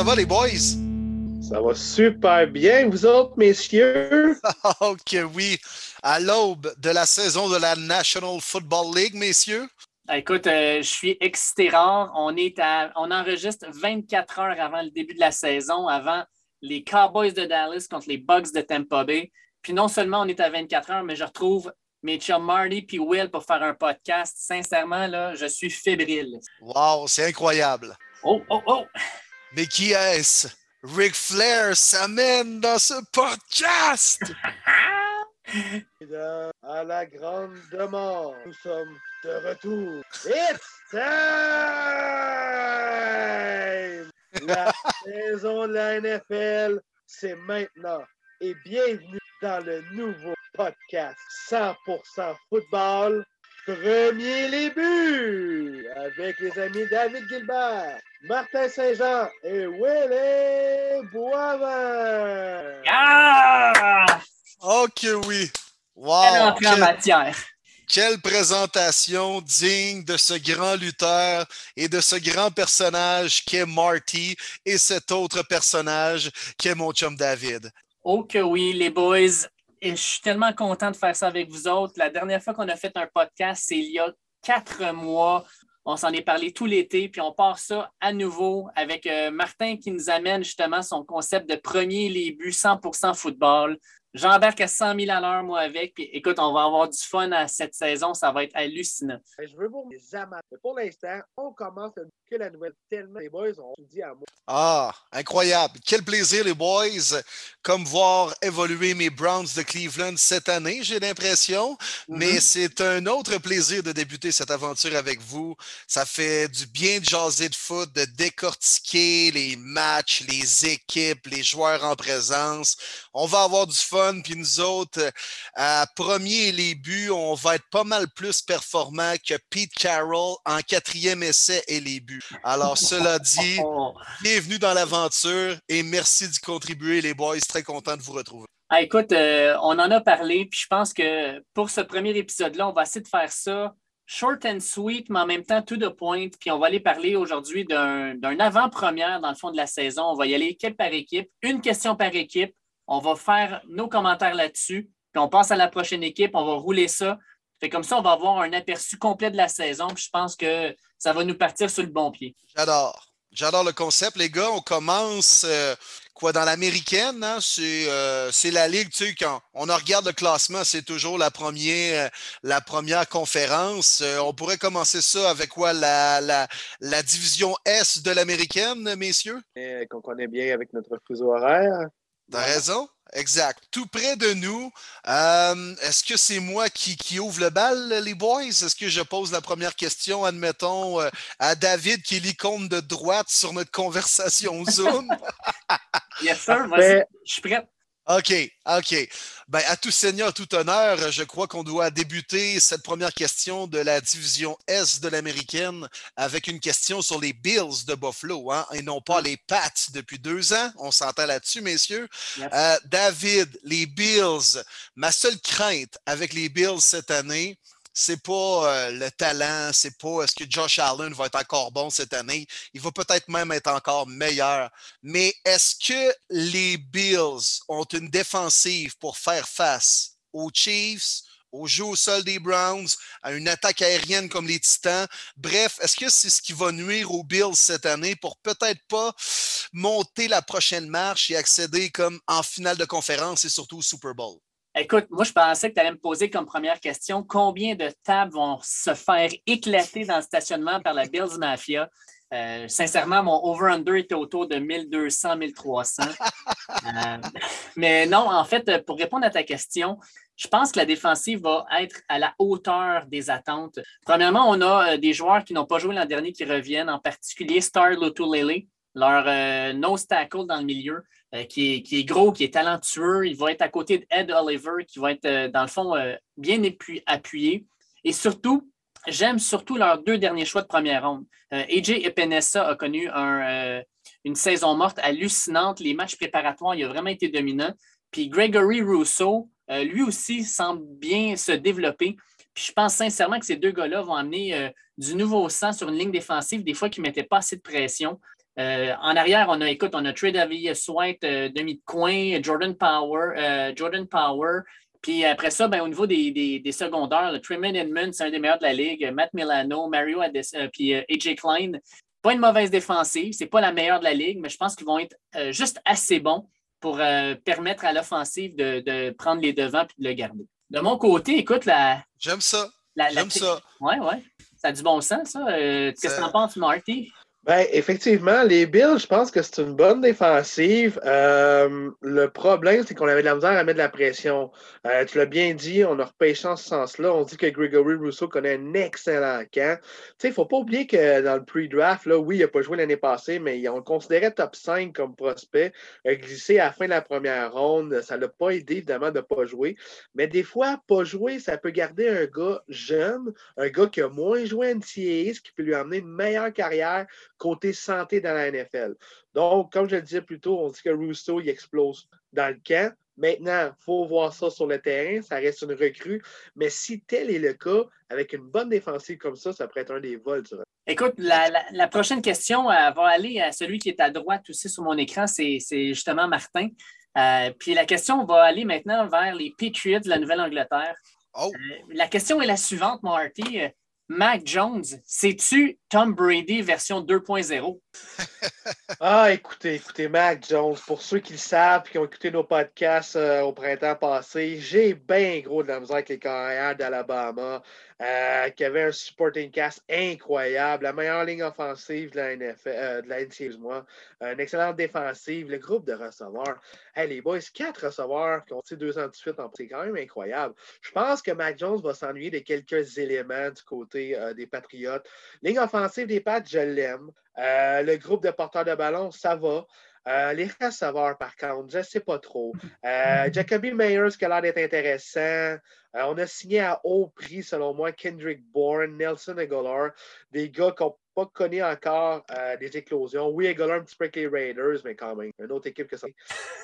Ça va, les boys? Ça va super bien, vous autres, messieurs? oh que oui! À l'aube de la saison de la National Football League, messieurs. Ah, écoute, euh, je suis excité rare. On, est à, on enregistre 24 heures avant le début de la saison, avant les Cowboys de Dallas contre les Bucks de Tampa Bay. Puis non seulement on est à 24 heures, mais je retrouve mes chums Marty puis Will pour faire un podcast. Sincèrement, là, je suis fébrile. Wow, c'est incroyable. Oh, oh, oh! Mais qui est-ce? Ric Flair s'amène dans ce podcast! à la grande demande, nous sommes de retour. It's time! La saison de la NFL, c'est maintenant. Et bienvenue dans le nouveau podcast 100% football. Premier les buts avec les amis David Gilbert, Martin Saint-Jean et Willy Boivin. Ah! Oh que oui! Wow! Quelle en matière! Quelle présentation digne de ce grand lutteur et de ce grand personnage qu'est Marty et cet autre personnage qu'est mon chum David. Oh que oui, les boys. Et je suis tellement content de faire ça avec vous autres. La dernière fois qu'on a fait un podcast, c'est il y a quatre mois. On s'en est parlé tout l'été, puis on part ça à nouveau avec euh, Martin qui nous amène justement son concept de premier les buts 100% football. J'embarque à 100 000 à l'heure, moi, avec. Puis, écoute, on va avoir du fun à cette saison. Ça va être hallucinant. Je veux vous les amateurs. Pour l'instant, on commence à que la nouvelle tellement les boys ont dit à moi. Ah, incroyable. Quel plaisir, les boys. Comme voir évoluer mes Browns de Cleveland cette année, j'ai l'impression. Mais Mhm. c'est un autre plaisir de débuter cette aventure avec vous. Ça fait du bien de jaser de foot, de décortiquer les matchs, les équipes, les joueurs en présence. On va avoir du fun. Puis nous autres, euh, à premier les buts, on va être pas mal plus performants que Pete Carroll en quatrième essai et les buts. Alors, cela dit, bienvenue dans l'aventure et merci d'y contribuer, les boys. Très content de vous retrouver. Ah, écoute, euh, on en a parlé, puis je pense que pour ce premier épisode-là, on va essayer de faire ça short and sweet, mais en même temps to the point. Puis on va aller parler aujourd'hui d'un avant-première dans le fond de la saison. On va y aller équipe par équipe, une question par équipe. On va faire nos commentaires là-dessus. Puis on passe à la prochaine équipe, on va rouler ça. Fait comme ça, on va avoir un aperçu complet de la saison. Puis je pense que ça va nous partir sur le bon pied. J'adore. J'adore le concept, les gars. On commence euh, quoi dans l'américaine, hein? c'est euh, c'est la ligue, tu sais, quand on regarde le classement, c'est toujours la première, euh, la première conférence. Euh, on pourrait commencer ça avec quoi la, la, la division S de l'américaine, messieurs? Et Qu'on connaît bien avec notre fuseau horaire. T'as raison. Exact. Tout près de nous. Euh, Est-ce que c'est moi qui, qui ouvre le bal, les boys? Est-ce que je pose la première question, admettons, euh, à David, qui est l'icône de droite sur notre conversation Zoom? Yes, sir. Je suis prêt. OK, OK. Ben, à tout seigneur, tout honneur, je crois qu'on doit débuter cette première question de la division S de l'américaine avec une question sur les Bills de Buffalo, hein, et non pas les Pats depuis deux ans. On s'entend là-dessus, messieurs. Euh, David, les Bills, ma seule crainte avec les Bills cette année, c'est pas euh, le talent, c'est pas est-ce que Josh Allen va être encore bon cette année? Il va peut-être même être encore meilleur. Mais est-ce que les Bills ont une défensive pour faire face aux Chiefs, au jeu au sol des Browns, à une attaque aérienne comme les Titans? Bref, est-ce que c'est ce qui va nuire aux Bills cette année pour peut-être pas monter la prochaine marche et accéder comme en finale de conférence et surtout au Super Bowl? Écoute, moi, je pensais que tu allais me poser comme première question combien de tables vont se faire éclater dans le stationnement par la Bills Mafia? Euh, sincèrement, mon over-under était autour de 1200, 1300. Euh, mais non, en fait, pour répondre à ta question, je pense que la défensive va être à la hauteur des attentes. Premièrement, on a euh, des joueurs qui n'ont pas joué l'an dernier qui reviennent, en particulier Star Lotulele, leur euh, nose tackle dans le milieu, euh, qui, est, gros, qui est talentueux. Il va être à côté de Ed Oliver, qui va être, euh, dans le fond, euh, bien appuyé. Et surtout, j'aime surtout leurs deux derniers choix de première ronde. AJ Epinesa a connu un, une saison morte hallucinante. Les matchs préparatoires, il a vraiment été dominant. Puis Gregory euh, lui aussi, semble bien se développer. Puis je pense sincèrement que ces deux gars-là vont amener du nouveau sang sur une ligne défensive, des fois qui ne mettaient pas assez de pression. Euh, en arrière, on a, écoute, on a Trey Davis White, euh, demi de coin, Jordan Power, euh, Jordan Power. Puis après ça, ben, au niveau des, des, secondaires, le Tremaine Edmund, c'est un des meilleurs de la ligue. Matt Milano, Mario puis AJ Klein. Pas une mauvaise défensive, c'est pas la meilleure de la ligue, mais je pense qu'ils vont être juste assez bons pour permettre à l'offensive de, de, prendre les devants et de le garder. De mon côté, écoute, la. J'aime ça. J'aime ça. Oui, oui. Ça a du bon sens, ça. Qu'est-ce que tu en penses, Marty? Ben, effectivement, les Bills, je pense que c'est une bonne défensive. Euh, le problème, c'est qu'on avait de la misère à mettre de la pression. Euh, tu l'as bien dit, on a repêché en ce sens-là. On dit que Gregory Rousseau connaît un excellent camp. Tu sais, il ne faut pas oublier que dans le pre-draft, là, oui, il n'a pas joué l'année passée, mais on considérait top 5 comme prospect. A glissé à la fin de la première ronde. Ça ne l'a pas aidé, évidemment, de ne pas jouer. Mais des fois, pas jouer, ça peut garder un gars jeune, un gars qui a moins joué NCAA, ce qui peut lui amener une meilleure carrière côté santé dans la NFL. Donc, comme je le disais plus tôt, on dit que Rousseau, il explose dans le camp. Maintenant, il faut voir ça sur le terrain. Ça reste une recrue. Mais si tel est le cas, avec une bonne défensive comme ça, ça pourrait être un des vols. Écoute, la, prochaine question va aller à celui qui est à droite aussi sur mon écran. C'est justement Martin. Euh, puis la question va aller maintenant vers les Patriots de la Nouvelle-Angleterre. Oh. Euh, la question est la suivante, Marty. Mac Jones, c'est-tu Tom Brady version 2.0? ah, écoutez, écoutez, Mac Jones, pour ceux qui le savent qui ont écouté nos podcasts euh, au printemps passé, j'ai bien gros de la misère avec les carrières d'Alabama. Euh, qui avait un supporting cast incroyable, la meilleure ligne offensive de la NFL, euh, de la moi, une excellente défensive, le groupe de receveurs. Hey, les boys, quatre receveurs qui ont deux ans de suite, c'est quand même incroyable. Je pense que Mac Jones va s'ennuyer de quelques éléments du côté des Patriotes. Ligne offensive des Pats, je l'aime. Le groupe de porteurs de ballon, ça va. Euh, les receveurs, par contre, je ne sais pas trop. Euh, Jacoby Meyers, qui a l'air d'être intéressant. Euh, on a signé à haut prix, selon moi, Kendrick Bourne, Nelson Aguilar, des gars qui n'ont pas connu encore des éclosions. Oui, Aguilar un petit peu avec les Raiders, mais quand même, une autre équipe que ça.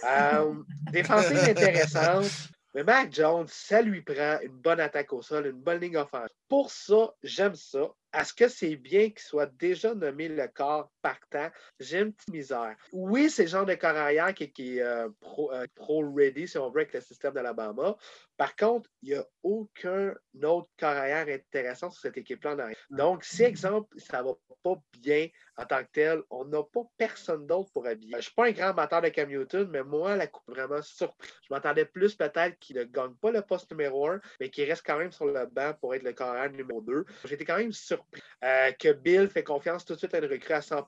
défensive intéressante. Mais Mac Jones, ça lui prend une bonne attaque au sol, une bonne ligne offensive. Pour ça, j'aime ça. Est-ce que c'est bien qu'il soit déjà nommé le corps partant? J'ai une petite misère. Oui, c'est le genre de corps arrière qui, est euh, euh, pro-ready, si on veut, avec le système d'Alabama. Par contre, il n'y a aucun autre corps arrière intéressant sur cette équipe-là en arrière. Donc, si, exemple, ça ne va pas bien en tant que tel, on n'a pas personne d'autre pour habiller. Je ne suis pas un grand amateur de Cam Newton, mais moi, la coupe vraiment surpris. Je m'attendais plus peut-être qu'il ne gagne pas le poste numéro 1, mais qu'il reste quand même sur le banc pour être le corps arrière numéro 2. J'étais quand même surpris euh, que Bill fait confiance tout de suite à une recrue à 100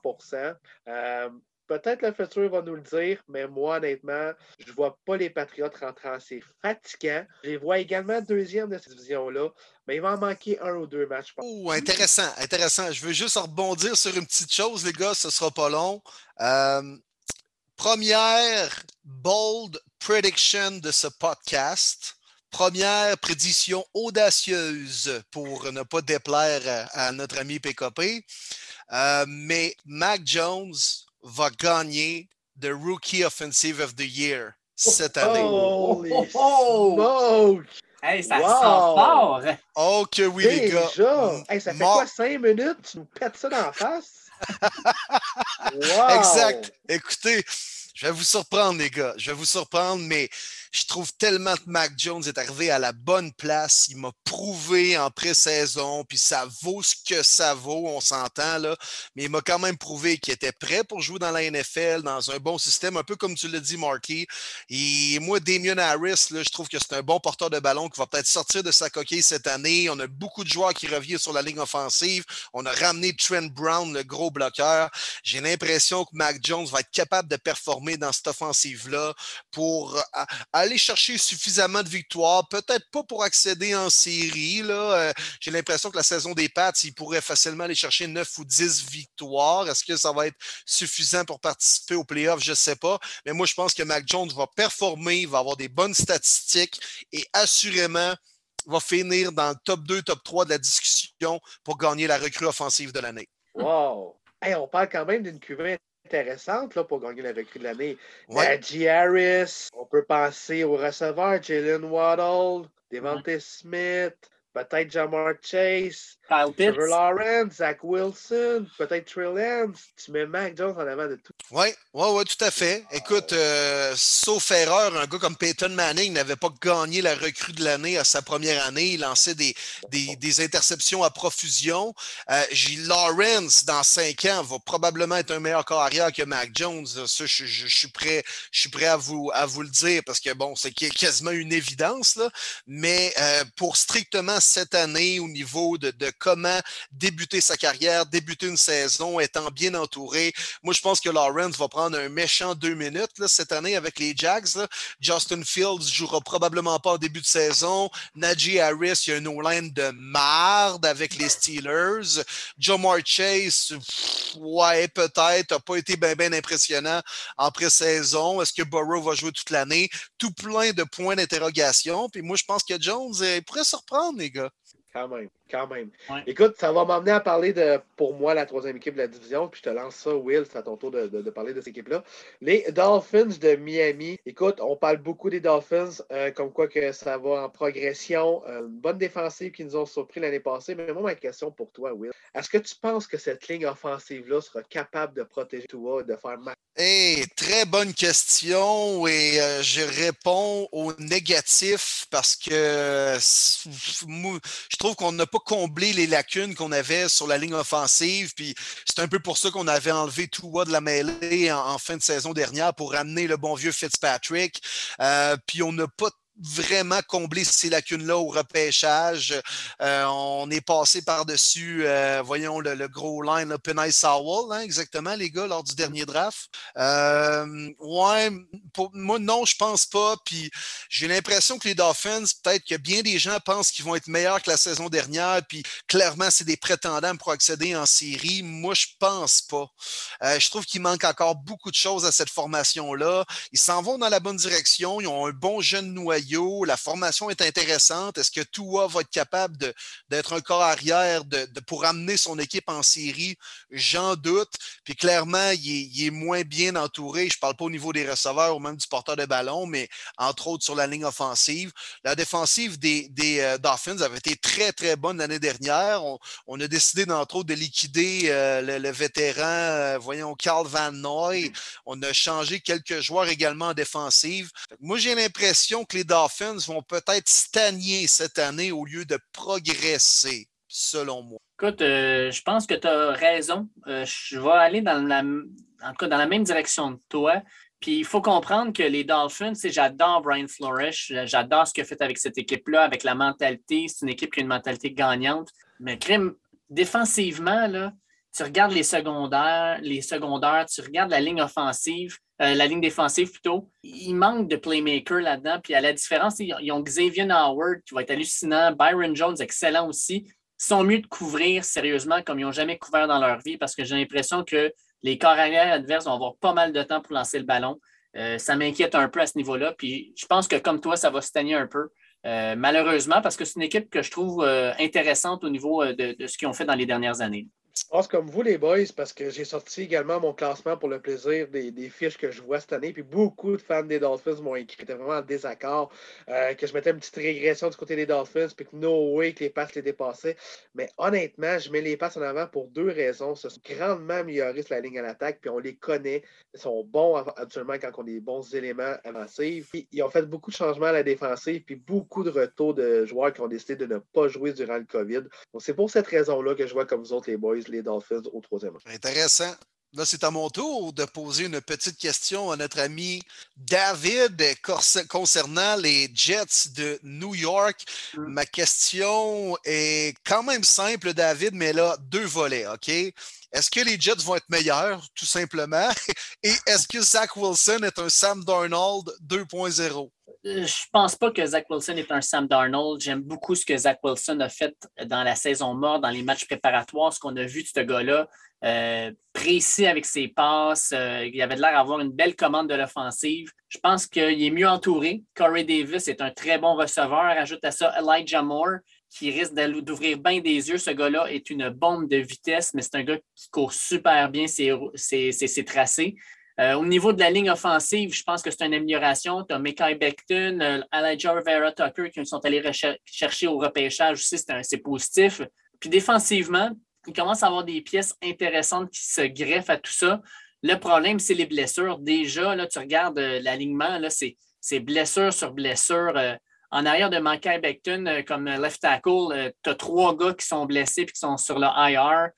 euh, Peut-être le futur va nous le dire, mais moi, honnêtement, je ne vois pas les Patriotes rentrer assez fatigants. Je les vois également deuxième de cette division-là, mais il va en manquer un ou deux matchs. Oh, intéressant, intéressant. Je veux juste rebondir sur une petite chose, les gars, ce ne sera pas long. Euh, première bold prediction de ce podcast. Première prédiction audacieuse pour ne pas déplaire à, notre ami PKP. Euh, mais Mac Jones va gagner the Rookie Offensive of the Year cette année. Oh, oh, Hey, ça sent fort! Oh que oui, les gars! Hey, ça fait quoi, cinq minutes? Tu nous pètes ça dans la face? wow. Exact! Écoutez, je vais vous surprendre, les gars. Je vais vous surprendre, mais je trouve tellement que Mac Jones est arrivé à la bonne place. Il m'a prouvé en pré-saison, puis ça vaut ce que ça vaut, on s'entend, là. Mais il m'a quand même prouvé qu'il était prêt pour jouer dans la NFL, dans un bon système, un peu comme tu l'as dit, Marky. Et moi, Damien Harris, je trouve que c'est un bon porteur de ballon qui va peut-être sortir de sa coquille cette année. On a beaucoup de joueurs qui reviennent sur la ligne offensive. On a ramené Trent Brown, le gros bloqueur. J'ai l'impression que Mac Jones va être capable de performer dans cette offensive-là pour aller chercher suffisamment de victoires, peut-être pas pour accéder en série. Euh, j'ai l'impression que la saison des Pats, il pourrait facilement aller chercher 9 ou 10 victoires. Est-ce que ça va être suffisant pour participer aux playoffs? Je ne sais pas. Mais moi, je pense que Mac Jones va performer, va avoir des bonnes statistiques et assurément va finir dans le top 2, top 3 de la discussion pour gagner la recrue offensive de l'année. Wow! on parle quand même d'une cuvée intéressante là, pour gagner la recrue de l'année. Ouais. Harris, on peut penser au receveur Jalen Waddle, Devante Smith, peut-être Jamar Chase, Kyle Pitts. Trevor Lawrence, Zach Wilson, peut-être Trey Lance. Tu mets Mac Jones en avant de tout. Oui, oui, oui, tout à fait. Écoute, euh, sauf erreur, un gars comme Peyton Manning n'avait pas gagné la recrue de l'année à sa première année. Il lançait des, des, des interceptions à profusion. Euh, Lawrence, dans cinq ans, va probablement être un meilleur carrière que Mac Jones. Ça, je, je, je, suis prêt, je suis prêt à vous, à vous le dire parce que, bon, c'est quasiment une évidence. Là. Mais euh, pour strictement cette année, au niveau de, de comment débuter sa carrière, débuter une saison, étant bien entouré. Moi, je pense que Lawrence va prendre un méchant deux minutes cette année avec les Jags. Justin Fields jouera probablement pas en début de saison. Najee Harris, il y a une O-line de marde avec les Steelers. Jamar Chase, ouais, peut-être, n'a pas été bien ben impressionnant en pré-saison. Est-ce que Burrow va jouer toute l'année? Tout plein de points d'interrogation. Puis moi, je pense que Jones il pourrait surprendre, les gars. Quand même, quand même. Ouais. Écoute, ça va m'emmener à parler de, pour moi, la troisième équipe de la division. Puis je te lance ça, Will, c'est à ton tour de, de, de parler de cette équipe-là. Les Dolphins de Miami. Écoute, on parle beaucoup des Dolphins, euh, comme quoi que ça va en progression. Euh, une bonne défensive qui nous ont surpris l'année passée. Mais moi, ma question pour toi, Will, est-ce que tu penses que cette ligne offensive-là sera capable de protéger toi, de faire mal? Hey, très bonne question et euh, je réponds au négatif parce que je trouve qu'on n'a pas comblé les lacunes qu'on avait sur la ligne offensive. Puis c'est un peu pour ça qu'on avait enlevé Tua de la mêlée en, en, fin de saison dernière pour ramener le bon vieux Fitzpatrick. Euh, puis on n'a pas vraiment combler ces lacunes-là au repêchage. Euh, on est passé par-dessus, euh, voyons, le, gros line, Penny Sowell, hein, exactement, les gars, lors du dernier draft. Euh, ouais, moi, non, je pense pas. Puis j'ai l'impression que les Dolphins, peut-être que bien des gens pensent qu'ils vont être meilleurs que la saison dernière. Puis clairement, c'est des prétendants pour accéder en série. Moi, je pense pas. Je trouve qu'il manque encore beaucoup de choses à cette formation-là. Ils s'en vont dans la bonne direction. Ils ont un bon jeune noyau. La formation est intéressante. Est-ce que Tua va être capable d'être un corps arrière de, pour amener son équipe en série? J'en doute. Puis clairement, il est, moins bien entouré. Je ne parle pas au niveau des receveurs ou même du porteur de ballon, mais entre autres sur la ligne offensive. La défensive des, euh, Dolphins avait été très, très bonne l'année dernière. On, a décidé, d'entre autres, de liquider euh, le, le, vétéran, euh, voyons, Carl Van Noy. On a changé quelques joueurs également en défensive. Moi, j'ai l'impression que les Dolphins vont peut-être stagner cette année au lieu de progresser, selon moi. Écoute, euh, je pense que tu as raison. Euh, je vais aller dans la, en tout cas, dans la même direction que toi. Puis il faut comprendre que les Dolphins, j'adore Brian Flores, j'adore ce qu'il a fait avec cette équipe-là, avec la mentalité. C'est une équipe qui a une mentalité gagnante. Mais crime, défensivement, là, tu regardes les secondaires, les secondaires, tu regardes la ligne offensive, euh, la ligne défensive plutôt, il manque de playmaker là-dedans. Puis à la différence, ils ont Xavier Howard qui va être hallucinant, Byron Jones, excellent aussi. Ils sont mieux de couvrir sérieusement comme ils n'ont jamais couvert dans leur vie parce que j'ai l'impression que les corps arrière adverses vont avoir pas mal de temps pour lancer le ballon. Euh, ça m'inquiète un peu à ce niveau-là. Puis je pense que comme toi, ça va se stagner un peu. Euh, malheureusement, parce que c'est une équipe que je trouve intéressante au niveau de, de ce qu'ils ont fait dans les dernières années. Je pense comme vous, les boys, parce que j'ai sorti également mon classement pour le plaisir des, fiches que je vois cette année. Puis beaucoup de fans des Dolphins m'ont écrit, étaient vraiment en désaccord, euh, que je mettais une petite régression du côté des Dolphins, puis que no way que les passes les dépassaient. Mais honnêtement, je mets les passes en avant pour deux raisons. Ce sont grandement améliorés sur la ligne à l'attaque, puis on les connaît. Ils sont bons actuellement quand on a des bons éléments avancés. Puis ils ont fait beaucoup de changements à la défensive, puis beaucoup de retours de joueurs qui ont décidé de ne pas jouer durant le COVID. Donc c'est pour cette raison-là que je vois comme vous autres, les boys, les Dolphins au troisième. Intéressant. Là, c'est à mon tour de poser une petite question à notre ami David concernant les Jets de New York. Mm. Ma question est quand même simple, David, mais là, deux volets, OK? Est-ce que les Jets vont être meilleurs, tout simplement? Et est-ce que Zach Wilson est un Sam Darnold 2.0? Je pense pas que Zach Wilson est un Sam Darnold. J'aime beaucoup ce que Zach Wilson a fait dans la saison morte, dans les matchs préparatoires, ce qu'on a vu de ce gars-là. Euh, précis avec ses passes. Euh, il avait l'air d'avoir une belle commande de l'offensive. Je pense qu'il est mieux entouré. Corey Davis est un très bon receveur. Ajoute à ça Elijah Moore, qui risque d'ouvrir bien des yeux. Ce gars-là est une bombe de vitesse, mais c'est un gars qui court super bien ses, tracés. Euh, au niveau de la ligne offensive, je pense que c'est une amélioration. Tu as Mekai Beckton, euh, Elijah Rivera Tucker qui sont allés chercher au repêchage aussi, c'est positif. Puis défensivement, il commence à avoir des pièces intéressantes qui se greffent à tout ça. Le problème, c'est les blessures. Déjà, là, tu regardes euh, l'alignement, c'est blessure sur blessure. En arrière de Mekai Beckton, comme left tackle, tu as trois gars qui sont blessés et qui sont sur le IR.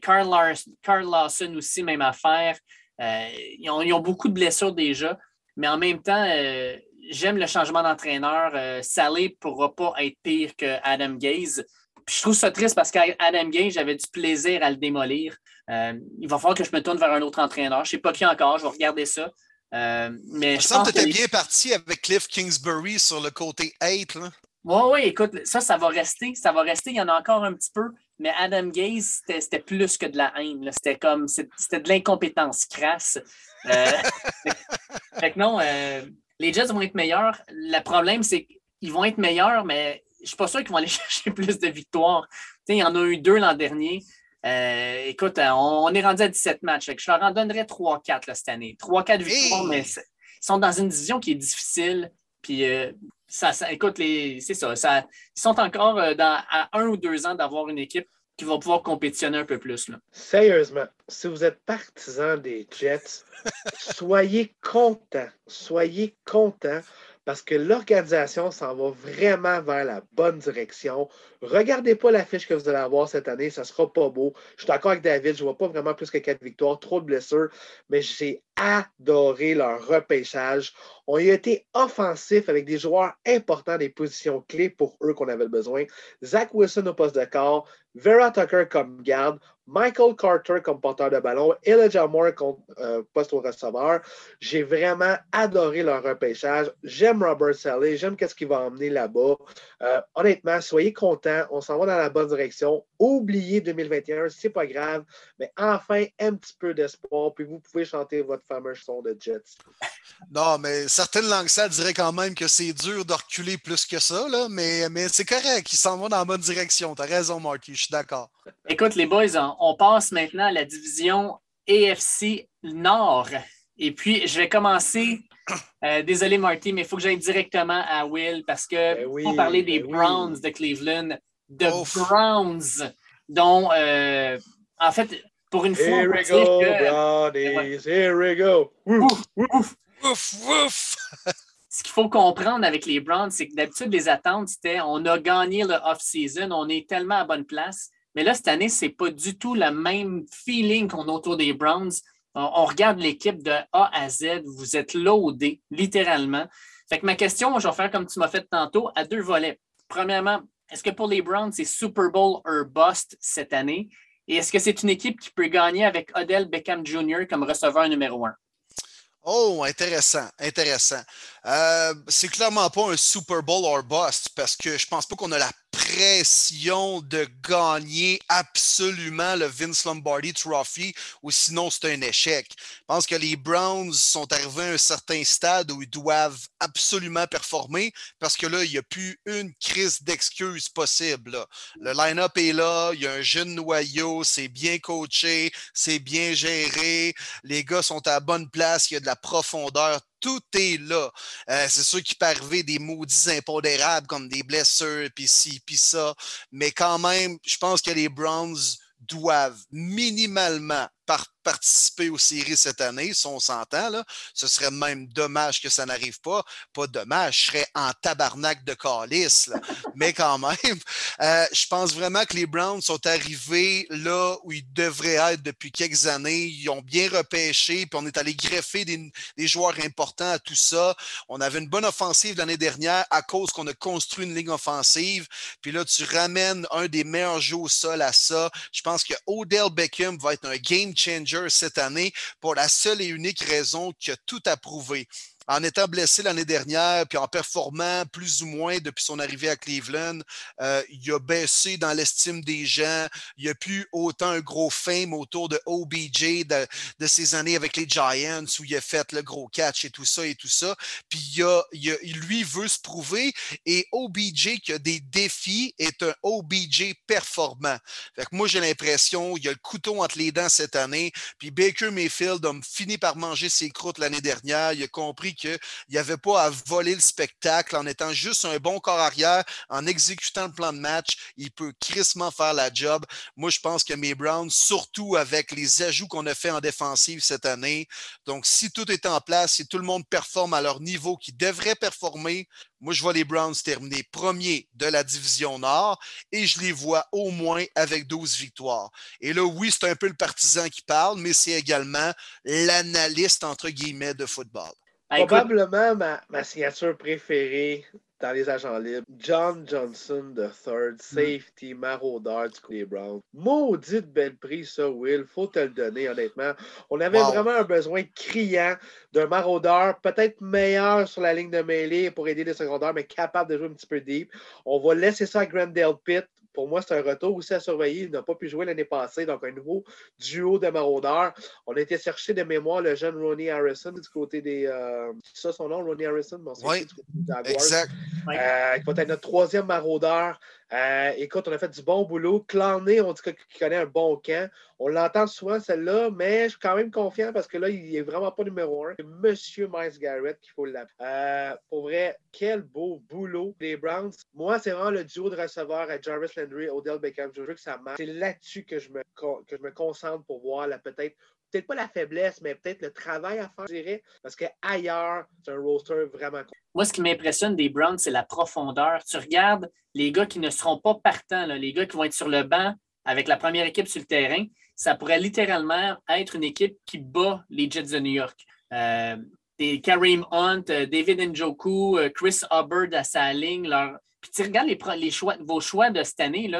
Carl, Carl Lawson aussi, même affaire. Euh, ils, ont, beaucoup de blessures déjà, mais en même temps, euh, j'aime le changement d'entraîneur. Euh, Sally ne pourra pas être pire que Adam Gaze. je trouve ça triste parce qu'Adam Gaze, j'avais du plaisir à le démolir. il va falloir que je me tourne vers un autre entraîneur. Je ne sais pas qui encore, je vais regarder ça. Mais je pense que tu étais bien parti avec Cliff Kingsbury sur le côté 8. Oui, oui, écoute, ça, ça va rester. Ça va rester. Il y en a encore un petit peu. Mais Adam Gaze, c'était plus que de la haine. C'était comme c'était de l'incompétence crasse. Euh, fait que non, euh, les Jets vont être meilleurs. Le problème, c'est qu'ils vont être meilleurs, mais je ne suis pas sûr qu'ils vont aller chercher plus de victoires. il y en a eu deux l'an dernier. Euh, écoute, on, est rendu à 17 matchs. je leur en donnerais 3-4 cette année. 3-4 victoires, mais ils sont dans une division qui est difficile. Puis ça, écoute, c'est ça, Ils sont encore euh, dans, à un ou deux ans d'avoir une équipe qui va pouvoir compétitionner un peu plus. Là. Sérieusement, si vous êtes partisan des Jets, soyez content. Soyez content parce que l'organisation s'en va vraiment vers la bonne direction. Regardez pas l'affiche que vous allez avoir cette année, ça sera pas beau. Je suis d'accord avec David, je vois pas vraiment plus que quatre victoires, trop de blessures, mais j'ai adoré leur repêchage. On y a été offensif avec des joueurs importants des positions clés pour eux qu'on avait besoin. Zach Wilson au poste de corps, Vera Tucker comme garde, Michael Carter comme porteur de ballon, Elijah Moore comme euh, poste au receveur. J'ai vraiment adoré leur repêchage. J'aime Robert Sally, j'aime ce qu'il va emmener là-bas. Euh, honnêtement, soyez contents, on s'en va dans la bonne direction. Oubliez 2021, c'est pas grave, mais enfin un petit peu d'espoir, puis vous pouvez chanter votre fameux son de Jets. Non, mais certaines langues ça diraient quand même que c'est dur de reculer plus que ça, mais, mais c'est correct, ils s'en vont dans la bonne direction. Tu as raison, Marty, je suis d'accord. Écoute, les boys, on passe maintenant à la division AFC Nord. Et puis, je vais commencer. Euh, désolé, Marty, mais il faut que j'aille directement à Will parce que ben pour parler des ben Browns de Cleveland, de Browns, dont, euh, en fait, pour une fois. Here we go, Brownies, here we go. Ouf, ouf, ouf, ouf. Ce qu'il faut comprendre avec les Browns, c'est que d'habitude, les attentes, c'était on a gagné le off-season, on est tellement à bonne place. Mais là, cette année, ce n'est pas du tout le même feeling qu'on a autour des Browns. On, regarde l'équipe de A à Z. Vous êtes loadé, littéralement. Fait que ma question, je vais faire comme tu m'as fait tantôt, à deux volets. Premièrement, est-ce que pour les Browns, c'est Super Bowl or bust cette année? Et est-ce que c'est une équipe qui peut gagner avec Odell Beckham Jr. comme receveur numéro un? Oh, intéressant, intéressant. Euh, c'est clairement pas un Super Bowl or bust parce que je pense pas qu'on a la de gagner absolument le Vince Lombardi Trophy ou sinon c'est un échec. Je pense que les Browns sont arrivés à un certain stade où ils doivent absolument performer parce que là, il n'y a plus une crise d'excuses possible. Le line-up est là, il y a un jeune noyau, c'est bien coaché, c'est bien géré, les gars sont à bonne place, il y a de la profondeur tout est là. Euh, c'est sûr qu'il peut arriver des maudits impondérables comme des blessures, puis ci, puis ça. Mais quand même, je pense que les Browns doivent minimalement participer aux séries cette année, si on s'entend. Là. Ce serait même dommage que ça n'arrive pas. Pas dommage, je serais en tabarnak de calice. Mais quand même, euh, je pense vraiment que les Browns sont arrivés là où ils devraient être depuis quelques années. Ils ont bien repêché, puis on est allé greffer des, des joueurs importants à tout ça. On avait une bonne offensive l'année dernière à cause qu'on a construit une ligne offensive. Puis là, tu ramènes un des meilleurs jeux au sol à ça. Je pense que Odell Beckham va être un game changer cette année pour la seule et unique raison qu'il a tout approuvé. En étant blessé l'année dernière, puis en performant plus ou moins depuis son arrivée à Cleveland, euh, il a baissé dans l'estime des gens. Il n'y a plus autant un gros fame autour de OBJ de, de, ses années avec les Giants où il a fait le gros catch et tout ça et tout ça. Puis il, lui veut se prouver et OBJ qui a des défis est un OBJ performant. Moi, j'ai l'impression il a le couteau entre les dents cette année. Puis Baker Mayfield a fini par manger ses croûtes l'année dernière. Il a compris qu'il n'y avait pas à voler le spectacle en étant juste un bon corps arrière, en exécutant le plan de match. Il peut crissement faire la job. Moi, je pense que mes Browns, surtout avec les ajouts qu'on a fait en défensive cette année, donc si tout est en place, si tout le monde performe à leur niveau qui devrait performer, moi, je vois les Browns terminer premier de la division Nord et je les vois au moins avec 12 victoires. Et là, oui, c'est un peu le partisan qui parle, mais c'est également l'analyste, entre guillemets, de football. Ben, Probablement ma, ma, signature préférée dans les agents libres. John Johnson III, mm. safety, maraudeur du coup des Browns. Maudite belle prise, ça, Will. Faut te le donner, honnêtement. On avait vraiment un besoin criant d'un maraudeur, peut-être meilleur sur la ligne de mêlée pour aider les secondaires, mais capable de jouer un petit peu deep. On va laisser ça à Grandale Pitt pour moi, c'est un retour aussi à surveiller. Il n'a pas pu jouer l'année passée, donc un nouveau duo de maraudeurs. On a été chercher de mémoire le jeune Ronnie Harrison du côté des. Euh, c'est ça son nom, Ronnie Harrison? oui, exact. Euh, qui va être notre troisième maraudeur. Euh, écoute, on a fait du bon boulot. Clanné, on dit qu'il connaît un bon camp. On l'entend souvent, celle-là, mais je suis quand même confiant parce que là, il n'est vraiment pas numéro un. C'est Monsieur Miles Garrett qu'il faut l'appeler. Euh, pour vrai, quel beau boulot. Les Browns, moi, c'est vraiment le duo de receveurs à Jarvis Landry, Odell Beckham. Je veux que ça marche. C'est là-dessus que, je me, concentre pour voir peut-être peut-être pas la faiblesse, mais peut-être le travail à faire, je dirais, parce qu'ailleurs, c'est un roster vraiment. Moi, ce qui m'impressionne des Browns, c'est la profondeur. Tu regardes les gars qui ne seront pas partants, les gars qui vont être sur le banc avec la première équipe sur le terrain, ça pourrait littéralement être une équipe qui bat les Jets de New York. Euh, des Kareem Hunt, euh, David Njoku, euh, Chris Hubbard à sa ligne. Puis tu regardes les, choix, vos choix de cette année,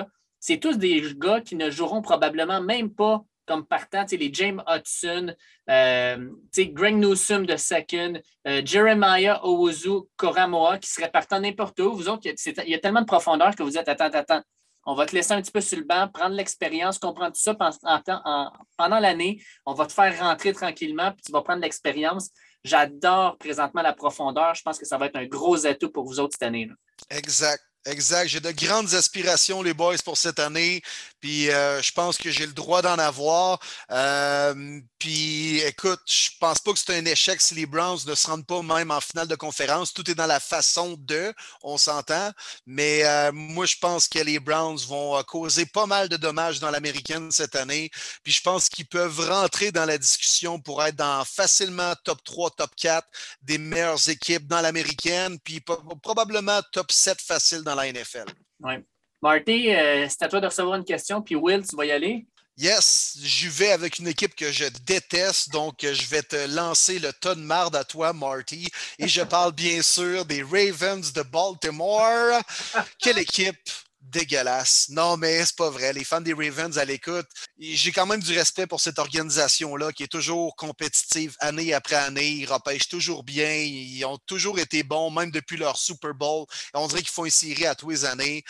c'est tous des gars qui ne joueront probablement même pas comme partant, les James Hudson, euh, Greg Newsom de second, euh, Jeremiah Owuzu Koramoa qui serait partant n'importe où. Vous autres, il y a tellement de profondeur que vous êtes attends, attends, on va te laisser un petit peu sur le banc, prendre l'expérience, comprendre tout ça pendant, l'année. On va te faire rentrer tranquillement, puis tu vas prendre l'expérience. J'adore présentement la profondeur. Je pense que ça va être un gros atout pour vous autres cette année. Exact. Exact. J'ai de grandes aspirations, les boys, pour cette année. Puis euh, je pense que j'ai le droit d'en avoir. Euh, puis écoute, je pense pas que c'est un échec si les Browns ne se rendent pas même en finale de conférence. Tout est dans la façon de, on s'entend. Mais euh, moi, je pense que les Browns vont causer pas mal de dommages dans l'américaine cette année. Puis je pense qu'ils peuvent rentrer dans la discussion pour être dans facilement top 3, top 4 des meilleures équipes dans l'américaine. Puis probablement top 7 facile dans la NFL. Oui. Marty, euh, c'est à toi de recevoir une question, puis Will, tu vas y aller. Yes, je vais avec une équipe que je déteste, donc je vais te lancer le ton de marde à toi, Marty. Et je parle bien sûr des Ravens de Baltimore. Quelle équipe dégueulasse. Non, mais c'est pas vrai. Les fans des Ravens à l'écoute, j'ai quand même du respect pour cette organisation-là qui est toujours compétitive année après année. Ils repêchent toujours bien. Ils ont toujours été bons, même depuis leur Super Bowl. On dirait qu'ils font une série à tous les années.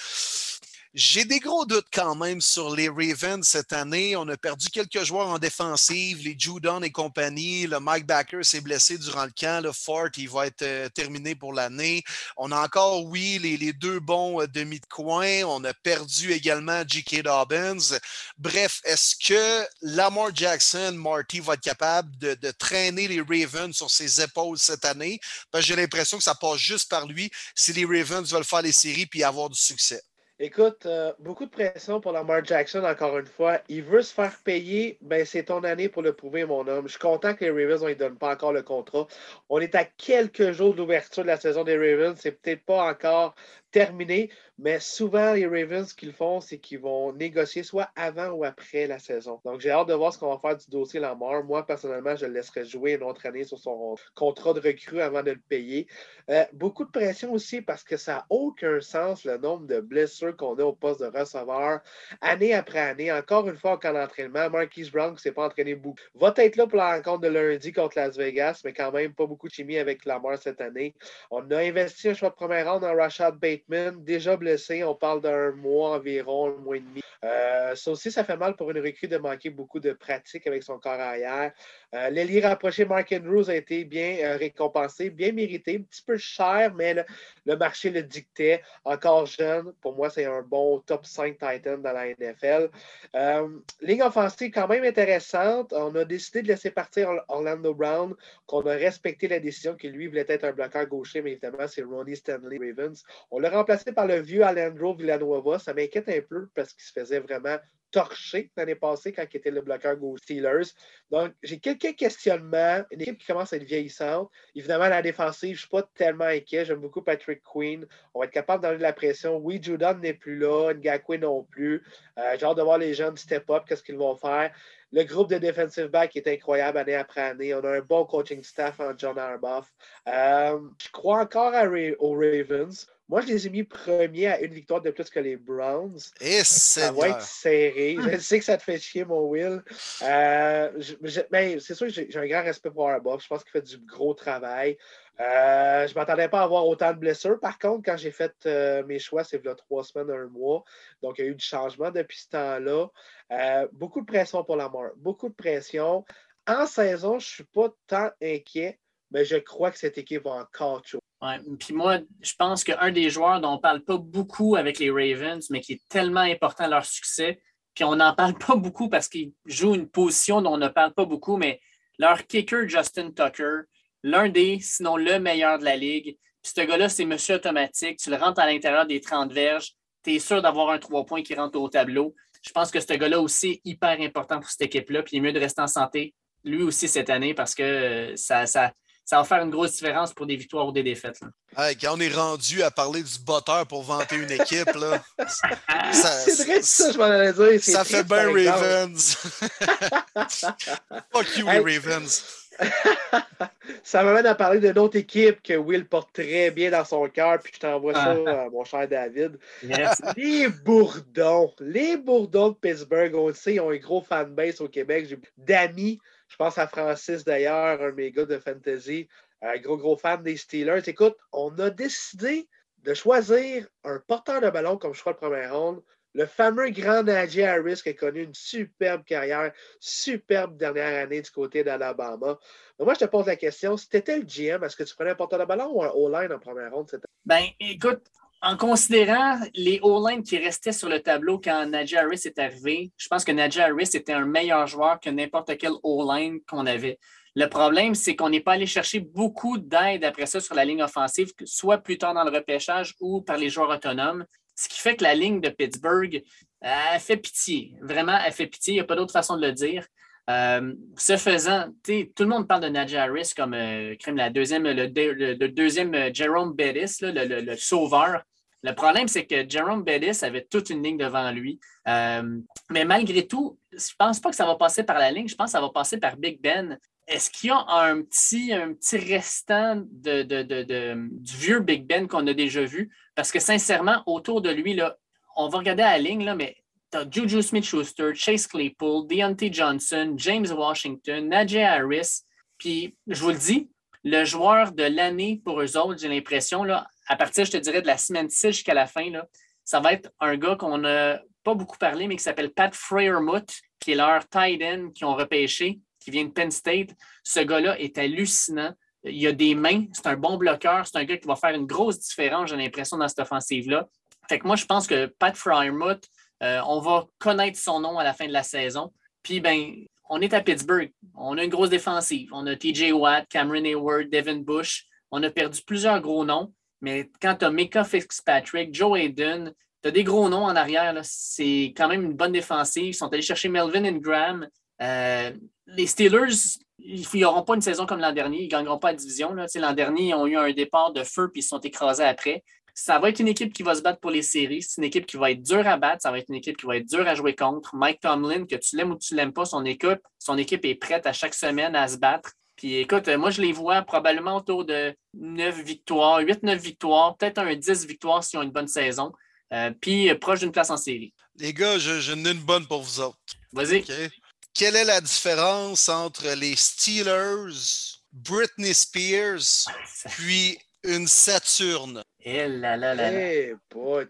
J'ai des gros doutes quand même sur les Ravens cette année. On a perdu quelques joueurs en défensive, les Judon et compagnie. Le Mike Backer s'est blessé durant le camp. Le Fort, il va être euh, terminé pour l'année. On a encore, oui, les, deux bons euh, demi de coin. On a perdu également J.K. Dobbins. Bref, est-ce que Lamar Jackson, Marty, va être capable de, traîner les Ravens sur ses épaules cette année? J'ai l'impression que ça passe juste par lui si les Ravens veulent faire les séries puis avoir du succès. Écoute, euh, beaucoup de pression pour Lamar Jackson, encore une fois. Il veut se faire payer. Ben, c'est ton année pour le prouver, mon homme. Je suis content que les Ravens ne lui donnent pas encore le contrat. On est à quelques jours de l'ouverture de la saison des Ravens. C'est peut-être pas encore terminé. Mais souvent, les Ravens, ce qu'ils font, c'est qu'ils vont négocier soit avant ou après la saison. Donc, j'ai hâte de voir ce qu'on va faire du dossier Lamar. Moi, personnellement, je le laisserai jouer une autre année sur son contrat de recrue avant de le payer. Euh, beaucoup de pression aussi parce que ça n'a aucun sens le nombre de blessures qu'on a au poste de receveur année après année. Encore une fois, en camp d'entraînement, Marquise Brown, qui ne s'est pas entraîné beaucoup, va être là pour la rencontre de lundi contre Las Vegas, mais quand même pas beaucoup de chimie avec Lamar cette année. On a investi un choix de première ronde dans Rashad Bateman, déjà blessé on parle d'un mois environ, un mois et demi. Euh, ça aussi, ça fait mal pour une recrue de manquer beaucoup de pratique avec son corps arrière. Euh, L'ailier rapproché Mark Andrews a été bien euh, récompensé, bien mérité, un petit peu cher, mais le, marché le dictait. Encore jeune, pour moi, c'est un bon top 5 Titan dans la NFL. ligne offensive quand même intéressante. On a décidé de laisser partir Orlando Brown, qu'on a respecté la décision qu'il lui voulait être un bloqueur gaucher, mais évidemment, c'est Ronnie Stanley Ravens. On l'a remplacé par le vieux Alejandro Villanueva. Ça m'inquiète un peu parce qu'il se faisait vraiment torcher l'année passée quand il était le bloqueur Go Steelers. Donc, j'ai quelques questionnements. Une équipe qui commence à être vieillissante. Évidemment, la défensive, je ne suis pas tellement inquiet. J'aime beaucoup Patrick Queen. On va être capable d'enlever de la pression. Oui, Judon n'est plus là. Ngakwe non plus. Euh, j'ai hâte de voir les jeunes step up, qu'est-ce qu'ils vont faire. Le groupe de defensive back est incroyable année après année. On a un bon coaching staff en John Arbuff. Euh, je crois encore aux Ravens. Moi, je les ai mis premiers à une victoire de plus que les Browns. Et ça va être serré. Je sais que ça te fait chier, mon Will. Euh, mais c'est sûr que j'ai un grand respect pour Arbuff. Je pense qu'il fait du gros travail. Euh, je ne m'attendais pas à avoir autant de blessures. Par contre, quand j'ai fait euh, mes choix, c'est là trois semaines, un mois. Donc, il y a eu du changement depuis ce temps-là. beaucoup de pression pour la mort. Beaucoup de pression. En saison, je ne suis pas tant inquiet, mais je crois que cette équipe va encore chaud. Ouais. Puis moi, je pense qu'un des joueurs dont on ne parle pas beaucoup avec les Ravens, mais qui est tellement important à leur succès, puis on n'en parle pas beaucoup parce qu'il joue une position dont on ne parle pas beaucoup, mais leur kicker, Justin Tucker, l'un des, sinon le meilleur de la ligue. Puis ce gars-là, c'est monsieur automatique. Tu le rentres à l'intérieur des 30 verges, tu es sûr d'avoir un 3 points qui rentre au tableau. Je pense que ce gars-là aussi est hyper important pour cette équipe-là. Puis il est mieux de rester en santé, lui aussi, cette année, parce que euh, ça, ça, ça va faire une grosse différence pour des victoires ou des défaites. quand on est rendu à parler du botteur pour vanter une équipe, là, c'est vrai ça, je m'en allais dire. Ça fait bien Ravens. Fuck you, Ravens. ça m'amène à parler d'une autre équipe que Will porte très bien dans son cœur, puis je t'envoie ça, ah. euh, mon cher David. Les Bourdons. Les Bourdons de Pittsburgh, on le sait, ils ont un gros fanbase au Québec. J'ai d'amis je pense à Francis d'ailleurs, un méga de fantasy, un gros, gros fan des Steelers. Écoute, on a décidé de choisir un porteur de ballon comme choix de première ronde. Le fameux grand Najee Harris qui a connu une superbe carrière, superbe dernière année du côté d'Alabama. Moi, je te pose la question, si tu étais le GM, est-ce que tu prenais un porteur de ballon ou un O-line en première ronde? Ben, écoute, en considérant les O-line qui restaient sur le tableau quand Najee Harris est arrivé, je pense que Najee Harris était un meilleur joueur que n'importe quel O-line qu'on avait. Le problème, c'est qu'on n'est pas allé chercher beaucoup d'aide après ça sur la ligne offensive, soit plus tard dans le repêchage ou par les joueurs autonomes. Ce qui fait que la ligne de Pittsburgh, elle fait pitié. Vraiment, elle fait pitié. Il n'y a pas d'autre façon de le dire. Euh, ce faisant, tout le monde parle de Najee Harris comme euh, le, deuxième euh, Jerome Bettis, le, sauveur. Le problème, c'est que Jerome Bettis avait toute une ligne devant lui. mais malgré tout, je ne pense pas que ça va passer par la ligne. Je pense que ça va passer par Big Ben. Est-ce qu'il y a un petit, restant de, du vieux Big Ben qu'on a déjà vu? Parce que sincèrement, autour de lui, on va regarder la ligne, mais tu Juju Smith-Schuster, Chase Claypool, Deontay Johnson, James Washington, Najee Harris. Puis, je vous le dis, le joueur de l'année pour eux autres, j'ai l'impression, à partir, je te dirais, de la semaine 6 jusqu'à la fin, là, ça va être un gars qu'on n'a pas beaucoup parlé, mais qui s'appelle Pat Freiermuth, qui est leur tight end qui ont repêché, qui vient de Penn State. Ce gars-là est hallucinant. Il a des mains, c'est un bon bloqueur, c'est un gars qui va faire une grosse différence, j'ai l'impression, dans cette offensive-là. Fait que moi, je pense que Pat Freiermuth, euh, on va connaître son nom à la fin de la saison. Puis, ben, on est à Pittsburgh. On a une grosse défensive. On a TJ Watt, Cameron Hayward, Devin Bush. On a perdu plusieurs gros noms. Mais quand tu as Mika Fitzpatrick, Joe Hayden, tu as des gros noms en arrière. C'est quand même une bonne défensive. Ils sont allés chercher Melvin Ingram. Euh, les Steelers, ils n'auront pas une saison comme l'an dernier. Ils ne gagneront pas la division. L'an dernier, ils ont eu un départ de feu puis ils se sont écrasés après ça va être une équipe qui va se battre pour les séries. C'est une équipe qui va être dure à battre. Ça va être une équipe qui va être dure à jouer contre. Mike Tomlin, que tu l'aimes ou tu l'aimes pas, son équipe, son équipe est prête à chaque semaine à se battre. Puis écoute, moi, je les vois probablement autour de 9 victoires, 8-9 victoires, peut-être un 10 victoires s'ils ont une bonne saison. Euh, puis proche d'une place en série. Les gars, je, n'ai une bonne pour vous autres. Vas-y. Quelle est la différence entre les Steelers, Britney Spears, puis une Saturne? Eh là là là. Eh,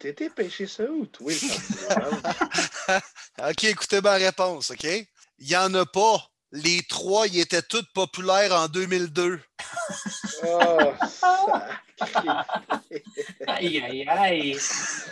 t'étais pêché ça où, toi? OK, écoutez ma réponse, OK? Il n'y en a pas. Les trois, ils étaient tous populaires en 2002. oh, aïe, aïe, aïe.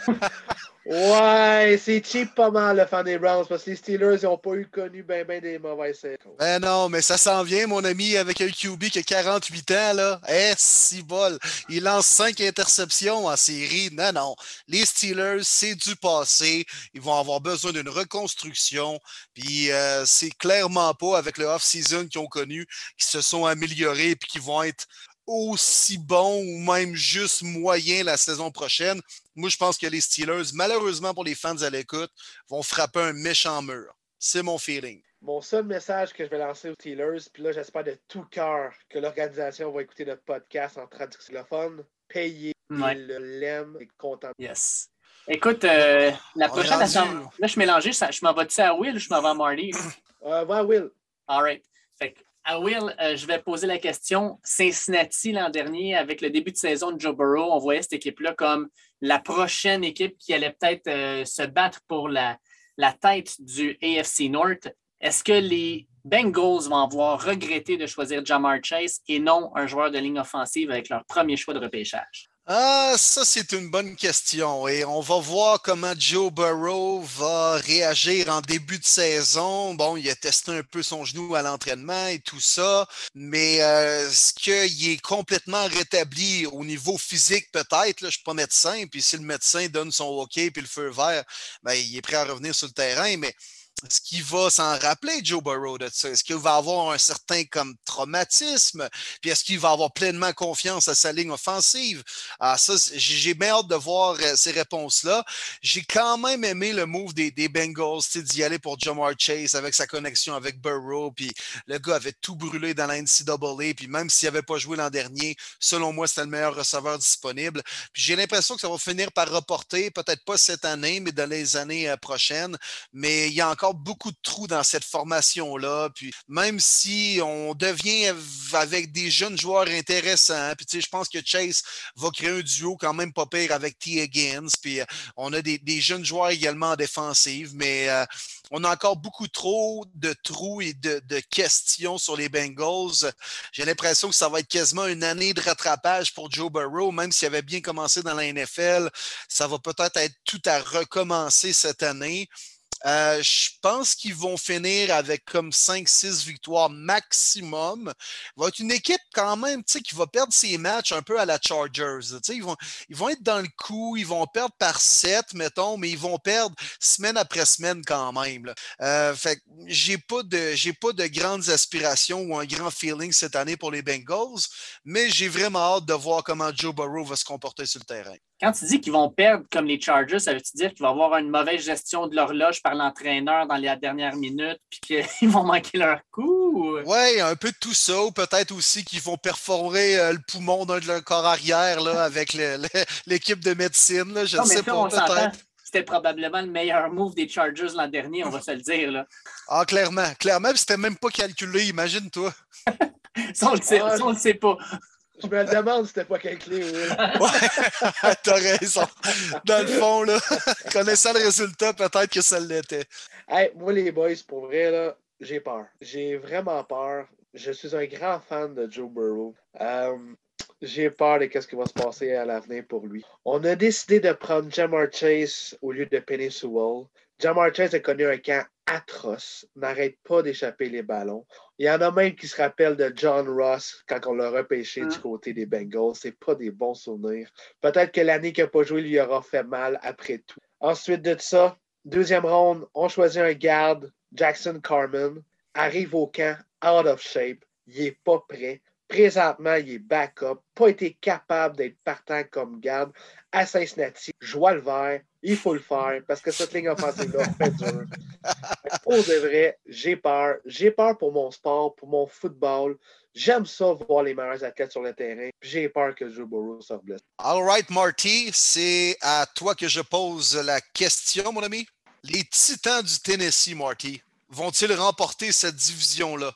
Ouais, c'est cheap pas mal le fan des Browns parce que les Steelers n'ont pas eu connu bien ben des mauvaises saisons. Ben non, mais ça s'en vient, mon ami, avec un QB qui a 48 ans, là. Eh, si bol. Il lance 5 interceptions en série. Non, non. Les Steelers, c'est du passé. Ils vont avoir besoin d'une reconstruction. Puis euh, c'est clairement pas avec le off-season qu'ils ont connu qui se sont améliorés puis qui vont être aussi bon ou même juste moyen la saison prochaine. Moi, je pense que les Steelers, malheureusement pour les fans à l'écoute, vont frapper un méchant mur. C'est mon feeling. Mon seul message que je vais lancer aux Steelers, puis là, j'espère de tout cœur que l'organisation va écouter notre podcast en traduction Payez, ouais. le l'aime et content. Yes. Écoute, euh, la prochaine assemblée. Là, je suis mélangé. Je m'en vais-tu à Will ou je m'en vais à Marty? Euh, va à Will. All right. Fait à Will, euh, je vais poser la question. Cincinnati, l'an dernier, avec le début de saison de Joe Burrow, on voyait cette équipe-là comme la prochaine équipe qui allait peut-être euh, se battre pour la, la tête du AFC North. Est-ce que les Bengals vont avoir regretté de choisir Jamar Chase et non un joueur de ligne offensive avec leur premier choix de repêchage? Ah, ça, c'est une bonne question. Et on va voir comment Joe Burrow va réagir en début de saison. Bon, il a testé un peu son genou à l'entraînement et tout ça. Mais euh, est-ce qu'il est complètement rétabli au niveau physique, peut-être? Je ne suis pas médecin. Puis si le médecin donne son OK puis le feu vert, ben, il est prêt à revenir sur le terrain. Mais est-ce qu'il va s'en rappeler, Joe Burrow, de ça? Est-ce qu'il va avoir un certain comme traumatisme? Puis est-ce qu'il va avoir pleinement confiance à sa ligne offensive? Ah, ça, j'ai bien hâte de voir euh, ces réponses-là. J'ai quand même aimé le move des, des Bengals, d'y aller pour Jamar Chase avec sa connexion avec Burrow. Puis le gars avait tout brûlé dans la NCAA. Puis même s'il n'avait pas joué l'an dernier, selon moi, c'était le meilleur receveur disponible. Puis j'ai l'impression que ça va finir par reporter, peut-être pas cette année, mais dans les années euh, prochaines. Mais il y a encore beaucoup de trous dans cette formation-là. Puis même si on devient avec des jeunes joueurs intéressants, puis je pense que Chase va créer un duo quand même pas pire avec T. Higgins. Puis euh, on a des, jeunes joueurs également en défensive, mais euh, on a encore beaucoup trop de trous et de, questions sur les Bengals. J'ai l'impression que ça va être quasiment une année de rattrapage pour Joe Burrow, même s'il avait bien commencé dans la NFL. Ça va peut-être être tout à recommencer cette année. Euh, je pense qu'ils vont finir avec comme 5-6 victoires maximum. Va être une équipe quand même qui va perdre ses matchs un peu à la Chargers. Ils vont, ils vont être dans le coup, ils vont perdre par 7, mettons, mais ils vont perdre semaine après semaine quand même. Euh, fait j'ai pas de j'ai pas de grandes aspirations ou un grand feeling cette année pour les Bengals, mais j'ai vraiment hâte de voir comment Joe Burrow va se comporter sur le terrain. Quand tu dis qu'ils vont perdre comme les Chargers, ça veut-tu dire qu'il va y avoir une mauvaise gestion de l'horloge par l'entraîneur dans les dernières minutes, puis qu'ils vont manquer leur coup? Oui, un peu de tout ça. Ou peut-être aussi qu'ils vont perforer euh, le poumon d'un de leur corps arrière là, avec l'équipe de médecine. Je ne sais pas, peut-être. C'était probablement le meilleur move des Chargers l'an dernier, on va se le dire. Là. Ah, clairement. Clairement, c'était même pas calculé, imagine-toi. ça, on le sait, ça, on le sait pas. Je me demande si c'était pas calculé, oui. ouais, t'as raison. Dans le fond, là, connaissant le résultat, peut-être que ça l'était. Hey, moi, les boys, pour vrai, là, j'ai peur. J'ai vraiment peur. Je suis un grand fan de Joe Burrow. Euh, j'ai peur de ce qui va se passer à l'avenir pour lui. On a décidé de prendre Jamar Chase au lieu de Penny Sewell. Jamar Chase a connu un camp atroce, n'arrête pas d'échapper les ballons. Il y en a même qui se rappellent de John Ross quand on l'a repêché du hein? côté des Bengals. C'est pas des bons souvenirs. Peut-être que l'année qu'il n'a pas joué lui aura fait mal après tout. Ensuite de ça, deuxième ronde, on choisit un garde, Jackson Carmen, arrive au camp out of shape. Il n'est pas prêt. Présentement, il est backup, pas été capable d'être partant comme garde à Cincinnati. Je vois le vert, il faut le faire parce que cette ligne offensive-là fait dur. Pour de vrai, j'ai peur. J'ai peur pour mon sport, pour mon football. J'aime ça voir les meilleurs athlètes sur le terrain. J'ai peur que Joe Burrow se blesse. All right, Marty, c'est à toi que je pose la question, mon ami. Les Titans du Tennessee, Marty, vont-ils remporter cette division-là?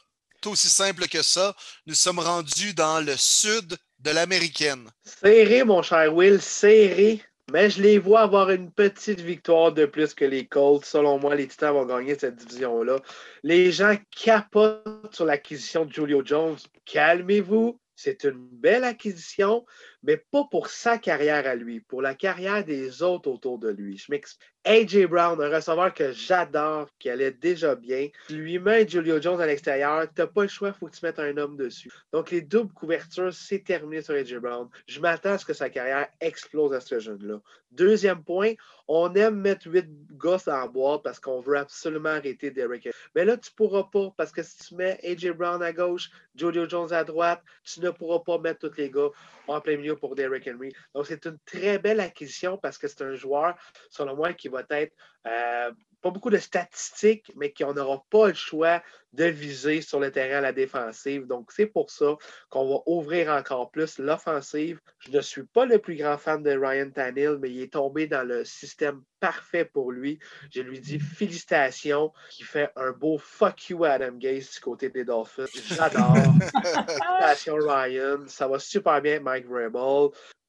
Aussi simple que ça. Nous sommes rendus dans le sud de l'américaine. Serré, mon cher Will, serré. Mais je les vois avoir une petite victoire de plus que les Colts. Selon moi, les Titans vont gagner cette division-là. Les gens capotent sur l'acquisition de Julio Jones. Calmez-vous. C'est une belle acquisition, mais pas pour sa carrière à lui, pour la carrière des autres autour de lui. Je m'explique. AJ Brown, un receveur que j'adore, qui allait déjà bien. Lui met Julio Jones à l'extérieur. Tu n'as pas le choix, faut que tu mettes un homme dessus. Donc, les doubles couvertures, c'est terminé sur AJ Brown. Je m'attends à ce que sa carrière explose à ce jeune-là. Deuxième point, on aime mettre huit gosses en boîte parce qu'on veut absolument arrêter Derrick Mais là, tu pourras pas parce que si tu mets AJ Brown à gauche, Julio Jones à droite, tu ne pourras pas mettre tous les gars en plein milieu pour Derrick Henry. Donc, c'est une très belle acquisition parce que c'est un joueur, selon moi, qui va être euh, pas beaucoup de statistiques, mais qu'on n'aura pas le choix de viser sur le terrain à la défensive. Donc, c'est pour ça qu'on va ouvrir encore plus l'offensive. Je ne suis pas le plus grand fan de Ryan Tannehill, mais il est tombé dans le système parfait pour lui. Je lui dis félicitations, qui fait un beau fuck you à Adam Gaze du côté des Dolphins. J'adore. félicitations Ryan. Ça va super bien Mike Vrabel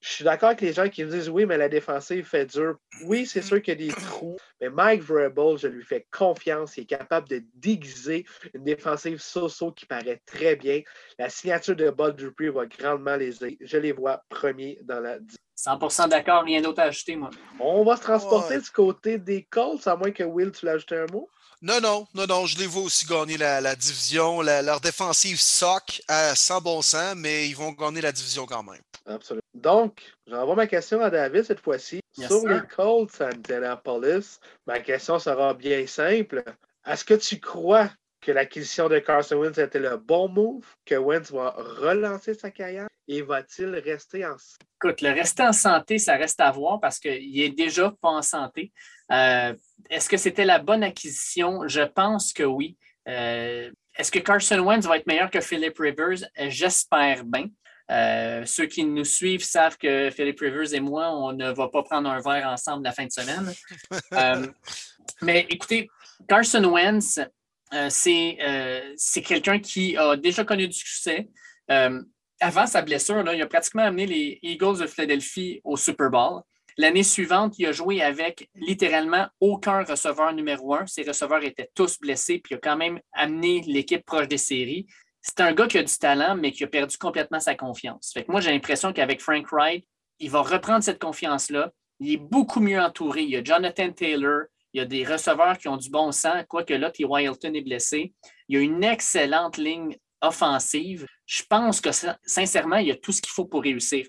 je suis d'accord avec les gens qui me disent oui, mais la défensive fait dur. Oui, c'est sûr qu'il y a des trous, mais Mike Vrabel, je lui fais confiance. Il est capable de déguiser une défensive so-so qui paraît très bien. La signature de Bud Dupree va grandement les aider. Je les vois premiers dans la 100% d'accord, rien d'autre à ajouter, moi. On va se transporter du côté des Colts, à moins que Will, tu l'as un mot? Non, non, non, non, je les vois aussi gagner la, division. leur défensive soc à 100 bon sens, mais ils vont gagner la division quand même. Absolument. Donc, j'envoie ma question à David cette fois-ci. Sur les Colts Indianapolis, ma question sera bien simple. Est-ce que tu crois que l'acquisition de Carson Wentz était le bon move, que Wentz va relancer sa carrière et va-t-il rester en santé? Écoute, le rester en santé, ça reste à voir parce qu'il est déjà pas en santé. Euh, est-ce que c'était la bonne acquisition? Je pense que oui. Euh, est-ce que Carson Wentz va être meilleur que Philip Rivers? J'espère bien. Euh, ceux qui nous suivent savent que Philip Rivers et moi, on ne va pas prendre un verre ensemble la fin de semaine. mais écoutez, Carson Wentz, euh, c'est quelqu'un qui a déjà connu du succès. Avant sa blessure, il a pratiquement amené les Eagles de Philadelphie au Super Bowl. L'année suivante, il a joué avec littéralement aucun receveur numéro un. Ses receveurs étaient tous blessés, puis il a quand même amené l'équipe proche des séries. C'est un gars qui a du talent, mais qui a perdu complètement sa confiance. Fait moi, j'ai l'impression qu'avec Frank Wright, il va reprendre cette confiance-là. Il est beaucoup mieux entouré. Il y a Jonathan Taylor, il y a des receveurs qui ont du bon sens, quoique là, T. Wilton est blessé. Il y a une excellente ligne offensive. Je pense que sincèrement, il y a tout ce qu'il faut pour réussir.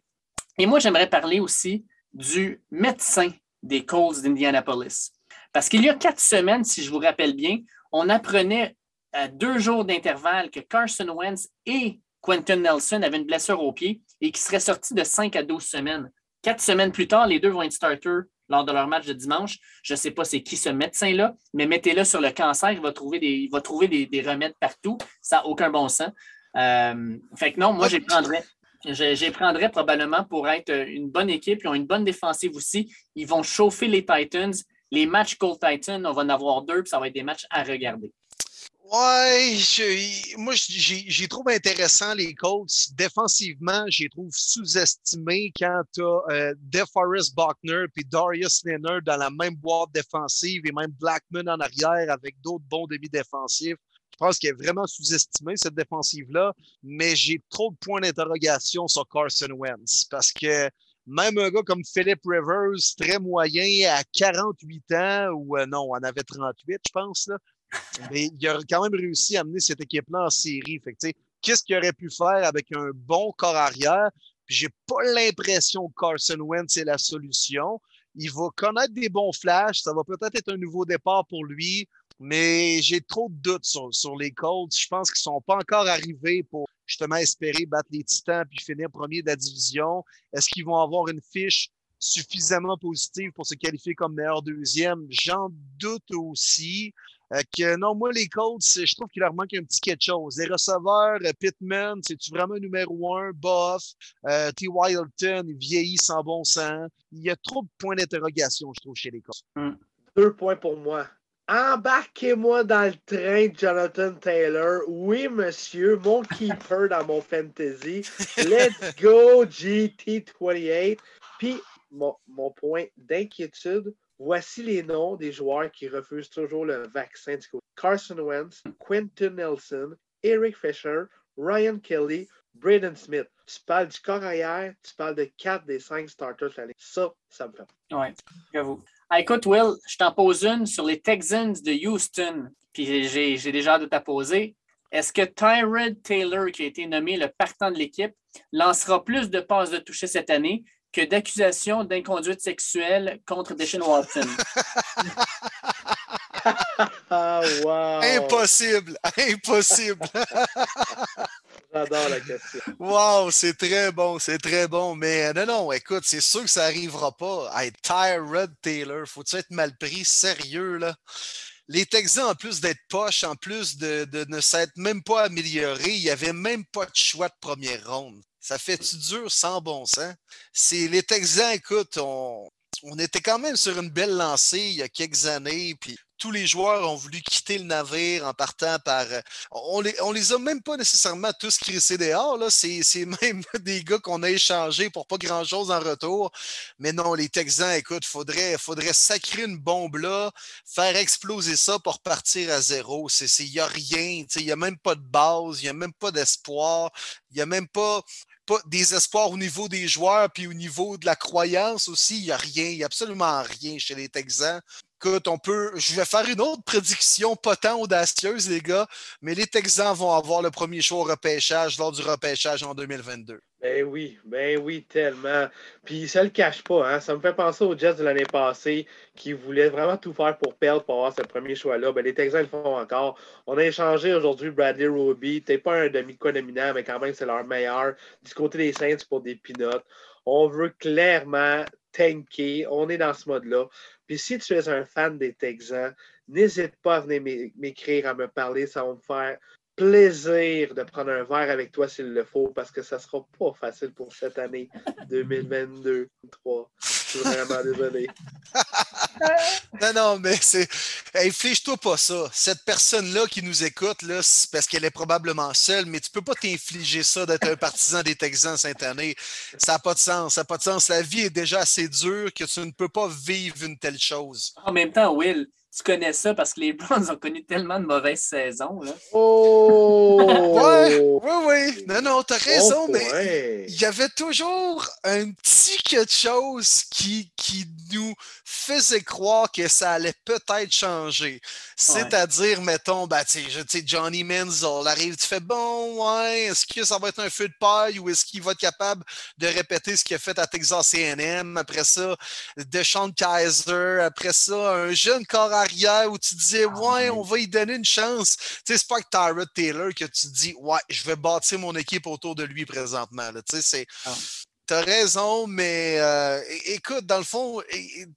Et moi, j'aimerais parler aussi du médecin des Colts d'Indianapolis. Parce qu'il y a quatre semaines, si je vous rappelle bien, on apprenait à deux jours d'intervalle que Carson Wentz et Quentin Nelson avaient une blessure au pied et qu'ils seraient sortis de 5 à 12 semaines. Quatre semaines plus tard, les deux vont être starters lors de leur match de dimanche. Je ne sais pas c'est qui ce médecin-là, mais mettez-le sur le cancer, il va trouver des, va trouver des, remèdes partout. Ça n'a aucun bon sens. Euh, fait que non, moi, j'y prendrais. J'y prendrais probablement pour être une bonne équipe. Ils ont une bonne défensive aussi. Ils vont chauffer les Titans. Les matchs Cold Titans, on va en avoir deux, puis ça va être des matchs à regarder. Ouais, moi, j'ai trouve intéressant les Colts. Défensivement, j'ai trouve sous-estimé quand tu as euh, DeForest Buckner puis Darius Leonard dans la même boîte défensive et même Blackman en arrière avec d'autres bons demi-défensifs. Je pense qu'il est vraiment sous-estimé, cette défensive-là, mais j'ai trop de points d'interrogation sur Carson Wentz parce que même un gars comme Philip Rivers, très moyen, à 48 ans, ou euh, non, on avait 38, je pense, là, il a quand même réussi à amener cette équipe-là en série. qu'est-ce qu'il aurait pu faire avec un bon corps arrière? Puis j'ai pas l'impression que Carson Wentz est la solution. Il va connaître des bons flashs. Ça va peut-être être un nouveau départ pour lui, mais j'ai trop de doutes sur, les Colts. Je pense qu'ils sont pas encore arrivés pour justement espérer battre les Titans puis finir premier de la division? Est-ce qu'ils vont avoir une fiche suffisamment positive pour se qualifier comme meilleur deuxième? J'en doute aussi. Euh, que non, moi, les Colts, je trouve qu'il leur manque un petit quelque chose. Les receveurs, euh, Pittman, c'est-tu vraiment numéro un? Boff, euh, T. Wildton, il vieillit sans bon sens. Il y a trop de points d'interrogation, je trouve, chez les Colts. Deux points pour moi. Embarquez-moi dans le train de Jonathan Taylor. Oui, monsieur, mon keeper dans mon fantasy. Let's go, GT28. Puis, mon, mon point d'inquiétude, Voici les noms des joueurs qui refusent toujours le vaccin Carson Wentz, Quentin Nelson, Eric Fisher, Ryan Kelly, Braden Smith. Tu parles du corps arrière, tu parles de quatre des cinq starters de l'année. Ça, ça me fait. Oui, j'avoue. Ah, écoute, Will, je t'en pose une sur les Texans de Houston. Puis j'ai déjà de poser. Est-ce que Tyrod Taylor, qui a été nommé le partant de l'équipe, lancera plus de passes de toucher cette année que d'accusations d'inconduite sexuelle contre Deshaun Watson? ah, wow. Impossible! Impossible! J'adore la question. Wow, c'est très bon, c'est très bon. Mais euh, non, non, écoute, c'est sûr que ça n'arrivera pas. Hey, Tyrod Taylor, faut-tu être mal pris? Sérieux, là? Les Texans, en plus d'être poches, en plus de, de ne s'être même pas améliorés, il n'y avait même pas de choix de première ronde. Ça fait-tu dur sans bon sens? C'est les Texans, écoute, on, on était quand même sur une belle lancée il y a quelques années, puis tous les joueurs ont voulu quitter le navire en partant par. Euh, on les, on les a même pas nécessairement tous crissés dehors. Là. C'est, même des gars qu'on a échangés pour pas grand-chose en retour. Mais non, les Texans, écoute, faudrait, faudrait sacrer une bombe là, faire exploser ça pour partir à zéro. Il n'y a rien. Il n'y a même pas de base, il n'y a même pas d'espoir, il n'y a même pas pas des espoirs au niveau des joueurs, puis au niveau de la croyance aussi, il n'y a rien, il n'y a absolument rien chez les Texans. Écoute, on peut. Je vais faire une autre prédiction pas tant audacieuse, les gars, mais les Texans vont avoir le premier choix au repêchage lors du repêchage en 2022. Ben oui, ben oui, tellement. Puis ça le cache pas, hein? Ça me fait penser aux Jets de l'année passée qui voulaient vraiment tout faire pour perdre pour avoir ce premier choix-là. Ben, les Texans le font encore. On a échangé aujourd'hui Bradley Roby. T'es pas un demi-quoi dominant, mais quand même, c'est leur meilleur. Du côté des Saints pour des pinottes. On veut clairement tanker. On est dans ce mode-là. Puis si tu es un fan des Texans, n'hésite pas à venir m'écrire, à me parler. Ça va me faire plaisir de prendre un verre avec toi s'il le faut, parce que ça ne sera pas facile pour cette année 2022 Je suis vraiment désolé. non, non, mais c'est. Inflige-toi pas ça. Cette personne-là qui nous écoute, là, parce qu'elle est probablement seule, mais tu peux pas t'infliger ça d'être un partisan des Texans cette année. Ça n'a pas de sens. Ça n'a pas de sens. La vie est déjà assez dure que tu ne peux pas vivre une telle chose. En même temps, Will, tu connais ça parce que les Browns ont connu tellement de mauvaises saisons. Là. Oh! ouais, oui, oui. Non, non, t'as raison, mais il y avait toujours un petit quelque chose qui, qui nous faisait croire que ça allait peut-être changer. C'est-à-dire, mettons, ben, tu sais, Johnny Menzel arrive, tu fais bon, ouais, est-ce que ça va être un feu de paille ou est-ce qu'il va être capable de répéter ce qu'il a fait à Texas AM? Après ça, Deshaun Kaiser, après ça, un jeune corps arrière où tu disais, ah, ouais, on va y donner une chance. Tu sais, c'est pas que Tyrod Taylor que tu dis, ouais, je vais bâtir mon équipe autour de lui présentement. Tu sais, c'est. Ah. T'as raison, mais euh, écoute, dans le fond,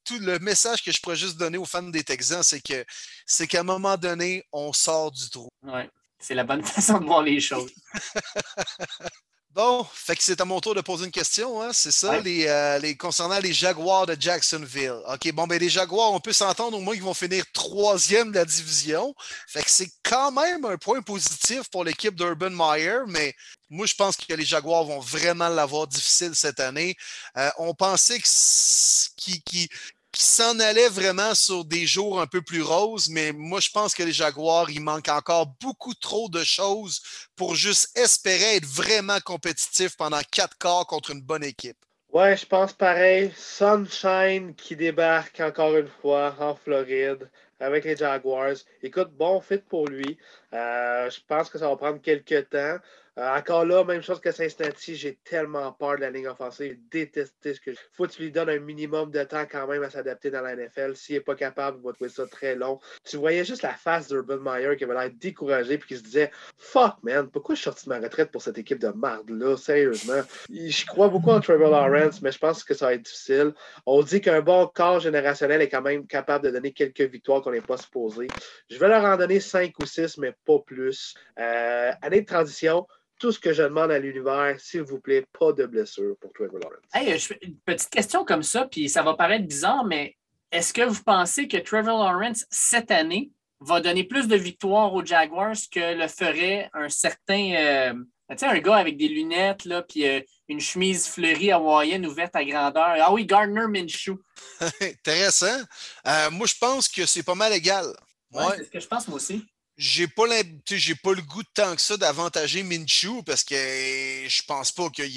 tout le message que je pourrais juste donner aux fans des Texans, c'est que c'est qu'à un moment donné, on sort du trou. Ouais, c'est la bonne façon de voir les choses. Bon, fait que c'est à mon tour de poser une question, hein? c'est ça, les, euh, les, concernant les Jaguars de Jacksonville. OK, bon, ben les Jaguars, on peut s'entendre au moins qu'ils vont finir troisième de la division. Fait que c'est quand même un point positif pour l'équipe d'Urban Meyer, mais moi, je pense que les Jaguars vont vraiment l'avoir difficile cette année. Euh, on pensait qu'ils qui s'en allait vraiment sur des jours un peu plus roses, mais moi, je pense que les Jaguars, il manque encore beaucoup trop de choses pour juste espérer être vraiment compétitif pendant quatre quarts contre une bonne équipe. Ouais, je pense pareil. Sunshine qui débarque encore une fois en Floride avec les Jaguars. Écoute, bon fit pour lui. Euh, je pense que ça va prendre quelques temps. Euh, encore là, même chose que Cincinnati, j'ai tellement peur de la ligne offensive. Détester ce que je... faut que tu lui donnes un minimum de temps quand même à s'adapter dans la NFL. S'il n'est pas capable, il va trouver ça très long. Tu voyais juste la face d'Urban Meyer qui avait l'air découragé puis qui se disait Fuck man, pourquoi je suis sorti de ma retraite pour cette équipe de marde-là, sérieusement. Je crois beaucoup en Trevor Lawrence, mais je pense que ça va être difficile. On dit qu'un bon corps générationnel est quand même capable de donner quelques victoires qu'on n'est pas supposé. Je vais leur en donner 5 ou 6, mais pas plus. Euh, année de transition, tout ce que je demande à l'univers, s'il vous plaît, pas de blessure pour Trevor Lawrence. Hey, une petite question comme ça, puis ça va paraître bizarre, mais est-ce que vous pensez que Trevor Lawrence, cette année, va donner plus de victoires aux Jaguars que le ferait un certain. Euh, tu sais, un gars avec des lunettes, là, puis euh, une chemise fleurie hawaïenne ouverte à grandeur? Ah oui, Gardner Minshew. Intéressant. Euh, moi, je pense que c'est pas mal égal. Ouais, c'est ce que je pense, moi aussi. J'ai pas, pas le goût de tant que ça d'avantager Minshew parce que je pense pas qu'il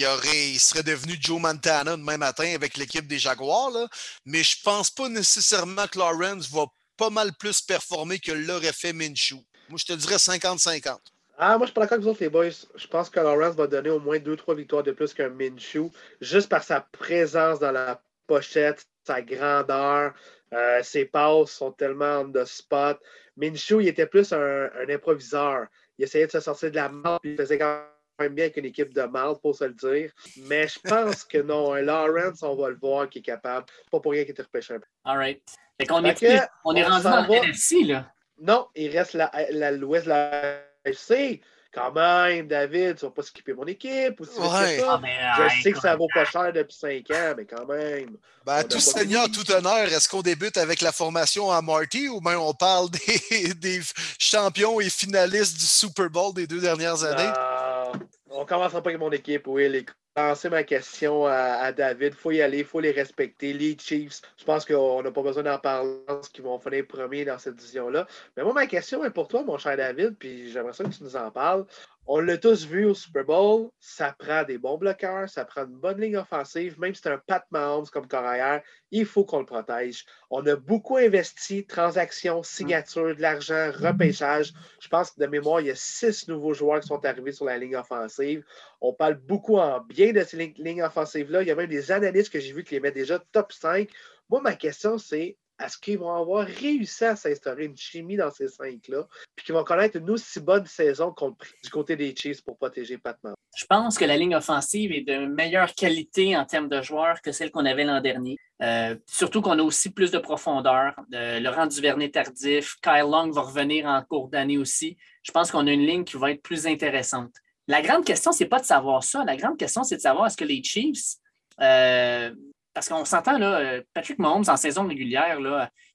serait devenu Joe Montana demain matin avec l'équipe des Jaguars, mais je pense pas nécessairement que Lawrence va pas mal plus performer que l'aurait fait Minshew. Moi, je te dirais 50-50. Ah, moi, je suis pas d'accord avec les boys. Je pense que Lawrence va donner au moins 2-3 victoires de plus qu'un Minshew, juste par sa présence dans la pochette, sa grandeur. Euh, ses passes sont tellement on the spot. Minshew, il était plus un, improviseur. Il essayait de se sortir de la malle, puis il faisait quand même bien avec une équipe de mal, pour se le dire. Mais je pense que non, un Lawrence, on va le voir qui est capable. Pas pour rien qu'il était repêché un peu. All right. Fait qu'on est, on est rendu dans NFC, là. Non, il reste l'ouest de la FC. Quand même, David, tu vas pas skipper mon équipe ou si ouais. ça. Ah, je sais que ça vaut pas cher depuis 5 ans, mais quand même. Ben, tout seigneur, tout honneur, est-ce qu'on débute avec la formation à Marty ou bien on parle des, des, champions et finalistes du Super Bowl des deux dernières années? On commencera pas avec mon équipe, oui. Lancer ma question à, David. Il faut y aller, il faut les respecter. Les Chiefs, je pense qu'on n'a pas besoin d'en parler, qui vont finir premiers dans cette division-là. Mais moi, ma question est pour toi, mon cher David, puis j'aimerais ça que tu nous en parles. On l'a tous vu au Super Bowl, ça prend des bons bloqueurs, ça prend une bonne ligne offensive, même si c'est un Pat Mahomes comme carrière, il faut qu'on le protège. On a beaucoup investi, transactions, signatures, de l'argent, repêchage. Je pense que de mémoire, il y a six nouveaux joueurs qui sont arrivés sur la ligne offensive. On parle beaucoup en bien de ces lignes offensives-là. Il y a même des analystes que j'ai vus qui les mettent déjà top 5. Moi, ma question, c'est est-ce qu'ils vont avoir réussi à s'instaurer une chimie dans ces cinq-là, puis qu'ils vont connaître une aussi bonne saison du côté des Chiefs pour protéger Pat Je pense que la ligne offensive est de meilleure qualité en termes de joueurs que celle qu'on avait l'an dernier. Euh, surtout qu'on a aussi plus de profondeur. Euh, Laurent Duvernay tardif, Kyle Long va revenir en cours d'année aussi. Je pense qu'on a une ligne qui va être plus intéressante. La grande question, c'est pas de savoir ça. La grande question, c'est de savoir est-ce que les Chiefs euh, parce qu'on s'entend, là, euh, Patrick Mahomes, en saison régulière,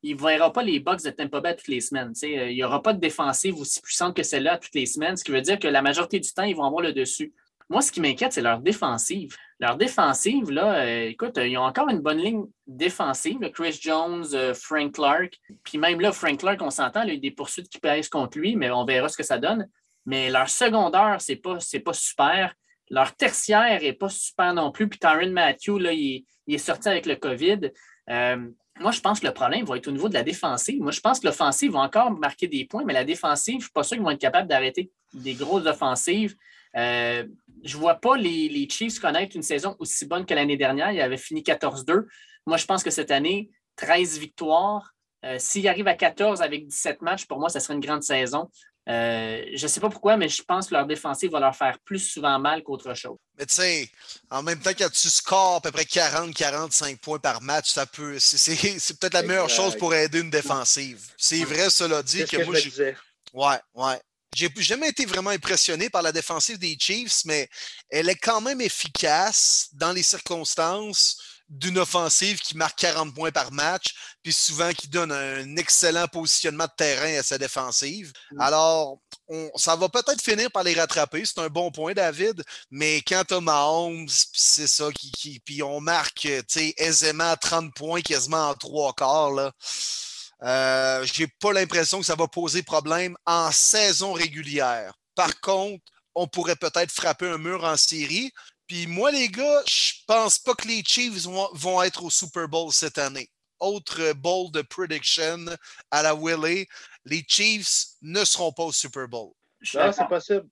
il ne verra pas les box de Tampa Bay toutes les semaines. Euh, il n'y aura pas de défensive aussi puissante que celle-là toutes les semaines, ce qui veut dire que la majorité du temps, ils vont avoir le dessus. Moi, ce qui m'inquiète, c'est leur défensive. Leur défensive, là, écoute, ils ont encore une bonne ligne défensive. Chris Jones, Frank Clark. Puis même là, Frank Clark, on s'entend, il y a des poursuites qui pèsent contre lui, mais on verra ce que ça donne. Mais leur secondaire, ce n'est pas, pas super. Leur tertiaire n'est pas super non plus. Puis Tyron Matthew, là, il, est sorti avec le COVID. Euh, moi, je pense que le problème va être au niveau de la défensive. Moi, je pense que l'offensive va encore marquer des points, mais la défensive, je ne suis pas sûr qu'ils vont être capables d'arrêter des grosses offensives. Euh, je ne vois pas les, les, Chiefs connaître une saison aussi bonne que l'année dernière. Ils avaient fini 14-2. Moi, je pense que cette année, 13 victoires. Euh, s'ils arrivent à 14 avec 17 matchs, pour moi, ça serait une grande saison. Euh, je ne sais pas pourquoi, mais je pense que leur défensive va leur faire plus souvent mal qu'autre chose. Mais tu sais, en même temps, quand tu scores à peu près 40-45 points par match, ça peut. C'est peut-être la meilleure chose pour aider une défensive. C'est vrai, cela dit, que, moi. Je ouais, ouais. J'ai jamais été vraiment impressionné par la défensive des Chiefs, mais elle est quand même efficace dans les circonstances d'une offensive qui marque 40 points par match, puis souvent qui donne un excellent positionnement de terrain à sa défensive. Mm. Alors, ça va peut-être finir par les rattraper. C'est un bon point, David. Mais quand tu Mahomes, c'est ça, qui, puis on marque aisément 30 points quasiment en trois quarts. Là. Euh, j'ai pas l'impression que ça va poser problème en saison régulière. Par contre, on pourrait peut-être frapper un mur en série, puis moi, les gars, je pense pas que les Chiefs vont, être au Super Bowl cette année. Autre bold prediction à la Willie, les Chiefs ne seront pas au Super Bowl. non, c'est possible.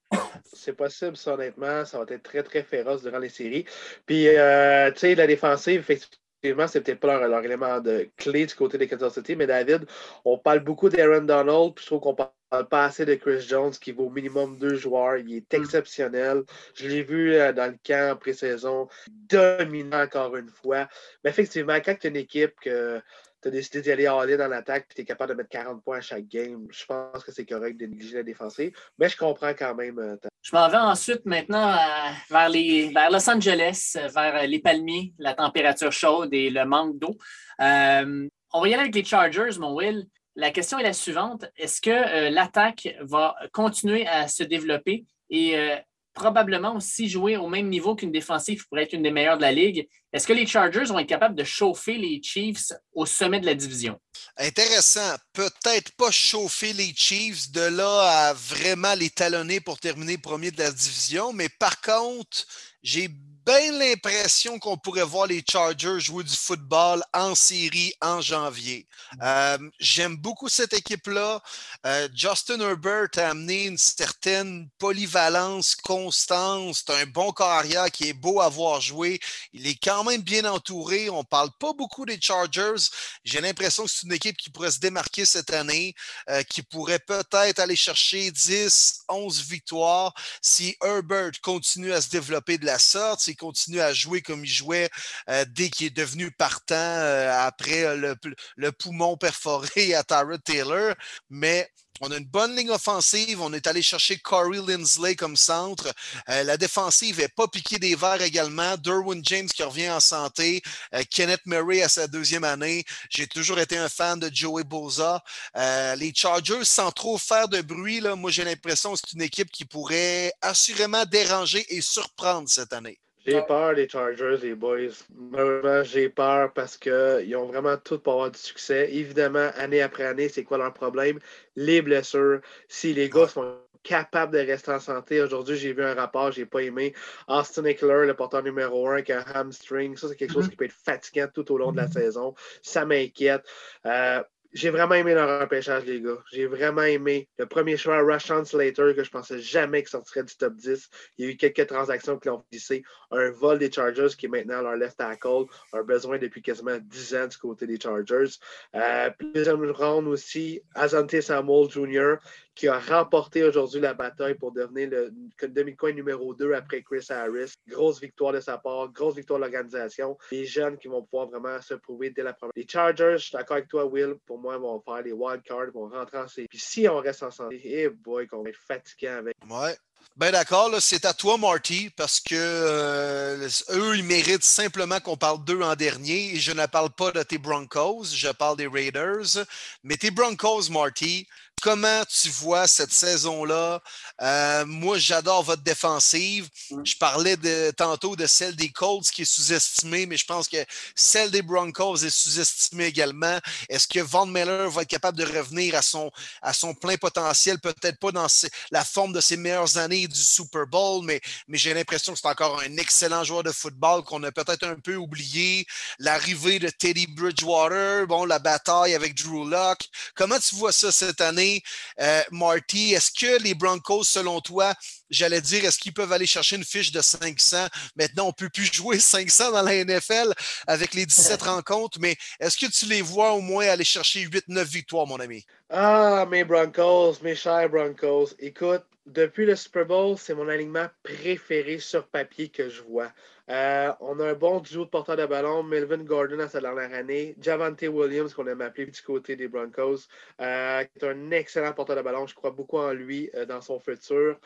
C'est possible, ça, honnêtement. Ça va être très, très féroce durant les séries. Puis, euh, tu sais, la défensive, effectivement, c'est peut-être pas leur, élément de clé du côté des Kansas City, mais David, on parle beaucoup d'Aaron Donald, puis je trouve qu'on parle pas assez de Chris Jones, qui vaut au minimum deux joueurs. Il est mm. exceptionnel. Je l'ai vu euh, dans le camp pré-saison, dominant encore une fois. Mais effectivement, quand tu as une équipe que tu as décidé d'y aller all-in dans l'attaque et tu es capable de mettre 40 points à chaque game, je pense que c'est correct de négliger la défensive. Mais je comprends quand même. Euh, je m'en vais ensuite maintenant euh, vers, les, vers Los Angeles, vers les palmiers, la température chaude et le manque d'eau. on va y aller avec les Chargers, mon Will. La question est la suivante. Est-ce que euh, l'attaque va continuer à se développer? Et euh, probablement aussi jouer au même niveau qu'une défensive pourrait être une des meilleures de la Ligue? Est-ce que les Chargers vont être capables de chauffer les Chiefs au sommet de la division? Intéressant. Peut-être pas chauffer les Chiefs de là à vraiment les talonner pour terminer premier de la division, mais par contre, j'ai bien l'impression qu'on pourrait voir les Chargers jouer du football en série en janvier. Mm. Euh, j'aime beaucoup cette équipe-là. Euh, Justin Herbert a amené une certaine polyvalence, constance. C'est un bon carrière qui est beau à voir jouer. Il est quand même bien entouré. On ne parle pas beaucoup des Chargers. J'ai l'impression que c'est une équipe qui pourrait se démarquer cette année, euh, qui pourrait peut-être aller chercher 10, 11 victoires si Herbert continue à se développer de la sorte il continue à jouer comme il jouait euh, dès qu'il est devenu partant euh, après euh, le, poumon perforé à Tyrod Taylor. Mais on a une bonne ligne offensive. On est allé chercher Corey Lindsley comme centre. la défensive n'est pas piquée des verres également. Derwin James qui revient en santé. Kenneth Murray à sa deuxième année. J'ai toujours été un fan de Joey Boza. les Chargers, sans trop faire de bruit, là, moi j'ai l'impression que c'est une équipe qui pourrait assurément déranger et surprendre cette année. J'ai peur des Chargers, les boys. Malheureusement, j'ai peur parce qu'ils ont vraiment tout pour avoir du succès. Évidemment, année après année, c'est quoi leur problème? Les blessures. Si les gars sont capables de rester en santé, aujourd'hui, j'ai vu un rapport, j'ai pas aimé. Austin Eckler, le porteur numéro un, qui a un hamstring. Ça, c'est quelque chose mm-hmm. qui peut être fatigant tout au long de la mm-hmm. saison. Ça m'inquiète. Euh, j'ai vraiment aimé leur repêchage, les gars. J'ai vraiment aimé le premier choix, Rashawn Slater, que je pensais jamais qu'il sortirait du top 10. Il y a eu quelques transactions qui l'ont glissé. Un vol des Chargers qui est maintenant leur left tackle. Un besoin depuis quasiment 10 ans du côté des Chargers. Euh, deuxième round aussi, Azante Samuel Jr., qui a remporté aujourd'hui la bataille pour devenir le demi-coin numéro 2 après Chris Harris. Grosse victoire de sa part, grosse victoire de l'organisation. Les jeunes qui vont pouvoir vraiment se prouver dès la première. Les Chargers, je suis d'accord avec toi, Will, pour moi, vont faire les wildcards, vont rentrer en série. Puis si on reste en santé, eh boy, qu'on va être fatiguant avec. Ouais. Ben d'accord, c'est à toi, Marty, parce que euh, eux, ils méritent simplement qu'on parle d'eux en dernier. Et je ne parle pas de tes Broncos, je parle des Raiders. Mais tes Broncos, Marty, comment tu vois cette saison-là? Euh, moi, j'adore votre défensive. Mm. Je parlais de, tantôt de celle des Colts qui est sous-estimée, mais je pense que celle des Broncos est sous-estimée également. Est-ce que Von Miller va être capable de revenir à son, à son plein potentiel? Peut-être pas dans la forme de ses meilleures années du Super Bowl, mais, mais j'ai l'impression que c'est encore un excellent joueur de football qu'on a peut-être un peu oublié. L'arrivée de Teddy Bridgewater, bon, la bataille avec Drew Locke. Comment tu vois ça cette année? Euh, Marty, est-ce que les Broncos, selon toi, j'allais dire, est-ce qu'ils peuvent aller chercher une fiche de 500? Maintenant, on ne peut plus jouer 500 dans la NFL avec les 17 rencontres, mais est-ce que tu les vois au moins aller chercher 8-9 victoires, mon ami? Ah, mes Broncos, mes chers Broncos. Écoute, depuis le Super Bowl, c'est mon alignement préféré sur papier que je vois. Euh, on a un bon duo de porteurs de ballon, Melvin Gordon à sa dernière année, Javante Williams, qu'on aime appeler du côté des Broncos, euh, qui est un excellent porteur de ballon. Je crois beaucoup en lui euh, dans son futur.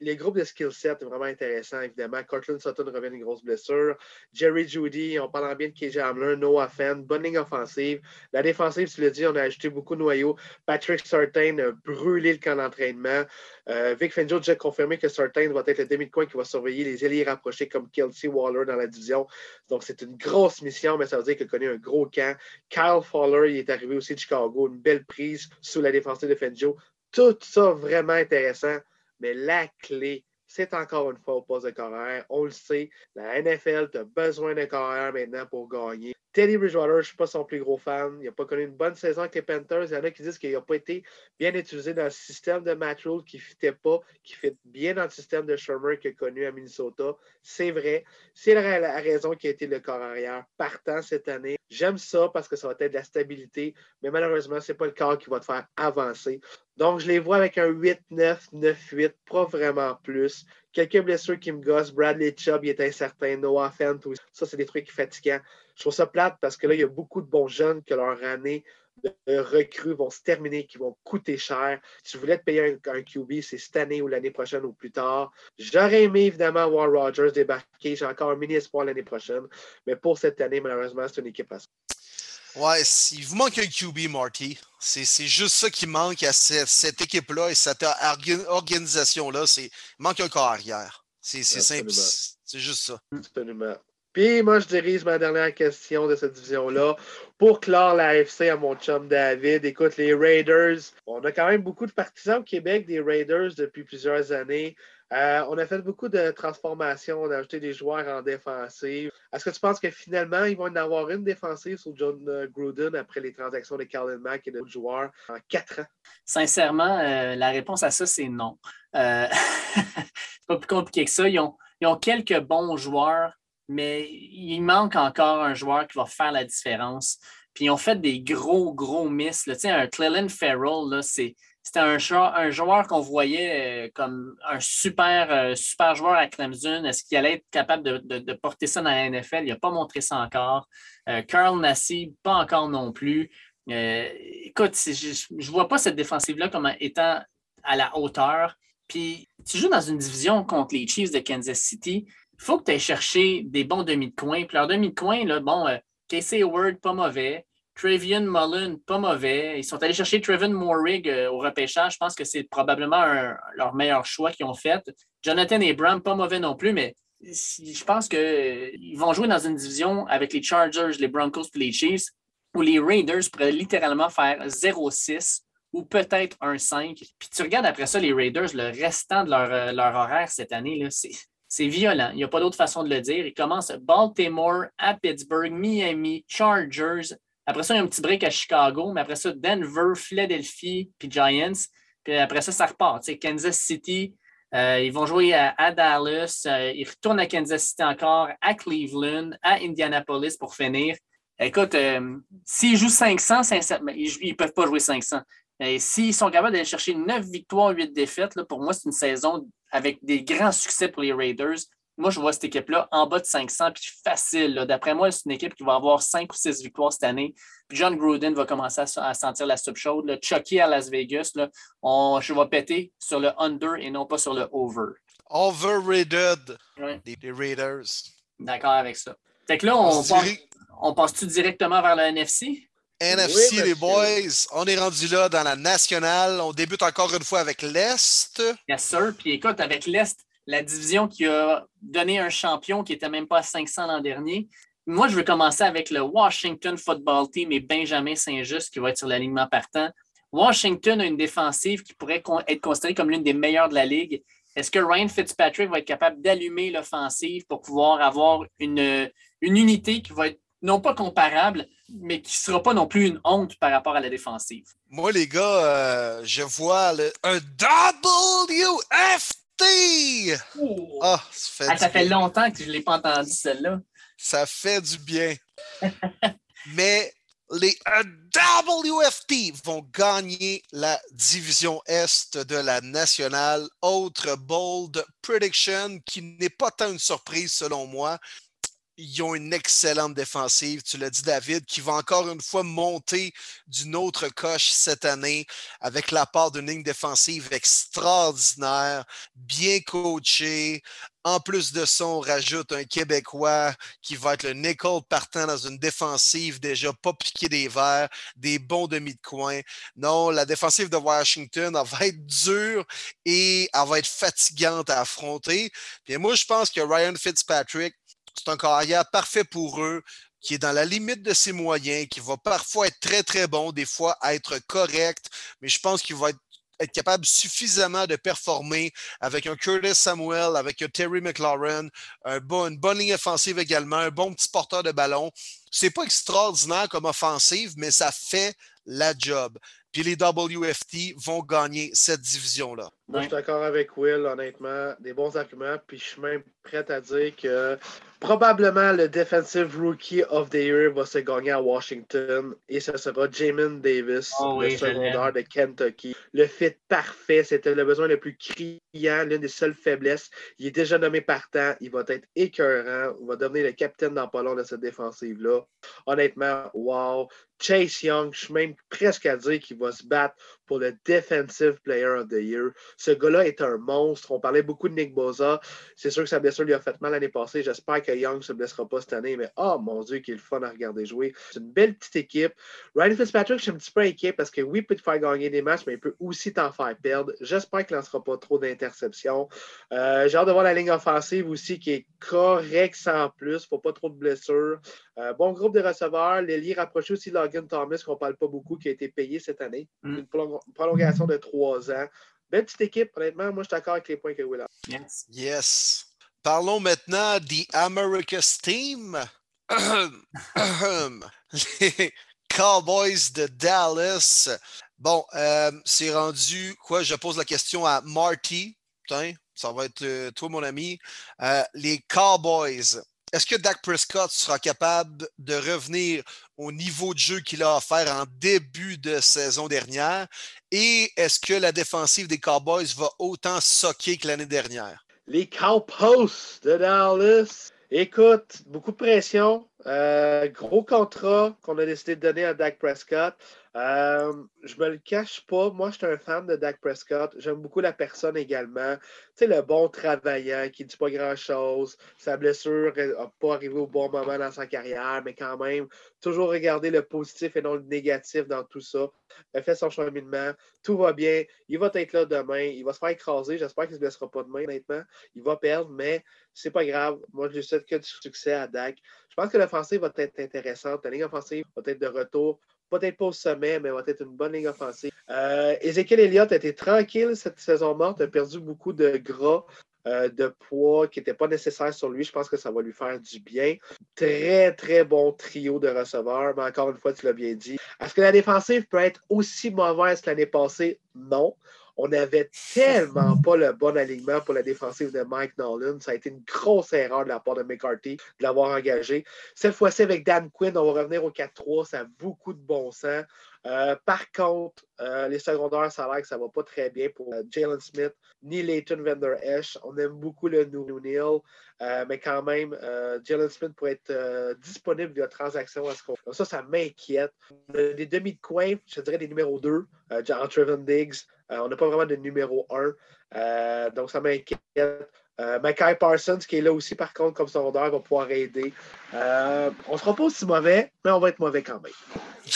les groupes de skill set, vraiment intéressants, évidemment. Cortland Sutton revient d'une grosse blessure. Jerry Judy, on parle bien de KJ Hamler, Noah Fenn, bonne ligne offensive. La défensive, tu l'as dit, on a ajouté beaucoup de noyaux. Patrick Sartain a brûlé le camp d'entraînement. Vic Fangio a déjà confirmé que Sartain va être le demi-coin qui va surveiller les alliés rapprochés comme Kill Kelsey Waller dans la division. Donc, c'est une grosse mission, mais ça veut dire qu'il connaît un gros camp. Kyle Fowler, il est arrivé aussi de Chicago, une belle prise sous la défense de Fangio. Tout ça vraiment intéressant, mais la clé, c'est encore une fois au poste de carrière. On le sait, la NFL, tu as besoin d'un carrière maintenant pour gagner. Teddy Bridgewater, je ne suis pas son plus gros fan. Il n'a pas connu une bonne saison avec les Panthers. Il y en a qui disent qu'il n'a pas été bien utilisé dans le système de Matt Rule qui ne fitait pas, qui fit bien dans le système de Shermer qu'il a connu à Minnesota. C'est vrai. C'est la, raison qui a été le corps arrière partant cette année. J'aime ça parce que ça va être de la stabilité, mais malheureusement, ce n'est pas le corps qui va te faire avancer. Donc, je les vois avec un 8-9, 9-8, pas vraiment plus. Quelques blessures qui me gossent. Bradley Chubb, il est incertain. Noah Fent, ça, c'est des trucs fatigants. Je trouve ça plate parce que là, il y a beaucoup de bons jeunes que leur année de recrues vont se terminer, qui vont coûter cher. Si je voulais te payer un, QB, c'est cette année ou l'année prochaine ou plus tard. J'aurais aimé évidemment voir Rogers débarquer. J'ai encore un mini espoir l'année prochaine. Mais pour cette année, malheureusement, c'est une équipe à ça. Ouais, il vous manque un QB, Marty. C'est juste ça qui manque à cette, équipe-là et cette organisation-là. Il manque un corps arrière. C'est simple. C'est juste ça. Absolument. Puis moi, je dirige ma dernière question de cette division-là. Pour clore la FC à mon chum David, écoute, les Raiders, on a quand même beaucoup de partisans au Québec des Raiders depuis plusieurs années. Euh, on a fait beaucoup de transformations, on a ajouté des joueurs en défensive. Est-ce que tu penses que finalement, ils vont en avoir une défensive sur John euh, Gruden après les transactions de Carlin Mack et d'autres joueurs en quatre ans? Sincèrement, euh, la réponse à ça, c'est non. c'est pas plus compliqué que ça. Ils ont, ils ont quelques bons joueurs, mais il manque encore un joueur qui va faire la différence. Puis ils ont fait des gros, gros miss. Tu sais, un Cleland Farrell, c'était un, un, joueur qu'on voyait euh, comme un super, euh, super joueur à Clemson. Est-ce qu'il allait être capable de, porter ça dans la NFL? Il n'a pas montré ça encore. Euh, Carl Nassib, pas encore non plus. écoute, je ne vois pas cette défensive-là comme étant à la hauteur. Puis tu joues dans une division contre les Chiefs de Kansas City. Il faut que tu ailles chercher des bons demi de coin. Puis leur demi de coin, bon, Casey Howard, pas mauvais. Travian Mullen, pas mauvais. Ils sont allés chercher Trevin Morrig euh, au repêchage. Je pense que c'est probablement leur meilleur choix qu'ils ont fait. Jonathan Abram, pas mauvais non plus, mais je pense qu'ils vont jouer dans une division avec les Chargers, les Broncos et les Chiefs, où les Raiders pourraient littéralement faire 0-6 ou peut-être un 5. Puis tu regardes après ça les Raiders, le restant de leur, euh, leur horaire cette année, c'est violent. Il n'y a pas d'autre façon de le dire. Ils commencent Baltimore, à Pittsburgh, Miami, Chargers, après ça, il y a un petit break à Chicago, mais après ça, Denver, Philadelphie, puis Giants. Puis après ça, ça repart. Kansas City, euh, ils vont jouer à, Dallas. Euh, ils retournent à Kansas City encore, à Cleveland, à Indianapolis pour finir. Écoute, euh, s'ils jouent 500, ils ne peuvent pas jouer 500. S'ils sont capables d'aller chercher 9 victoires, 8 défaites, là, pour moi, c'est une saison avec des grands succès pour les Raiders. Moi, je vois cette équipe-là en bas de 500, puis facile. D'après moi, c'est une équipe qui va avoir 5 ou 6 victoires cette année. Puis John Gruden va commencer à, sentir la soupe chaude. Chucky à Las Vegas, là, on, je vais péter sur le under et non pas sur le over. Overrated, les, Raiders. D'accord avec ça. Fait que là, on, on passe-tu directement vers le NFC? NFC, les boys, on est rendu là dans la nationale. On débute encore une fois avec l'Est. Yes, sir. Puis écoute, avec l'Est, la division qui a donné un champion qui n'était même pas à 500 l'an dernier. Moi, je veux commencer avec le Washington Football Team et Benjamin Saint-Just qui va être sur l'alignement partant. Washington a une défensive qui pourrait être considérée comme l'une des meilleures de la ligue. Est-ce que Ryan Fitzpatrick va être capable d'allumer l'offensive pour pouvoir avoir une, une unité qui va être non pas comparable, mais qui ne sera pas non plus une honte par rapport à la défensive? Moi, les gars, euh, je vois un WF ah, ça fait, ah, longtemps que je ne l'ai pas entendu, celle-là. Ça fait du bien. Mais les WFT vont gagner la division Est de la nationale. Autre bold prediction qui n'est pas tant une surprise selon moi ils ont une excellente défensive, tu l'as dit David, qui va encore une fois monter d'une autre coche cette année avec la part d'une ligne défensive extraordinaire, bien coachée. En plus de ça, on rajoute un Québécois qui va être le nickel partant dans une défensive déjà pas piqué des verres, des bons demi de coin. Non, la défensive de Washington, va être dure et elle va être fatigante à affronter. Puis moi, je pense que Ryan Fitzpatrick, c'est un carrière parfait pour eux, qui est dans la limite de ses moyens, qui va parfois être très, très bon, des fois être correct, mais je pense qu'il va être capable suffisamment de performer avec un Curtis Samuel, avec un Terry McLaurin, une bonne ligne offensive également, un bon petit porteur de ballon. C'est pas extraordinaire comme offensive, mais ça fait la job. Puis les WFT vont gagner cette division-là. Moi, je suis d'accord avec Will, honnêtement. Des bons arguments. Puis je suis même prêt à dire que probablement le Defensive Rookie of the Year va se gagner à Washington. Et ce sera Jamin Davis, Oh le oui, secondaire de Kentucky. Le fit parfait. C'était le besoin le plus criant, l'une des seules faiblesses. Il est déjà nommé partant. Il va être écœurant. Il va devenir le capitaine dans pas long de cette défensive-là. Honnêtement, wow. Chase Young, je suis même presque à dire qu'il va se battre pour le Defensive Player of the Year. Ce gars-là est un monstre. On parlait beaucoup de Nick Boza. C'est sûr que sa blessure lui a fait mal l'année passée. J'espère que Young ne se blessera pas cette année, mais oh mon Dieu, qu'il est le fun à regarder jouer. C'est une belle petite équipe. Ryan Fitzpatrick, je suis un petit peu inquiet parce que oui, il peut te faire gagner des matchs, mais il peut aussi t'en faire perdre. J'espère qu'il ne lancera pas trop d'interceptions. Euh, J'ai hâte de voir la ligne offensive aussi qui est correcte sans plus. Il ne faut pas trop de blessures. Euh, bon groupe de receveurs. L'ailier rapproché aussi Logan Thomas, qu'on ne parle pas beaucoup, qui a été payé cette année. Mm. Une prolong- prolongation de trois ans. Belle petite équipe, honnêtement. Moi, je suis d'accord avec les points que Will a. Yes. Yes. Parlons maintenant des America's Team. Les Cowboys de Dallas. Bon, euh, c'est rendu quoi? Je pose la question à Marty. Putain, ça va être euh, toi, mon ami. Euh, les Cowboys. Est-ce que Dak Prescott sera capable de revenir au niveau de jeu qu'il a offert en début de saison dernière? Et est-ce que la défensive des Cowboys va autant socker que l'année dernière? Les Cowposts de Dallas. Écoute, beaucoup de pression. Euh, gros contrat qu'on a décidé de donner à Dak Prescott. Euh, je me le cache pas. Moi, je suis un fan de Dak Prescott. J'aime beaucoup la personne également. Tu sais, le bon travaillant qui ne dit pas grand-chose. Sa blessure n'a pas arrivé au bon moment dans sa carrière, mais quand même, toujours regarder le positif et non le négatif dans tout ça. Il fait son cheminement. Tout va bien. Il va être là demain. Il va se faire écraser. J'espère qu'il ne se blessera pas demain, honnêtement. Il va perdre, mais c'est pas grave. Moi, je souhaite que du succès à Dak. Je pense que l'offensive va être intéressante. La ligne offensive va être de retour. Peut-être pas au sommet, mais va être une bonne ligne offensive. Euh, Ezekiel Elliott a été tranquille cette saison morte, a perdu beaucoup de gras, euh, de poids qui n'était pas nécessaire sur lui. Je pense que ça va lui faire du bien. Très, très bon trio de receveurs, mais encore une fois, tu l'as bien dit. Est-ce que la défensive peut être aussi mauvaise que l'année passée? Non. On n'avait tellement pas le bon alignement pour la défensive de Mike Nolan. Ça a été une grosse erreur de la part de McCarthy de l'avoir engagé. Cette fois-ci, avec Dan Quinn, on va revenir au 4-3. Ça a beaucoup de bon sens. Euh, par contre, euh, les secondaires, ça a l'air que ça va pas très bien pour euh, Jalen Smith ni Leighton Vander Esch. On aime beaucoup le euh, mais quand même, Jalen Smith pourrait être disponible via transaction à ce qu'on ça, ça m'inquiète. Des demi de coin, je dirais des numéros 2, euh, genre Trevin Diggs. On n'a pas vraiment de numéro 1. Euh, donc ça m'inquiète. Euh, Mackay Parsons, qui est là aussi, par contre, comme secondaire, va pouvoir aider. Euh, on ne sera pas aussi mauvais, mais on va être mauvais quand même.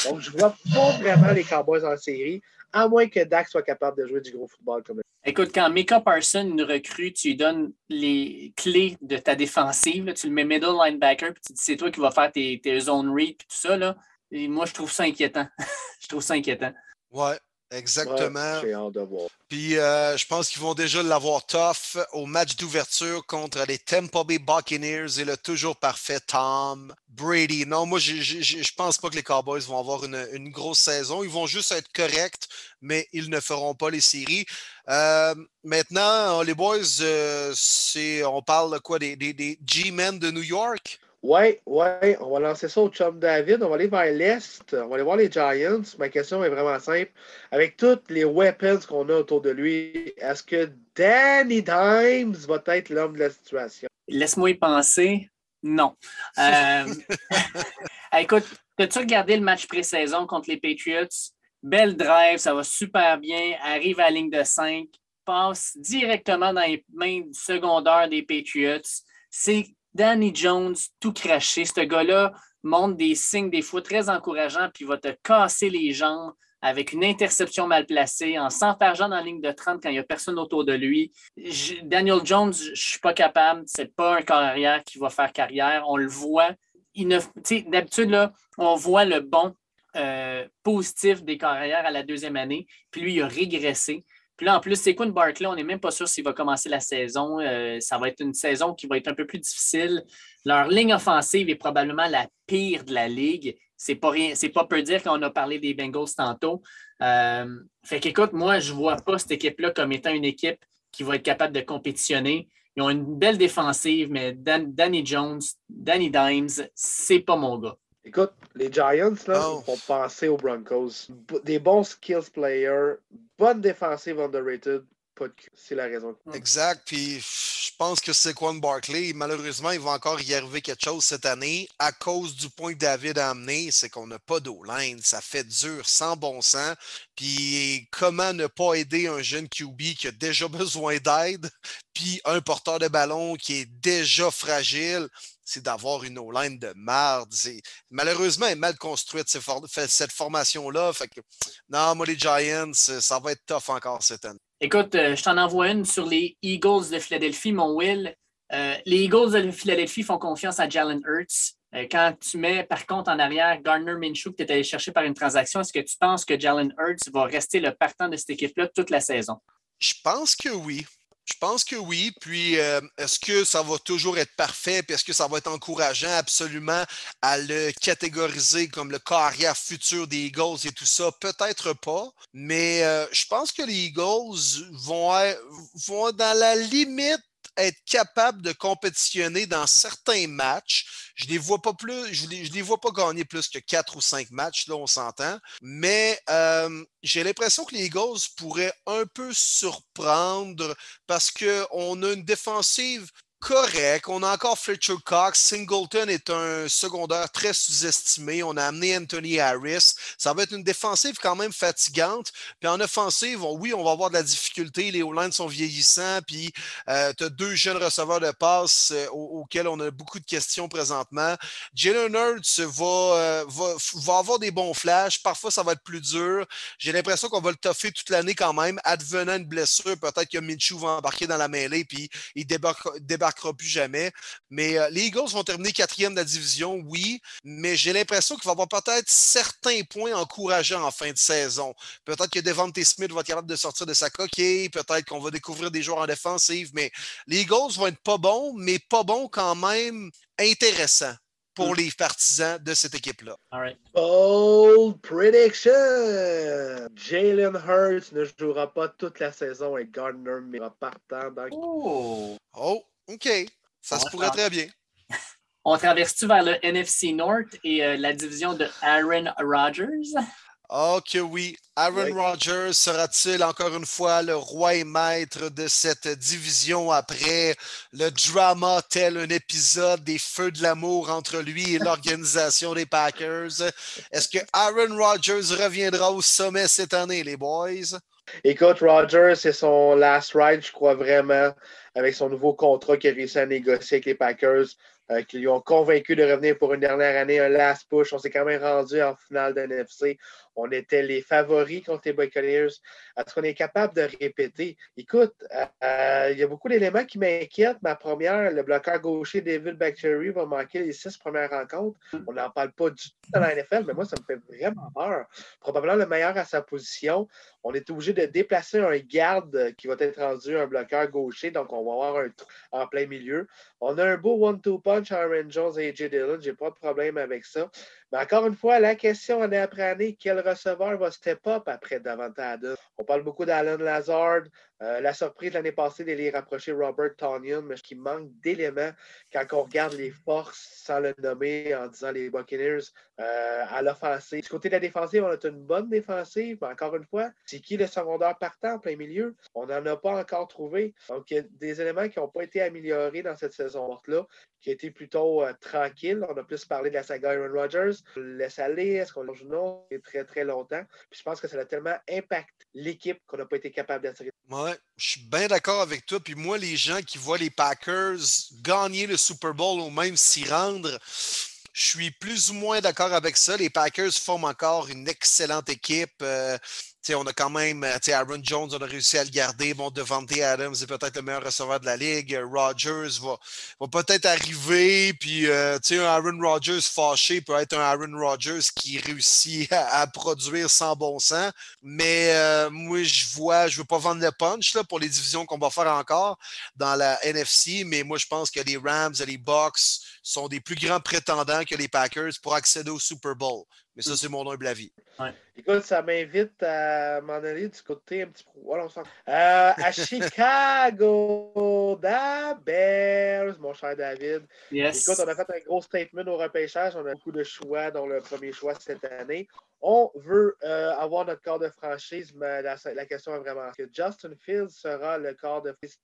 Donc, je ne vois pas vraiment les Cowboys en série, à moins que Dak soit capable de jouer du gros football comme Écoute, quand Mika Parson nous recrute, tu lui donnes les clés de ta défensive. là, tu le mets middle linebacker, puis tu dis c'est toi qui vas faire tes, tes zone read et tout ça. Là. Et moi, je trouve ça inquiétant. je trouve ça inquiétant. Ouais, exactement. Ouais, J'ai hâte de voir. Puis euh, je pense qu'ils vont déjà l'avoir tough au match d'ouverture contre les Tampa Bay Buccaneers et le toujours parfait Tom Brady. Non, moi, je ne pense pas que les Cowboys vont avoir une, une, grosse saison. Ils vont juste être corrects, mais ils ne feront pas les séries. Euh, maintenant, les boys, euh, on parle quoi? Des, des, des G-Men de New York? Oui, oui, on va lancer ça au chum David. On va aller vers l'Est. On va aller voir les Giants. Ma question est vraiment simple. Avec toutes les weapons qu'on a autour de lui, est-ce que Danny Dimes va être l'homme de la situation? Laisse-moi y penser. Non. Euh... Écoute, as-tu regardé le match pré-saison contre les Patriots? Belle drive, ça va super bien. Arrive à la ligne de 5, passe directement dans les mains du secondaire des Patriots. C'est Danny Jones tout craché. Ce gars-là montre des signes des fois très encourageants, puis va te casser les jambes avec une interception mal placée, en s'enfargeant dans la ligne de 30 quand il n'y a personne autour de lui. Daniel Jones, je ne suis pas capable. Ce n'est pas un carrière qui va faire carrière. On le voit. D'habitude, on voit le bon positif des carrières à la deuxième année, puis lui, il a régressé. Puis là, en plus, Saquon Barkley, on n'est même pas sûr s'il va commencer la saison. ça va être une saison qui va être un peu plus difficile. Leur ligne offensive est probablement la pire de la ligue. C'est pas rien, c'est pas peu dire qu'on a parlé des Bengals tantôt. Euh, fait qu'écoute, moi, je vois pas cette équipe-là comme étant une équipe qui va être capable de compétitionner. Ils ont une belle défensive, mais Danny Jones, Danny Dimes, c'est pas mon gars. Écoute, les Giants, là, oh. vont penser aux Broncos. Des bons skills players, bonne défensive underrated, c'est la raison. Exact. Puis je pense que c'est Quan Barkley. Malheureusement, il va encore y arriver quelque chose cette année à cause du point que David a amené, c'est qu'on n'a pas d'eau line. Ça fait dur, sans bon sens. Puis comment ne pas aider un jeune QB qui a déjà besoin d'aide, puis un porteur de ballon qui est déjà fragile? C'est d'avoir une O-line de marde. Malheureusement, elle est mal construite, cette formation-là. non, moi, les Giants, ça va être tough encore cette année. Écoute, euh, je t'en envoie une sur les Eagles de Philadelphie, mon Will. Euh, les Eagles de Philadelphie font confiance à Jalen Hurts. Euh, quand tu mets, par contre, en arrière Gardner Minshew que tu es allé chercher par une transaction, est-ce que tu penses que Jalen Hurts va rester le partant de cette équipe-là toute la saison? Je pense que oui. Je pense que oui. Puis, euh, est-ce que ça va toujours être parfait? Puis, est-ce que ça va être encourageant absolument à le catégoriser comme le carrière futur des Eagles et tout ça? Peut-être pas. Mais euh, je pense que les Eagles vont vont dans la limite être capable de compétitionner dans certains matchs. Je ne les vois pas je les vois pas gagner plus que quatre ou cinq matchs, là, on s'entend. Mais euh, j'ai l'impression que les Eagles pourraient un peu surprendre parce qu'on a une défensive correct. On a encore Fletcher Cox. Singleton est un secondaire très sous-estimé. On a amené Anthony Harris. Ça va être une défensive quand même fatigante. Puis en offensive, oui, on va avoir de la difficulté. Les O-line sont vieillissants. Puis euh, tu as deux jeunes receveurs de passe euh, auxquels on a beaucoup de questions présentement. Jalen Hurts va, euh, va, va, avoir des bons flashs. Parfois, ça va être plus dur. J'ai l'impression qu'on va le toffer toute l'année quand même. Advenant une blessure, peut-être que Minshew va embarquer dans la mêlée. Puis il débarque plus jamais. Mais euh, les Eagles vont terminer quatrième de la division, oui, mais j'ai l'impression qu'il va y avoir peut-être certains points encourageants en fin de saison. Peut-être que Devante Smith va être capable de sortir de sa coquille, peut-être qu'on va découvrir des joueurs en défensive, mais les Eagles vont être pas bons, mais pas bons quand même intéressants pour mm. les partisans de cette équipe-là. Bold prediction! Jalen Hurts ne jouera pas toute la saison et Gardner mais partant. Donc... Oh! oh! OK, ça se pourrait très bien. On traverse-tu vers le NFC North et euh, la division de Aaron Rodgers? Oh que oui. Aaron Rodgers sera-t-il encore une fois le roi et maître de cette division après le drama tel un épisode des Feux de l'amour entre lui et l'organisation des Packers? Est-ce que Aaron Rodgers reviendra au sommet cette année, les boys? Écoute, Rodgers, c'est son last ride, je crois vraiment avec son nouveau contrat qu'il a réussi à négocier avec les Packers, euh, qui lui ont convaincu de revenir pour une dernière année, un last push. On s'est quand même rendu en finale de NFC. On était les favoris contre les Buccaneers. Est-ce qu'on est capable de répéter? Écoute, euh, il y a beaucoup d'éléments qui m'inquiètent. Ma première, le bloqueur gaucher David Bactery va manquer les six premières rencontres. On n'en parle pas du tout dans la NFL, mais moi, ça me fait vraiment peur. Probablement le meilleur à sa position. On est obligé de déplacer un garde qui va être rendu un bloqueur gaucher, donc on va avoir un trou en plein milieu. On a un beau one-two punch à Aaron Jones et AJ Dillon. J'ai pas de problème avec ça. Mais encore une fois, la question année après année, quel receveur va step up après davantage? On parle beaucoup d'Alan Lazard. Euh, la surprise l'année passée de les rapprocher Robert Tonyan, mais qui manque d'éléments quand on regarde les forces sans le nommer en disant les Buccaneers euh, à l'offensive. Du côté de la défensive, on a une bonne défensive, mais encore une fois, c'est qui le secondaire partant en plein milieu? On n'en a pas encore trouvé. Donc, il y a des éléments qui n'ont pas été améliorés dans cette saison morte-là, qui a été plutôt euh, tranquille. On a plus parlé de la saga Aaron Rodgers. On le laisse aller, est-ce qu'on le joue? Non? très, très longtemps. Puis je pense que ça a tellement impacté l'équipe qu'on n'a pas été capable d'attirer. Je suis bien d'accord avec toi. Puis moi, les gens qui voient les Packers gagner le Super Bowl ou même s'y rendre, je suis plus ou moins d'accord avec ça. Les Packers forment encore une excellente équipe. Euh, on a quand même, Aaron Jones, on a réussi à le garder. Bon, Devante Adams est peut-être le meilleur receveur de la ligue. Rodgers va, peut-être arriver. Puis, un Aaron Rodgers fâché peut être un Aaron Rodgers qui réussit à, produire sans bon sens. Mais moi, je vois, je ne veux pas vendre le punch pour les divisions qu'on va faire encore dans la NFC. Mais moi, je pense que les Rams et les Bucks sont des plus grands prétendants que les Packers pour accéder au Super Bowl. Mais ça, c'est mon humble avis. Écoute, ça m'invite à m'en aller du côté un petit peu. Voilà, on euh, à Chicago, da Bears, mon cher David. Écoute, on a fait un gros statement au repêchage. On a beaucoup de choix, dont le premier choix cette année. On veut euh, avoir notre corps de franchise, mais la, question est vraiment que Justin Fields sera le corps de franchise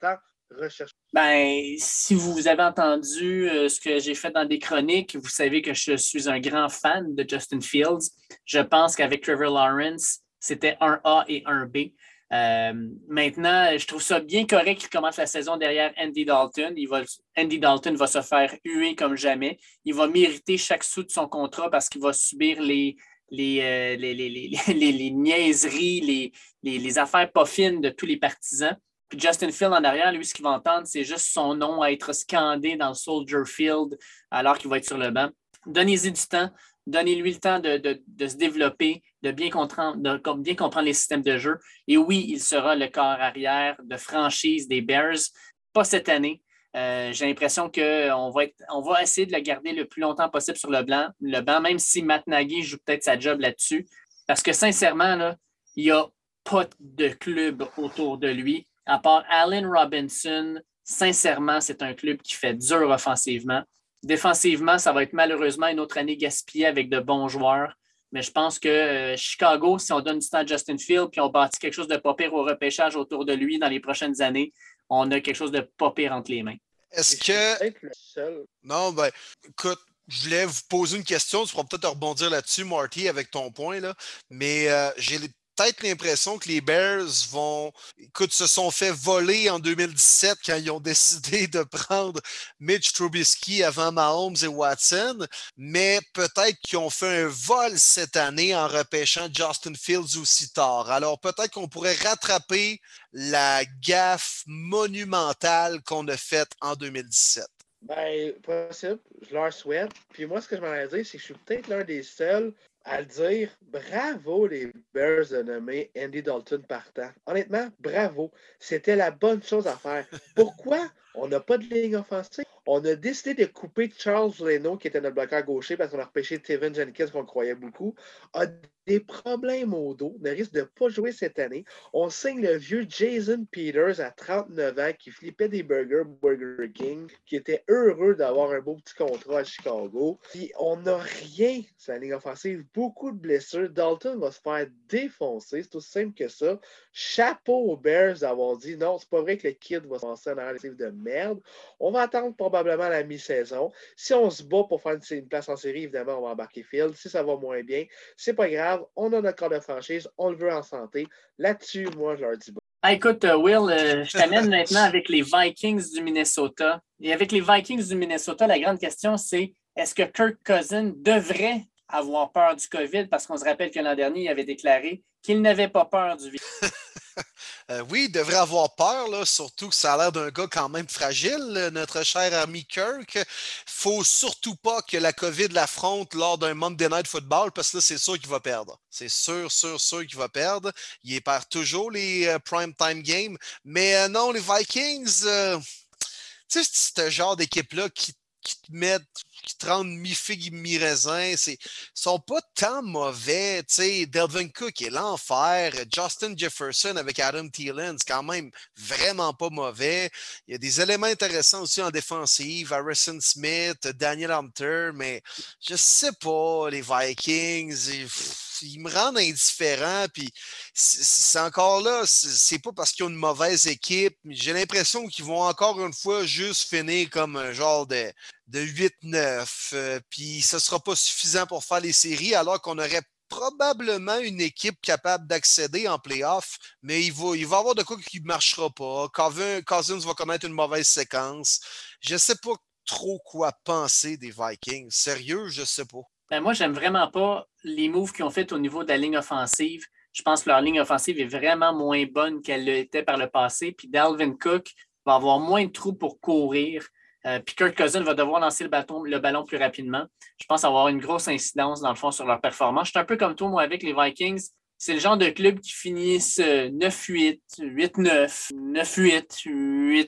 recherche? Ben, si vous avez entendu euh, ce que j'ai fait dans des chroniques, vous savez que je suis un grand fan de Justin Fields. Je pense qu'avec Trevor Lawrence, c'était un A et un B. Euh, maintenant, je trouve ça bien correct qu'il commence la saison derrière Andy Dalton. Il va, Andy Dalton va se faire huer comme jamais. Il va mériter chaque sou de son contrat parce qu'il va subir les, les, euh, les, les, les, niaiseries, les, affaires pas fines de tous les partisans. Puis Justin Field en arrière, lui, ce qu'il va entendre, c'est juste son nom à être scandé dans le Soldier Field alors qu'il va être sur le banc. Donnez-y du temps, donnez-lui le temps de, se développer, de bien, comprendre, de bien comprendre les systèmes de jeu. Et oui, il sera le corps arrière de franchise des Bears, pas cette année. Euh, j'ai l'impression qu'on va, on va essayer de le garder le plus longtemps possible sur le, blanc, le banc, même si Matt Nagy joue peut-être sa job là-dessus. Parce que sincèrement, là, il n'y a pas de club autour de lui à part Allen Robinson, sincèrement, c'est un club qui fait dur offensivement. Défensivement, ça va être malheureusement une autre année gaspillée avec de bons joueurs. Mais je pense que euh, Chicago, si on donne du temps à Justin Field puis on bâtit quelque chose de pas pire au repêchage autour de lui dans les prochaines années, on a quelque chose de pas pire entre les mains. Est-ce que. Non, ben, écoute, je voulais vous poser une question. Tu pourras peut-être rebondir là-dessus, Marty, avec ton point. Là. Mais euh, j'ai peut-être l'impression que les Bears vont, écoute, se sont fait voler en 2017 quand ils ont décidé de prendre Mitch Trubisky avant Mahomes et Watson, mais peut-être qu'ils ont fait un vol cette année en repêchant Justin Fields aussi tard. Alors peut-être qu'on pourrait rattraper la gaffe monumentale qu'on a faite en 2017. Ben, possible, je leur souhaite. Puis moi, ce que je m'en dire, c'est que je suis peut-être l'un des seuls à le dire, bravo les Bears de nommer Andy Dalton partant. Honnêtement, bravo. C'était la bonne chose à faire. Pourquoi on n'a pas de ligne offensive? On a décidé de couper Charles Leno, qui était notre bloqueur gaucher, parce qu'on a repêché Steven Jenkins, qu'on croyait beaucoup, a des problèmes au dos, ne risque de pas jouer cette année. On signe le vieux Jason Peters à 39 ans qui flippait des burgers Burger King, qui était heureux d'avoir un beau petit contrat à Chicago. Puis on n'a rien sur la ligne offensive, beaucoup de blessures. Dalton va se faire défoncer, c'est aussi simple que ça. Chapeau aux Bears d'avoir dit non, c'est pas vrai que le kid va se lancer dans un de merde. On va attendre probablement la mi-saison. Si on se bat pour faire une place en série, évidemment, on va embarquer Field. Si ça va moins bien, c'est pas grave on a notre corps de franchise, on le veut en santé. Là-dessus, moi, je leur dis bon. Ah, écoute, euh, Will, euh, je t'amène maintenant avec les Vikings du Minnesota. Et avec les Vikings du Minnesota, la grande question, c'est est-ce que Kirk Cousin devrait avoir peur du COVID? Parce qu'on se rappelle que l'an dernier, il avait déclaré qu'il n'avait pas peur du virus. Euh, oui, il devrait avoir peur, surtout que ça a l'air d'un gars quand même fragile, notre cher ami Kirk. faut surtout pas que la COVID l'affronte lors d'un Monday Night Football parce que là, c'est sûr qu'il va perdre. C'est sûr, sûr, sûr qu'il va perdre. Il perd toujours les euh, prime time games. Mais euh, non, les Vikings, c'est ce genre d'équipe-là qui, qui te mettent qui te rendent mi-figue, mi-raisin. Ils sont pas tant mauvais. Delvin Cook est l'enfer. Justin Jefferson avec Adam Thielen, c'est quand même vraiment pas mauvais. Il y a des éléments intéressants aussi en défensive. Harrison Smith, Daniel Hunter, mais je sais pas, les Vikings ils me rendent indifférent. Puis c'est encore là, c'est pas parce qu'ils ont une mauvaise équipe. J'ai l'impression qu'ils vont encore une fois juste finir comme un genre de, de 8-9. Euh, puis ce sera pas suffisant pour faire les séries, alors qu'on aurait probablement une équipe capable d'accéder en playoff, mais il va, il avoir de quoi qui ne marchera pas. Cousins va connaître une mauvaise séquence. Je ne sais pas trop quoi penser des Vikings. Sérieux, je ne sais pas. Ben moi, j'aime vraiment pas les moves qu'ils ont fait au niveau de la ligne offensive. Je pense que leur ligne offensive est vraiment moins bonne qu'elle l'était par le passé. Puis Dalvin Cook va avoir moins de trous pour courir. Euh, puis Kirk Cousin va devoir lancer le, ballon plus rapidement. Je pense avoir une grosse incidence, dans le fond, sur leur performance. Je suis un peu comme toi, moi, avec les Vikings. C'est le genre de club qui finissent 9-8, 8-9, 9-8,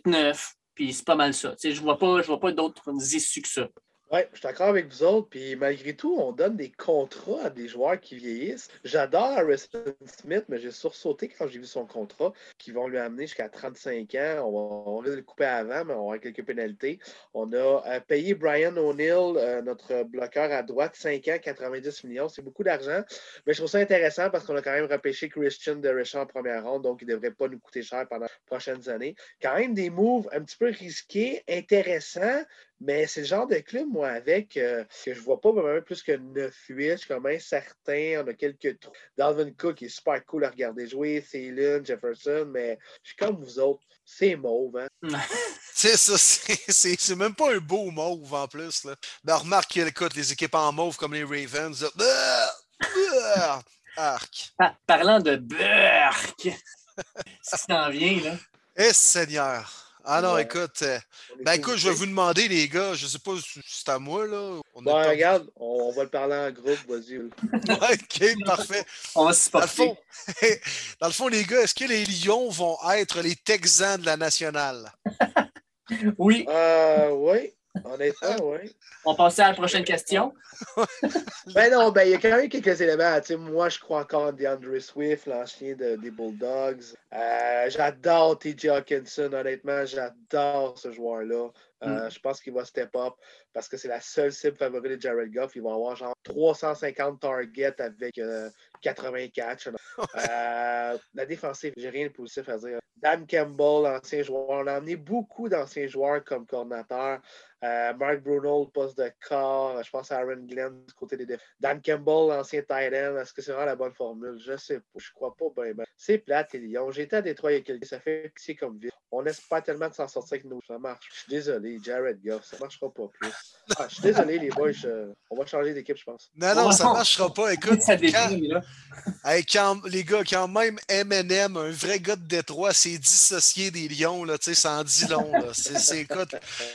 8-9. Puis c'est pas mal ça. je vois pas, vois pas d'autres issues que ça. Oui, je suis d'accord avec vous autres. Puis malgré tout, on donne des contrats à des joueurs qui vieillissent. J'adore Harrison Smith, mais j'ai sursauté quand j'ai vu son contrat, qui vont lui amener jusqu'à 35 ans. On va, le couper avant, mais on a quelques pénalités. On a euh, payé Brian O'Neill, euh, notre bloqueur à droite, 5 ans, 90 millions. C'est beaucoup d'argent. Mais je trouve ça intéressant parce qu'on a quand même repêché Christian DeRichard en première ronde, donc il ne devrait pas nous coûter cher pendant les prochaines années. Quand même des moves un petit peu risqués, intéressants, mais c'est le genre de club, moi, avec, euh, que je vois pas vraiment plus que 9-8. Je suis quand même certain. On a quelques trous. Dalvin Cook est super cool à regarder jouer. Thielen, Jefferson, mais je suis comme vous autres. C'est mauve, hein? c'est ça, c'est même pas un beau mauve en plus. Là. Ben, remarque, écoute, les équipes en mauve comme les Ravens. arc. parlant de Burk, ça s'en vient, là? Eh, Seigneur! Ah non, écoute, euh, ben écoute, je vais vous demander, les gars, je sais pas si c'est à moi, là. On bon, regarde, on, va le parler en groupe, vas-y. ok, parfait. On va se dans le, fond, dans le fond, les gars, est-ce que les Lions vont être les Texans de la nationale? oui. Euh, oui. Honnêtement, oui. On passe à la prochaine question. ben non, ben il y a quand même quelques éléments. moi, je crois encore en DeAndre Swift, l'ancien des Bulldogs. Euh, j'adore TJ Hawkinson, honnêtement, j'adore ce joueur-là. Euh, mm. Je pense qu'il va step up parce que c'est la seule cible favorite de Jared Goff. Il va avoir genre 350 targets avec 80 euh, catch. la défensive, j'ai rien de positif à dire. Dan Campbell, ancien joueur. On a amené beaucoup d'anciens joueurs comme coordinateur. Euh, Mark Bruno, poste de corps. Je pense à Aaron Glenn du côté des défenses. Dan Campbell, l'ancien tight end. Est-ce que c'est vraiment la bonne formule? Je sais pas. Je crois pas ben, ben. C'est plate, les Lions. J'étais à Détroit il y a quelques Ça fait pitié comme vie. On pas tellement de s'en sortir avec nous. Ça marche. Je suis désolé, Jared Goff. Ça marchera pas plus. Ah, je suis désolé, les boys. On va changer d'équipe, je pense. Non, non, ça marchera pas. Écoute, ça quand... les gars, quand même Eminem, un vrai gars de Détroit, s'est dissocié des Lions, là, ça en dit long. Là. écoute,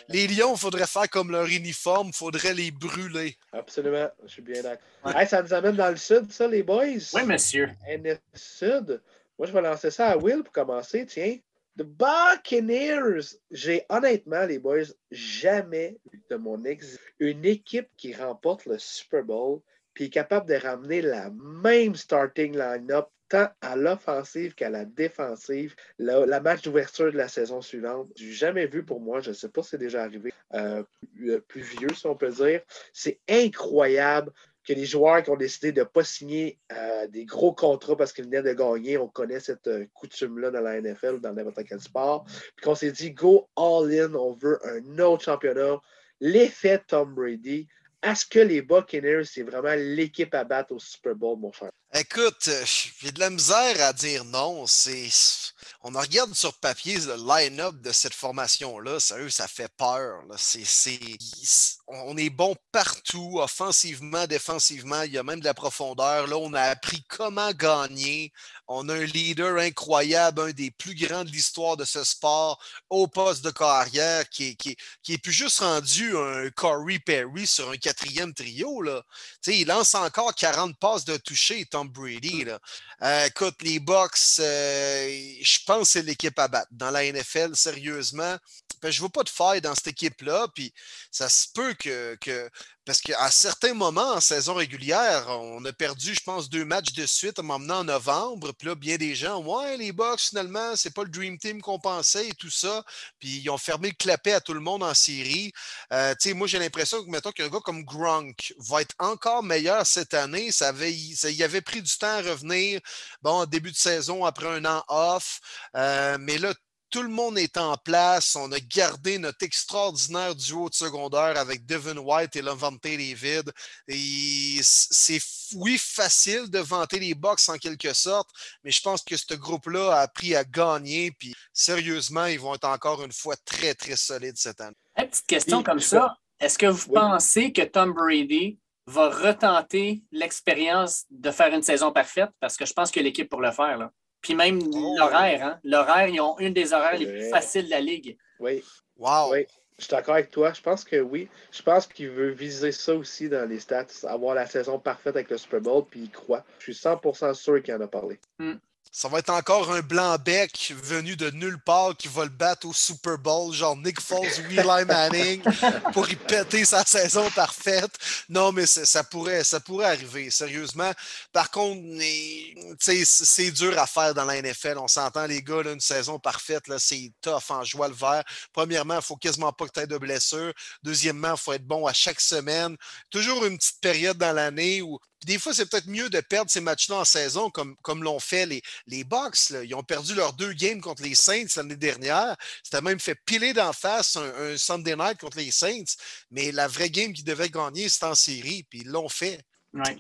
les Lions, il faudrait faire comme leur uniforme, il faudrait les brûler. Absolument, je suis bien d'accord. ça nous amène dans le sud, ça, les boys? Oui, monsieur. Et le sud. Moi, je vais lancer ça à Will pour commencer, tiens. The Buccaneers, j'ai honnêtement, les boys, jamais de mon ex une équipe qui remporte le Super Bowl puis est capable de ramener la même starting line-up tant à l'offensive qu'à la défensive. La, match d'ouverture de la saison suivante, j'ai jamais vu pour moi, je ne sais pas si c'est déjà arrivé, euh, plus vieux si on peut dire. C'est incroyable que les joueurs qui ont décidé de ne pas signer euh, des gros contrats parce qu'ils venaient de gagner, on connaît cette euh, coutume-là dans la NFL ou dans n'importe quel sport, puis qu'on s'est dit go all-in, on veut un autre championnat. L'effet Tom Brady, est-ce que les Buccaneers, c'est vraiment l'équipe à battre au Super Bowl, mon cher? Écoute, euh, j'ai de la misère à dire non. C'est on regarde sur papier le line-up de cette formation-là, sérieux, ça fait peur. on est bon partout, offensivement, défensivement, il y a même de la profondeur. Là, on a appris comment gagner. On a un leader incroyable, un des plus grands de l'histoire de ce sport au poste de carrière qui est, qui, est, plus juste rendu un Corey Perry sur un quatrième trio. Là. il lance encore 40 passes de toucher, Tom Brady. Euh, écoute, les euh, je pense c'est l'équipe à battre. Dans la NFL, sérieusement, je ne vois pas de faille dans cette équipe-là. Puis ça se peut que. Parce qu'à certains moments en saison régulière, on a perdu, je pense, deux matchs de suite en m'emmenant en novembre. Puis là, bien des gens, ouais, les Bucks, finalement, c'est pas le Dream Team qu'on pensait et tout ça. Puis ils ont fermé le clapet à tout le monde en série. Euh, moi, j'ai l'impression que, mettons, qu'un gars comme Gronk va être encore meilleur cette année. Ça, avait, y avait pris du temps à revenir, bon, début de saison, après un an off. Euh, mais là, tout le monde est en place. On a gardé notre extraordinaire duo de secondaire avec Devin White et Levante David. Et c'est, oui, facile de vanter les box en quelque sorte, mais je pense que ce groupe-là a appris à gagner. Puis sérieusement, ils vont être encore une fois très, très solides cette année. Une petite question comme ça. Est-ce que vous pensez que Tom Brady va retenter l'expérience de faire une saison parfaite? Parce que je pense que l'équipe pour le faire. Là. Puis même oh. l'horaire. Hein? L'horaire, ils ont une des horaires les plus faciles de la ligue. Oui. Wow. Oui. Je suis d'accord avec toi. Je pense que oui. Je pense qu'il veut viser ça aussi dans les stats, avoir la saison parfaite avec le Super Bowl, puis il croit. Je suis 100% sûr qu'il en a parlé. Hmm. Ça va être encore un blanc-bec venu de nulle part qui va le battre au Super Bowl, genre Nick Foles Eli Manning, pour y péter sa saison parfaite. Non, mais ça pourrait, ça pourrait arriver, sérieusement. Par contre, c'est dur à faire dans la NFL. On s'entend, les gars, une saison parfaite, c'est tough en joie le vert. Premièrement, il ne faut quasiment pas que tu aies de blessures. Deuxièmement, il faut être bon à chaque semaine. Toujours une petite période dans l'année où des fois, c'est peut-être mieux de perdre ces matchs-là en saison, comme, comme l'ont fait les, les Bucks. Ils ont perdu leurs deux games contre les Saints l'année dernière. C'était même fait piler d'en face un, Sunday night contre les Saints. Mais la vraie game qu'ils devaient gagner, c'était en série, puis ils l'ont fait.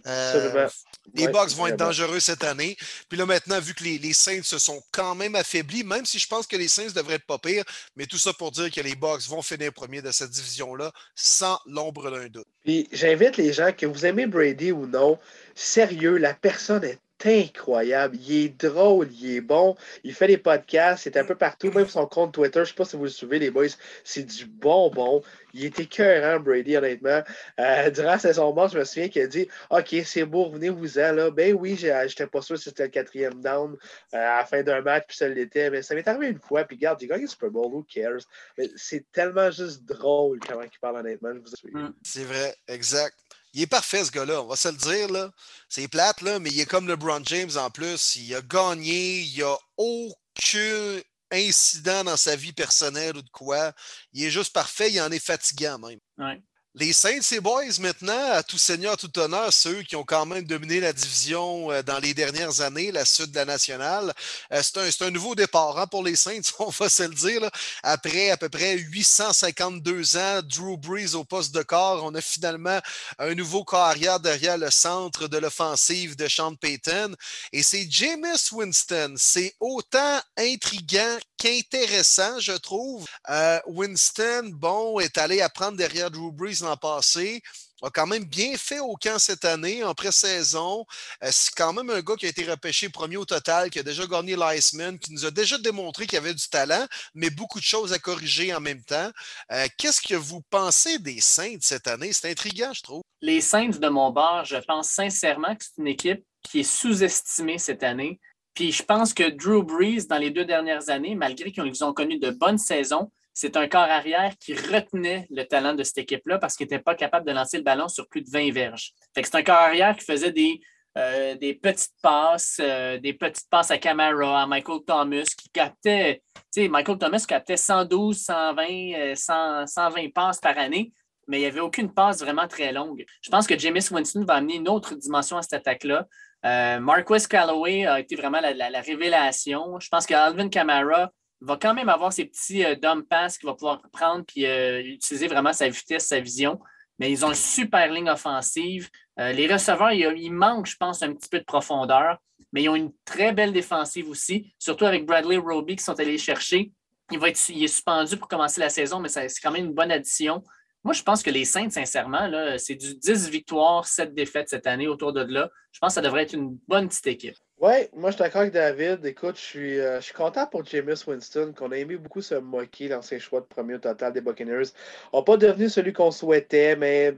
Euh, les Bucks vont être dangereux cette année. Puis là, maintenant, vu que les, Saints se sont quand même affaiblis, même si je pense que les Saints devraient être pas pires, mais tout ça pour dire que les Bucks vont finir premier de cette division-là sans l'ombre d'un doute. Puis j'invite les gens, que vous aimez Brady ou non, sérieux, la personne est incroyable. Il est drôle, il est bon. Il fait des podcasts, il est un peu partout, même son compte Twitter. Je ne sais pas si vous le suivez, les boys. C'est du bonbon. Il était écœurant, Brady, honnêtement. Euh, durant la saison morte, je me souviens qu'il a dit OK, c'est beau, revenez-vous-en. Là. Ben oui, j'étais pas sûr si c'était le quatrième down euh, à la fin d'un match, puis ça l'était. Mais ça m'est arrivé une fois, puis regarde, j'ai gagné Super Bowl, who cares? C'est tellement juste drôle comment il parle, honnêtement. Mm. C'est vrai, exact. Il est parfait, ce gars-là, on va se le dire. C'est plate, là, mais il est comme LeBron James en plus. Il a gagné, il n'y a aucun incident dans sa vie personnelle ou de quoi. Il est juste parfait, il en est fatigant même. Les Saints et Boys, maintenant, à tout seigneur, tout honneur, ceux qui ont quand même dominé la division euh, dans les dernières années, la suite de la nationale. Euh, c'est un, nouveau départ hein, pour les Saints, on va se le dire. Après à peu près 852 ans, Drew Brees au poste de corps, on a finalement un nouveau carrière derrière le centre de l'offensive de Sean Payton. Et c'est Jameis Winston. C'est autant intriguant qu'intéressant, je trouve. Euh, Winston, bon, est allé apprendre derrière Drew Brees l'an passé a quand même bien fait au camp cette année, en pré-saison. Euh, c'est quand même un gars qui a été repêché premier au total, qui a déjà gagné l'Iceman, qui nous a déjà démontré qu'il avait du talent, mais beaucoup de choses à corriger en même temps. Euh, qu'est-ce que vous pensez des Saints cette année? C'est intriguant, je trouve. Les Saints de mon bord, je pense sincèrement que c'est une équipe qui est sous-estimée cette année. Puis je pense que Drew Brees, dans les deux dernières années, malgré qu'ils ont connu de bonnes saisons, c'est un corps arrière qui retenait le talent de cette équipe-là parce qu'il n'était pas capable de lancer le ballon sur plus de 20 verges. c'est un corps arrière qui faisait des, euh, petites passes, euh, des petites passes à Camara, à Michael Thomas, qui captait, tu sais, Michael Thomas captait 112, 120, 120 passes par année, mais il n'y avait aucune passe vraiment très longue. Je pense que Jameis Winston va amener une autre dimension à cette attaque-là. Euh, Callaway a été vraiment la, révélation. Je pense qu'Alvin Kamara va quand même avoir ses petits euh, dump pass qu'il va pouvoir prendre puis euh, utiliser vraiment sa vitesse, sa vision. Mais ils ont une super ligne offensive. Euh, les receveurs, il, manquent, je pense, un petit peu de profondeur, mais ils ont une très belle défensive aussi, surtout avec Bradley Roby qui sont allés chercher. Il, va être, il est suspendu pour commencer la saison, mais c'est quand même une bonne addition. Moi, je pense que les Saints, sincèrement, c'est du 10 victoires, 7 défaites cette année autour de là. Je pense que ça devrait être une bonne petite équipe. Oui, moi je suis d'accord avec David. Écoute, je suis, euh, je suis content pour Jameis Winston, qu'on a aimé beaucoup se moquer dans ses choix de premier au total des Buccaneers. n'a pas devenu celui qu'on souhaitait, mais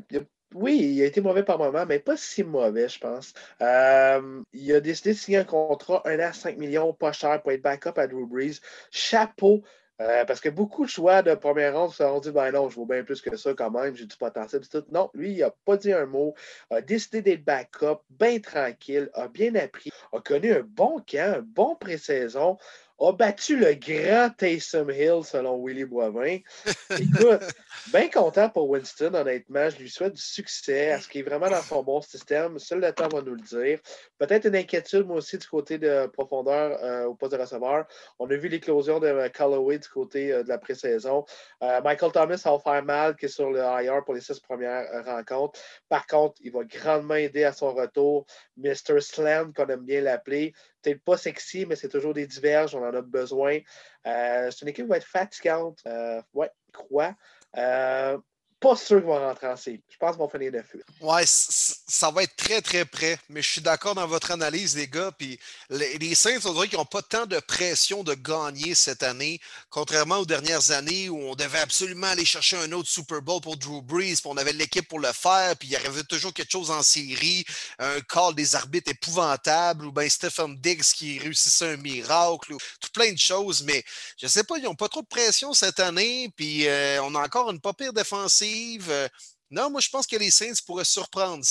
oui, il a été mauvais par moment, mais pas si mauvais, je pense. Euh, il a décidé de signer un contrat, un an à 5 millions, pas cher, pour être backup à Drew Brees. Chapeau euh, parce que beaucoup de choix de première ronde se sont dit ben non, je vaux bien plus que ça quand même, j'ai du potentiel. Tout. Non, lui, il n'a pas dit un mot, a décidé d'être backup, bien tranquille, a bien appris, a connu un bon camp, un bon pré-saison a battu le grand Taysom Hill selon Willy Boivin. Écoute, bien content pour Winston, honnêtement. Je lui souhaite du succès. Est-ce qu'il est vraiment dans son bon système? Seul le temps va nous le dire. Peut-être une inquiétude, moi aussi, du côté de profondeur euh, au poste de receveur. On a vu l'éclosion de Callaway du côté euh, de la pré-saison. Euh, Michael Thomas va faire mal, qui est sur le IR pour les six premières rencontres. Par contre, il va grandement aider à son retour. Mr. Slam, qu'on aime bien l'appeler peut-être pas sexy, mais c'est toujours des diverges, on en a besoin. Euh, c'est une équipe qui va être fatigante. Euh, ouais, crois. Pas sûr qu'ils vont rentrer en série. Je pense qu'ils vont finir 9 Ouais, ça va être très, très près. Mais je suis d'accord dans votre analyse, les gars. Puis les, Saints, on dirait qu'ils n'ont pas tant de pression de gagner cette année, contrairement aux dernières années où on devait absolument aller chercher un autre Super Bowl pour Drew Brees, puis on avait l'équipe pour le faire, puis il y avait toujours quelque chose en série, un call des arbitres épouvantable, ou bien Stephen Diggs qui réussissait un miracle, ou tout plein de choses. Mais je sais pas, ils n'ont pas trop de pression cette année, puis euh, on a encore une pas pire défensive. Euh, non, moi, je pense que les Saints pourraient surprendre.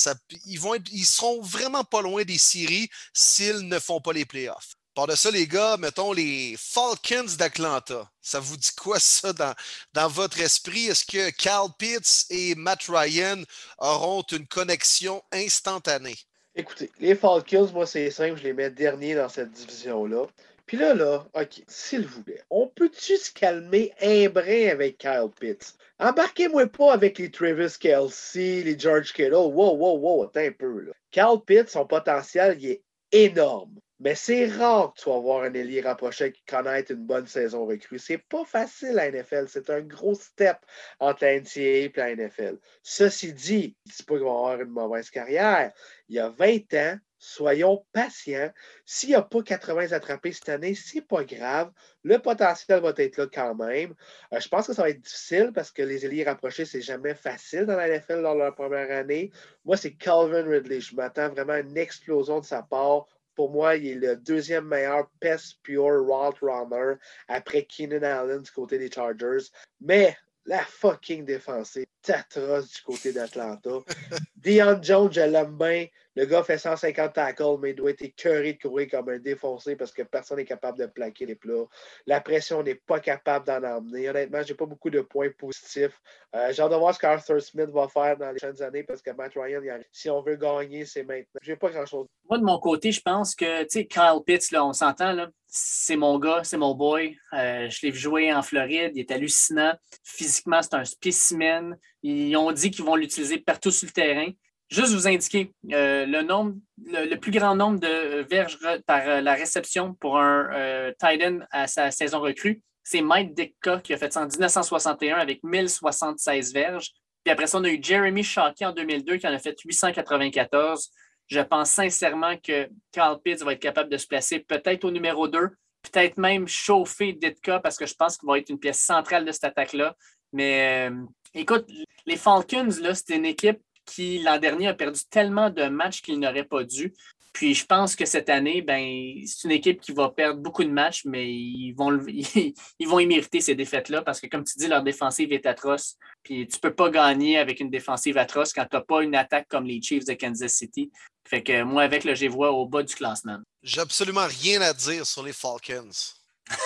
ils, vont ils seront vraiment pas loin des séries s'ils ne font pas les playoffs. Par de ça, les gars, mettons les Falcons d'Atlanta. Ça vous dit quoi, ça, dans, dans votre esprit? Est-ce que Cal Pitts et Matt Ryan auront une connexion instantanée? Écoutez, les Falcons, moi, c'est simple, je les mets derniers dans cette division-là. Puis là, là, OK, s'il vous plaît, on peut-tu se calmer un brin avec Kyle Pitts? Embarquez-moi pas avec les Travis Kelsey, les George Kittle. Wow, wow, wow, attends un peu, là. Kyle Pitts, son potentiel, il est énorme. Mais c'est rare que tu vas voir un ailier rapproché qui connaît une bonne saison recrue. C'est pas facile à NFL. C'est un gros step entre la NCAA et la NFL. Ceci dit, je ne dis pas qu'il va avoir une mauvaise carrière. Il y a 20 ans, soyons patients. S'il n'y a pas 80 attrapés cette année, c'est pas grave. Le potentiel va être là quand même. Euh, je pense que ça va être difficile parce que les ailiers rapprochés, c'est jamais facile dans la NFL dans leur première année. Moi, c'est Calvin Ridley. Je m'attends vraiment à une explosion de sa part pour moi, il est le deuxième meilleur Pest Pure Route Runner après Keenan Allen du côté des Chargers. Mais la fucking défensive, atroce du côté d'Atlanta. Dion Jones, je l'aime bien. Le gars fait 150 tackles, mais il doit être écœuré de courir comme un défoncé parce que personne n'est capable de plaquer les plats. La pression n'est pas capable d'en emmener. Honnêtement, j'ai pas beaucoup de points positifs. Euh, j'ai hâte de voir ce qu'Arthur Smith va faire dans les prochaines années parce que Matt Ryan, si on veut gagner, c'est maintenant. J'ai pas grand-chose. Moi, de mon côté, je pense que, tu sais, Kyle Pitts, là, on s'entend, là, c'est mon gars, c'est mon boy. Euh, je l'ai vu jouer en Floride, il est hallucinant. Physiquement, c'est un spécimen. Ils ont dit qu'ils vont l'utiliser partout sur le terrain. Juste vous indiquer euh, le, nombre, le, plus grand nombre de verges par euh, la réception pour un euh, tight end à sa saison recrue, c'est Mike Ditka qui a fait ça en 1961 avec 1076 verges. Puis après ça, on a eu Jeremy Shockey en 2002 qui en a fait 894. Je pense sincèrement que Carl Pitts va être capable de se placer peut-être au numéro 2, peut-être même chauffer Ditka parce que je pense qu'il va être une pièce centrale de cette attaque-là. Mais écoute, les Falcons, c'est une équipe qui, l'an dernier, a perdu tellement de matchs qu'il n'aurait pas dû. Puis je pense que cette année, ben, c'est une équipe qui va perdre beaucoup de matchs, mais ils vont, ils vont y mériter ces défaites-là parce que, comme tu dis, leur défensive est atroce. Puis tu ne peux pas gagner avec une défensive atroce quand tu n'as pas une attaque comme les Chiefs de Kansas City. Fait que moi, avec le vois au bas du classement. J'ai absolument rien à dire sur les Falcons.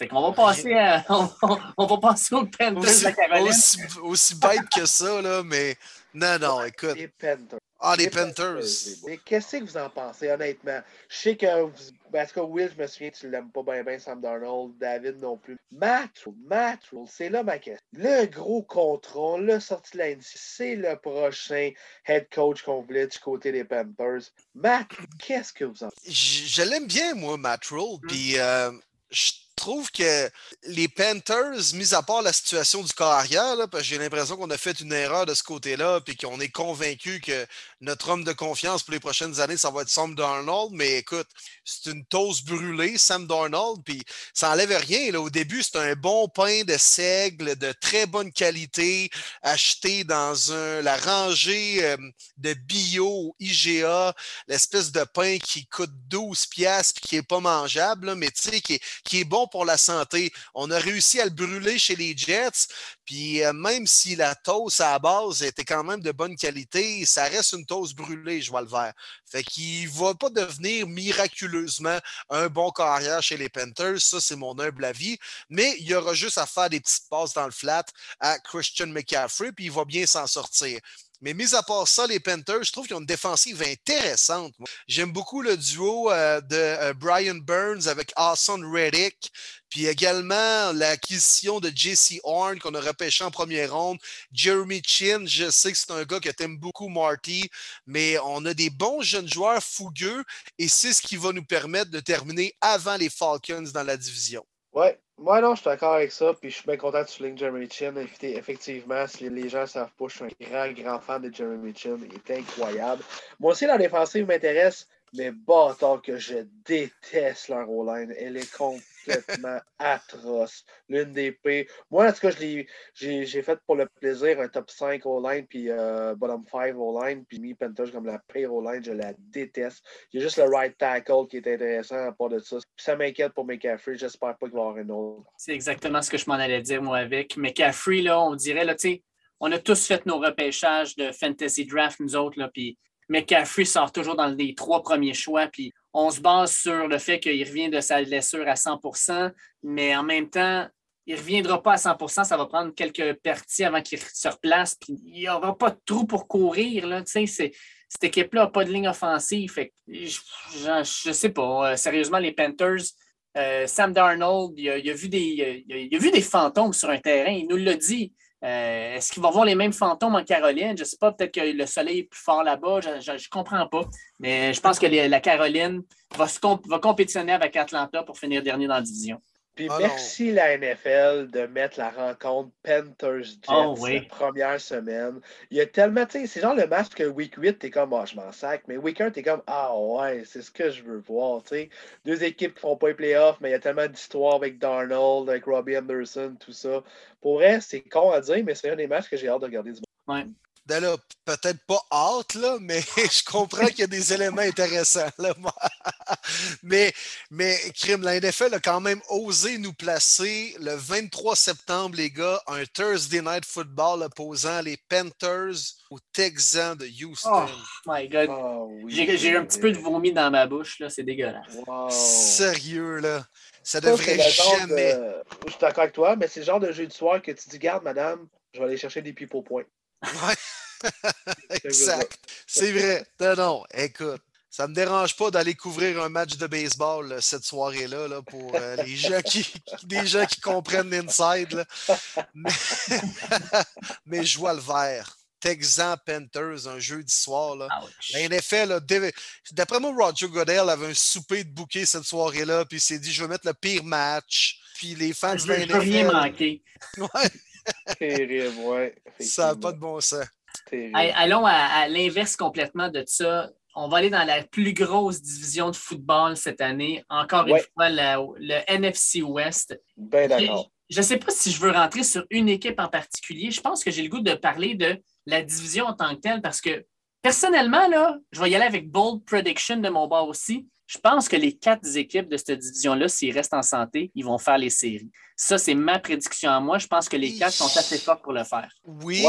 Fait qu'on va passer à, on, va passer aux Panthers aussi, de Caroline. Aussi, aussi bête que ça, là, mais non, non, écoute. Les Panthers. Ah, les, Panthers. Mais qu'est-ce que vous en pensez, honnêtement? Je sais que, vous, parce que Will, je me souviens, tu l'aimes pas bien, bien, Sam Darnold, David non plus. Matt, Matt, c'est là ma question. Le gros contrat, le sorti de la c'est le prochain head coach qu'on voulait du côté des Panthers. Matt, qu'est-ce que vous en pensez? Je, l'aime bien, moi, Matt Rule, hmm. puis euh, je trouve que les Panthers, mis à part la situation du corps arrière, parce que j'ai l'impression qu'on a fait une erreur de ce côté-là, puis qu'on est convaincu que notre homme de confiance pour les prochaines années, ça va être Sam Darnold. Mais écoute, c'est une toast brûlée, Sam Darnold, puis ça enlève rien. Là. Au début, c'est un bon pain de seigle de très bonne qualité, acheté dans la rangée euh, de bio IGA, l'espèce de pain qui coûte 12 piastres puis qui n'est pas mangeable, mais tu sais, qui qui est bon pour la santé. On a réussi à le brûler chez les Jets. Puis euh, même si la toast à la base était quand même de bonne qualité, ça reste une toast brûlée, je vois le vert. Fait qu'il ne va pas devenir miraculeusement un bon carrière chez les Panthers. Ça, c'est mon humble avis. Mais il y aura juste à faire des petites passes dans le flat à Christian McCaffrey, puis il va bien s'en sortir. Mais mis à part ça, les Panthers, je trouve qu'ils ont une défensive intéressante. J'aime beaucoup le duo euh, de euh, Brian Burns avec Hassan Reddick. Puis également l'acquisition de Jesse Horn qu'on a repêché en première ronde. Jeremy Chin, je sais que c'est un gars que t'aimes beaucoup, Marty, mais on a des bons jeunes joueurs fougueux et c'est ce qui va nous permettre de terminer avant les Falcons dans la division. Oui, Moi, non, je suis d'accord avec ça. Puis je suis bien content que tu soulignes Jeremy Chin. Effectivement, si les gens ne savent pas, je suis un grand, grand fan de Jeremy Chin. Il est incroyable. Moi aussi, la défensive m'intéresse. Mais bâtard que je déteste leur O-line. Elle est complètement atroce. L'une des P. Moi, en tout cas, j'ai fait pour le plaisir un top 5 O-line puis euh, bottom 5 O-line. Puis mis Panthers comme la pire O-line. Je la déteste. Il y a juste le right tackle qui est intéressant à part de ça. ça m'inquiète pour McCaffrey. J'espère pas qu'il va y avoir un autre. C'est exactement ce que je m'en allais dire, moi, avec. McCaffrey, là, on dirait, là, tu sais, on a tous fait nos repêchages de fantasy draft, nous autres, là, puis McCaffrey sort toujours dans les trois premiers choix. Puis on se base sur le fait qu'il revient de sa blessure à 100% mais en même temps, il ne reviendra pas à 100% Ça va prendre quelques parties avant qu'il se replace. Il n'y aura pas de trou pour courir. Là. cette équipe-là n'a pas de ligne offensive. je ne sais pas. Euh, sérieusement, les Panthers, euh, Sam Darnold, il a, vu des, il a, vu des fantômes sur un terrain. Il nous l'a dit. Euh, est-ce qu'il va voir les mêmes fantômes en Caroline? Je ne sais pas, peut-être que le soleil est plus fort là-bas, je ne comprends pas. Mais je pense que la Caroline va, va compétitionner avec Atlanta pour finir dernier dans la division. Puis ah merci la NFL de mettre la rencontre Panthers-Jets oh, la première semaine. Il y a tellement, tu sais, c'est genre le match que Week 8, t'es comme, ah, je m'en sac, mais Week 1, t'es comme, ah ouais, c'est ce que je veux voir, tu sais. Deux équipes qui font pas les playoffs, mais il y a tellement d'histoires avec Darnold, avec Robbie Anderson, tout ça. Pour vrai, c'est con à dire, mais c'est un des matchs que j'ai hâte de regarder du ouais peut-être pas hâte, là, mais je comprends qu'il y a des éléments intéressants. Là, mais, mais Crime, la NFL a quand même osé nous placer le 23 septembre, les gars, un Thursday Night Football opposant les Panthers aux Texans de Houston. Oh my God. Ah j'ai un petit peu de vomi dans ma bouche, là, c'est dégueulasse. Sérieux, là. Ça devrait jamais. Je suis d'accord avec toi, mais c'est le genre de jeu de soir que tu dis, garde, madame, je vais aller chercher des pieds au point. Ouais. exact. C'est vrai. Non, non, écoute. Ça ne me dérange pas d'aller couvrir un match de baseball cette soirée-là là, pour euh, les gens qui, des gens qui comprennent l'inside. Mais, mais je vois le vert. Texan Panthers, un jeudi soir. Là. La NFL, d'après moi, Roger Goodell avait un souper de bouquet cette soirée-là, puis il s'est dit je vais mettre le pire match. Puis les fans de la NFL. rien manquer. Ouais. Terrible, ouais. Ça n'a pas de bon sens. Allons à, l'inverse complètement de ça. On va aller dans la plus grosse division de football cette année. Encore une fois, le NFC West. Ben d'accord. Je ne sais pas si je veux rentrer sur une équipe en particulier. Je pense que j'ai le goût de parler de la division en tant que telle parce que personnellement, là, je vais y aller avec bold prediction de mon bord aussi. Je pense que les quatre équipes de cette division-là, s'ils restent en santé, ils vont faire les séries. Ça, c'est ma prédiction à moi. Je pense que les quatre sont assez forts pour le faire. Oui.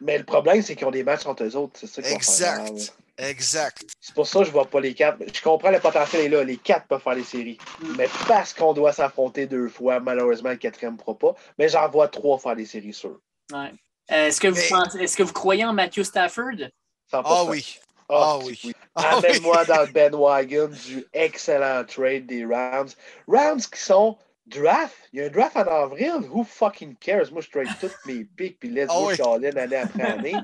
Mais le problème, c'est qu'ils ont des matchs entre eux autres. C'est ça exact. Exact. C'est pour ça que je ne vois pas les quatre. Je comprends le potentiel est là. Les quatre peuvent faire les séries. Mais parce qu'on doit s'affronter deux fois, malheureusement, le quatrième ne pourra pas. Mais j'en vois trois faire des séries sûres. Ouais. Euh, est-ce que, vous est-ce que vous croyez en Matthew Stafford? Ah oui. Ah, ah oui. Ah Amène-moi dans le Ben Wagon du excellent trade des Rams. Rams qui sont Draft? Il y a un draft en avril? Who fucking cares? Moi, je trade toutes mes pics puis let's oh, go oui. année après année.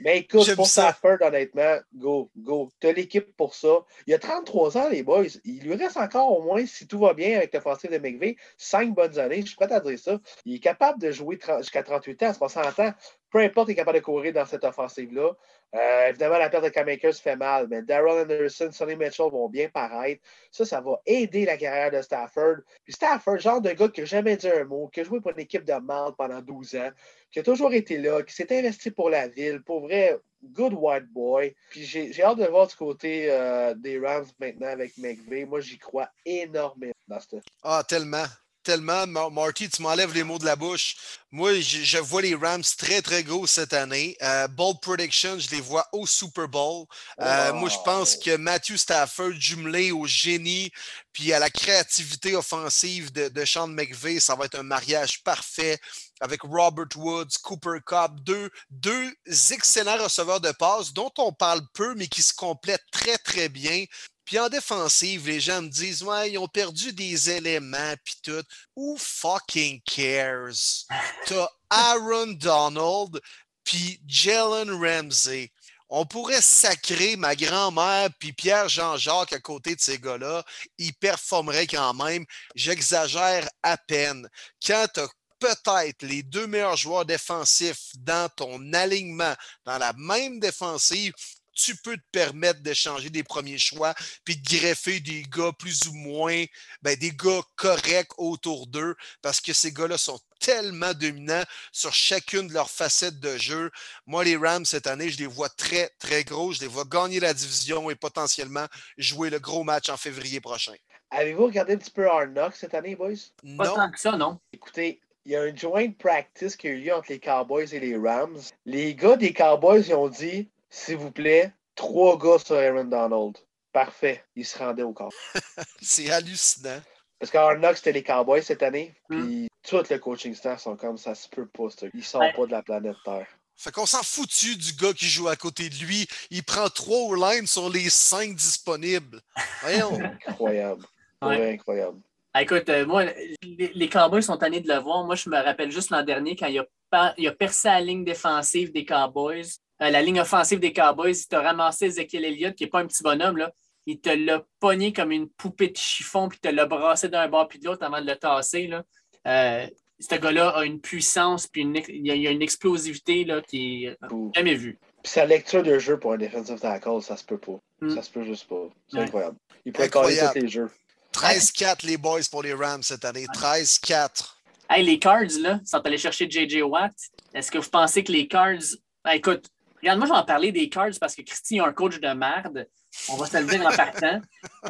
Mais écoute, pour Stafford, honnêtement, go, go. Tu as l'équipe pour ça. Il y a 33 ans, les boys. Il lui reste encore au moins, si tout va bien avec l'offensive de McVeigh, 5 bonnes années. Je suis prêt à dire ça. Il est capable de jouer jusqu'à 38 ans, 60 ans. Peu importe, il est capable de courir dans cette offensive-là. Euh, évidemment, la perte de Cam Akers fait mal, mais Daryl Anderson, Sonny Mitchell vont bien paraître. Ça, ça va aider la carrière de Stafford. Puis Stafford, genre de gars qui n'a jamais dit un mot, qui a joué pour une équipe de mal pendant 12 ans, qui a toujours été là, qui s'est investi pour la ville, pour vrai, good white boy. Puis j'ai hâte de voir du côté euh, des Rams maintenant avec McVay. Moi, j'y crois énormément dans ce. Ah, tellement tellement. Marty, tu m'enlèves les mots de la bouche. Moi, je, vois les Rams très, très gros cette année. Euh, bold prediction, je les vois au Super Bowl. Euh, moi, je pense que Matthew Stafford, jumelé au génie puis à la créativité offensive de, de Sean McVay, ça va être un mariage parfait avec Robert Woods, Cooper Cup, deux, deux excellents receveurs de passe dont on parle peu, mais qui se complètent très, très bien. Puis en défensive, les gens me disent Ouais, ils ont perdu des éléments, puis tout. Who fucking cares? T'as Aaron Donald, puis Jalen Ramsey. On pourrait sacrer ma grand-mère puis Pierre Jean-Jacques à côté de ces gars-là. Ils performeraient quand même. J'exagère à peine. Quand tu peut-être les deux meilleurs joueurs défensifs dans ton alignement, dans la même défensive, tu peux te permettre d'échanger des premiers choix puis de greffer des gars plus ou moins, ben, des gars corrects autour d'eux parce que ces gars-là sont tellement dominants sur chacune de leurs facettes de jeu. Moi, les Rams, cette année, je les vois très, très gros. Je les vois gagner la division et potentiellement jouer le gros match en février prochain. Avez-vous regardé un petit peu Hard Knocks cette année, boys? Pas tant que ça, non. Écoutez, il y a un joint practice qui a eu lieu entre les Cowboys et les Rams. Les gars des Cowboys, ils ont dit s'il vous plaît, trois gars sur Aaron Donald. Parfait. Ils se rendaient au corps. C'est hallucinant. Parce qu'Arnox, c'était les Cowboys cette année. Hmm. Puis tout le coaching staff sont comme ça se peut pas. ça. Ils sortent Ouais. pas de la planète Terre. Fait qu'on s'en foutu du gars qui joue à côté de lui. Il prend trois au line sur les cinq disponibles. Voyons. Incroyable. Ouais. Incroyable. Ah, Écoute, euh, moi, les, les Cowboys sont tannés de le voir. Moi, je me rappelle juste l'an dernier quand il a, il a percé la ligne défensive des Cowboys, euh, la ligne offensive des Cowboys. Il t'a ramassé Ezekiel Elliott, qui n'est pas un petit bonhomme. Là. Il te l'a pogné comme une poupée de chiffon, puis te l'a brassé d'un bord puis de l'autre avant de le tasser. Là. Euh, ce gars-là a une puissance, puis une, il y a, une explosivité là, qui est Ouh. jamais vue. Puis sa lecture de jeu pour un defensive tackle, ça se peut pas. Hmm. Ça se peut juste pas. C'est Ouais. incroyable. Il pourrait coller tous les jeux. 13-4 les boys pour les Rams cette année. 13-4. Hey, les Cards, là, sont allés chercher J.J. Watt. Est-ce que vous pensez que les Cards. Ben, écoute, regarde, moi, je vais en parler des Cards parce que Christy a un coach de merde. On va se le dire en partant.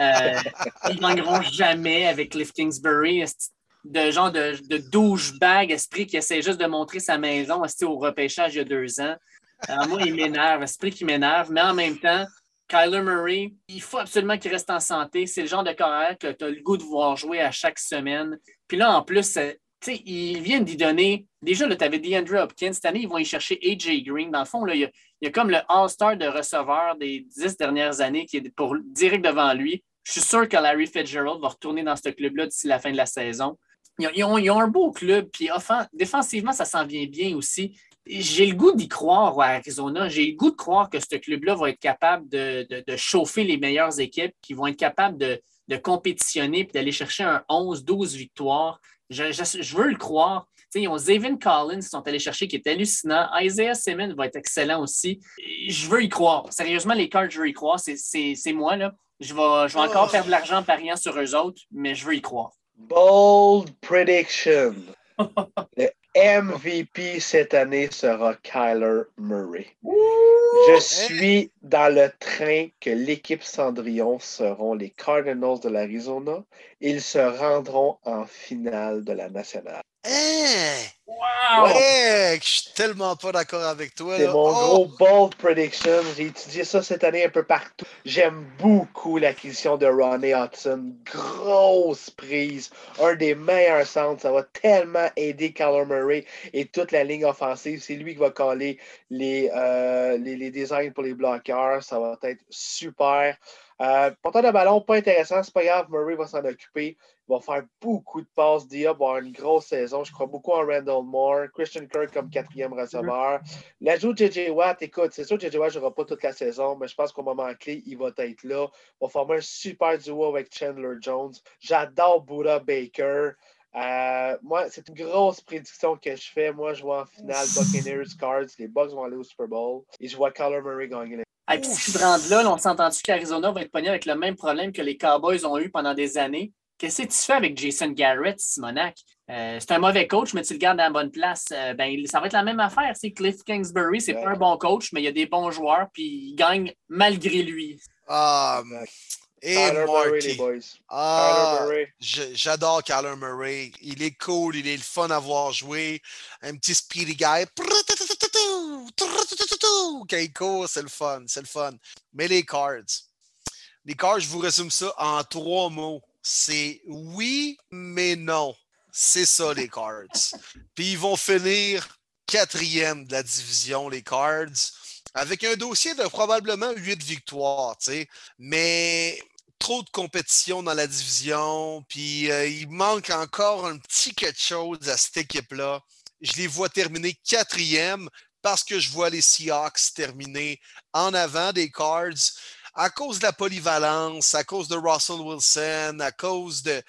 Euh, ils gagneront jamais avec esti- de genre de, de douchebag esprit qui essaie juste de montrer sa maison au repêchage il y a deux ans. Alors, moi, il m'énerve, esprit qui m'énerve, mais en même temps, Kyler Murray, il faut absolument qu'il reste en santé. C'est le genre de carrière que tu as le goût de voir jouer à chaque semaine. Puis là, en plus, euh, ils viennent d'y donner. Déjà, tu avais DeAndre Hopkins. Cette année, ils vont y chercher AJ Green. Dans le fond, il, y a, comme le All-Star de receveur des dix dernières années qui est pour, direct devant lui. Je suis sûr que Larry Fitzgerald va retourner dans ce club-là d'ici la fin de la saison. Ils ont, ils ont- un beau club, puis offen- défensivement, ça s'en vient bien aussi. J'ai le goût d'y croire à Arizona. J'ai le goût de croire que ce club-là va être capable de, de- de chauffer les meilleures équipes, qui vont être capables de, de compétitionner et d'aller chercher un 11-12 victoires. Je, je- je veux le croire. Ils ont Zayvon Collins qui sont allés chercher, qui est hallucinant. Isaiah Simmons va être excellent aussi. Je veux y croire. Sérieusement, les cards, je veux y croire. C'est- moi, là. Je vais, je vais encore Oh. perdre de l'argent en pariant sur eux autres, mais je veux y croire. Bold prediction. Le MVP cette année sera Kyler Murray. Je suis dans le train que l'équipe Cendrillon seront les Cardinals de l'Arizona. Ils se rendront en finale de la nationale. Hein? Wow! Ouais, je suis tellement pas d'accord avec toi. C'est mon Oh! gros bold prediction. J'ai étudié ça cette année un peu partout. J'aime beaucoup l'acquisition de Ronnie Hudson. Grosse prise. Un des meilleurs centres. Ça va tellement aider Kyler Murray et toute la ligne offensive. C'est lui qui va coller les, euh, les, les designs pour les bloqueurs. Ça va être super. Euh, porteur de ballon, pas intéressant. C'est pas grave. Murray va s'en occuper. Il va faire beaucoup de passes. Diop va avoir une grosse saison. Je crois beaucoup en Randall Moore. Christian Kirk comme quatrième receveur. L'ajout de JJ Watt, écoute, c'est sûr que JJ Watt ne jouera pas toute la saison, mais je pense qu'au moment clé, il va être là. On va former un super duo avec Chandler Jones. J'adore Buddha Baker. Euh, moi, c'est une grosse prédiction que je fais. Moi, je vois en finale Buccaneers Cards. Les Bucks vont aller au Super Bowl. Et je vois Kyler Murray gagner. Hey, puis si tu te rends là, là, on s'est entendu qu'Arizona va être pogné avec le même problème que les Cowboys ont eu pendant des années. Qu'est-ce que tu fais avec Jason Garrett, Simonac? Euh, c'est un mauvais coach, mais tu le gardes à la bonne place. Euh, ben, ça va être la même affaire. C'est Cliff Kingsbury, c'est Ouais. pas un bon coach, mais il y a des bons joueurs, puis il gagne malgré lui. Ah, et Kyler Murray, les boys. Ah, j'adore Kyler Murray. Il est cool, il est le fun à voir jouer. Un petit speedy guy. Quand il court, c'est le fun, c'est le fun. Mais les cards. Les cards, je vous résume ça en trois mots. C'est oui, mais non. C'est ça, les cards. Puis ils vont finir quatrième de la division, les cards, avec un dossier de probablement huit victoires, tu sais. Mais trop de compétition dans la division, puis il manque encore un petit quelque chose à cette équipe-là. Je les vois terminer quatrième, parce que je vois les Seahawks terminer en avant des Cards à cause de la polyvalence, à cause de Russell Wilson, à cause de,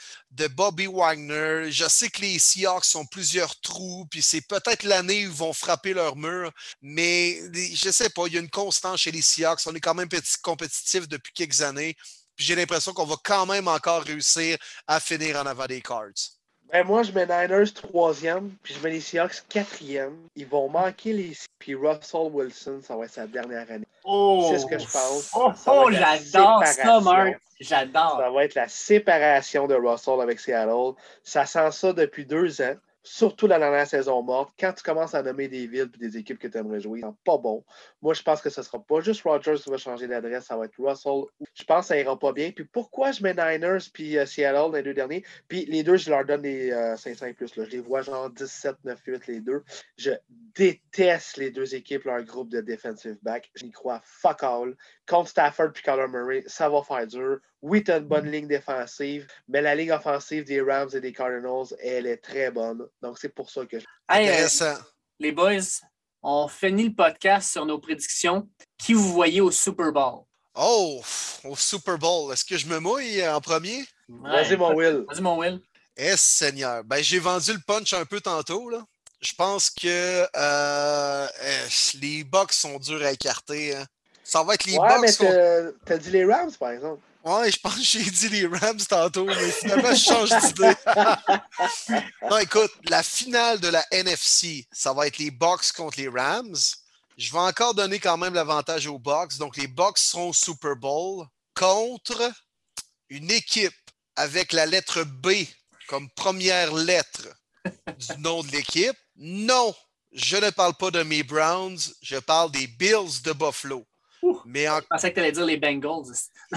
Bobby Wagner. Je sais que les Seahawks ont plusieurs trous, puis c'est peut-être l'année où ils vont frapper leur mur, mais je sais pas, il y a une constance chez les Seahawks. On est quand même petit compétitif depuis quelques années. Puis j'ai l'impression qu'on va quand même encore réussir à finir en avant des Cards. Ben moi, je mets Niners troisième, puis je mets les Seahawks quatrième. Ils vont manquer les puis Russell Wilson, ça va être sa dernière année. Oh! C'est ce que je pense. Oh, oh j'adore ça, Mark! J'adore. Ça va être la séparation de Russell avec Seattle. Ça sent ça depuis deux ans surtout la dernière saison morte, quand tu commences à nommer des villes et des équipes que tu aimerais jouer, c'est pas bon. Moi, je pense que ce ne sera pas juste Rogers qui va changer d'adresse, ça va être Russell. Je pense que ça ira pas bien. Puis pourquoi je mets Niners puis euh, Seattle les deux derniers? Puis les deux, je leur donne les 500 euh, plus. Là. Je les vois genre 17, 9, 8 les deux. Je déteste les deux équipes, leur groupe de defensive back. Je n'y crois fuck all. Contre Stafford puis Kyler Murray, ça va faire dur. Oui, tu as une bonne ligne défensive, mais la ligne offensive des Rams et des Cardinals, elle est très bonne. Donc, c'est pour ça que je. Euh, les boys, on finit le podcast sur nos prédictions. Qui vous voyez au Super Bowl? Oh, au Super Bowl. Est-ce que je me mouille en premier? Vas-y, mon Will. Vas-y, mon Will. Eh, Seigneur. Ben, j'ai vendu le punch un peu tantôt. Là. Je pense que euh, eh, les Bucks sont durs à écarter. Hein. Ça va être les ouais, Bucks. Mais t'as dit les Rams, par exemple. Ouais, je pense que j'ai dit les Rams tantôt, mais finalement, je change d'idée. non, écoute, la finale de la NFC, ça va être les Bucks contre les Rams. Je vais encore donner quand même l'avantage aux Bucks. Donc, les Bucks seront au Super Bowl contre une équipe avec la lettre B comme première lettre du nom de l'équipe. Non, je ne parle pas de mes Browns, je parle des Bills de Buffalo. Mais Je pensais que tu allais dire les Bengals.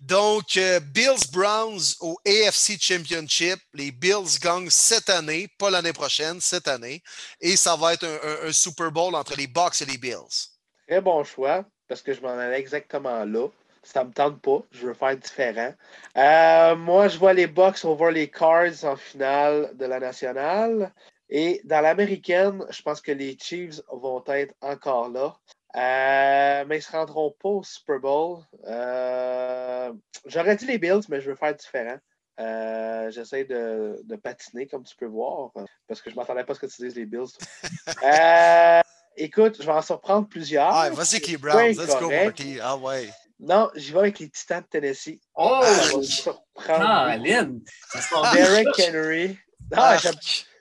Donc, euh, Bills Browns au AFC Championship. Les Bills gagnent cette année, pas l'année prochaine, cette année. Et ça va être un, Super Bowl entre les Bucks et les Bills. Très bon choix, parce que je m'en allais exactement là. Ça ne me tente pas. Je veux faire différent. Euh, moi, je vois les Bucks over les Cards en finale de la nationale. Et dans l'américaine, je pense que les Chiefs vont être encore là. Euh, mais ils ne se rendront pas au Super Bowl. Euh, j'aurais dit les Bills, mais je veux faire différent. Euh, j'essaie de, patiner, comme tu peux voir, parce que je ne m'attendais pas à ce que tu dises les Bills. écoute, je vais en surprendre plusieurs. Ah, vas-y avec les Browns. Let's go, Marty. Ah ouais. Non, j'y vais avec les Titans de Tennessee. Oh! Ah, Lynn! Derek Henry. Ah,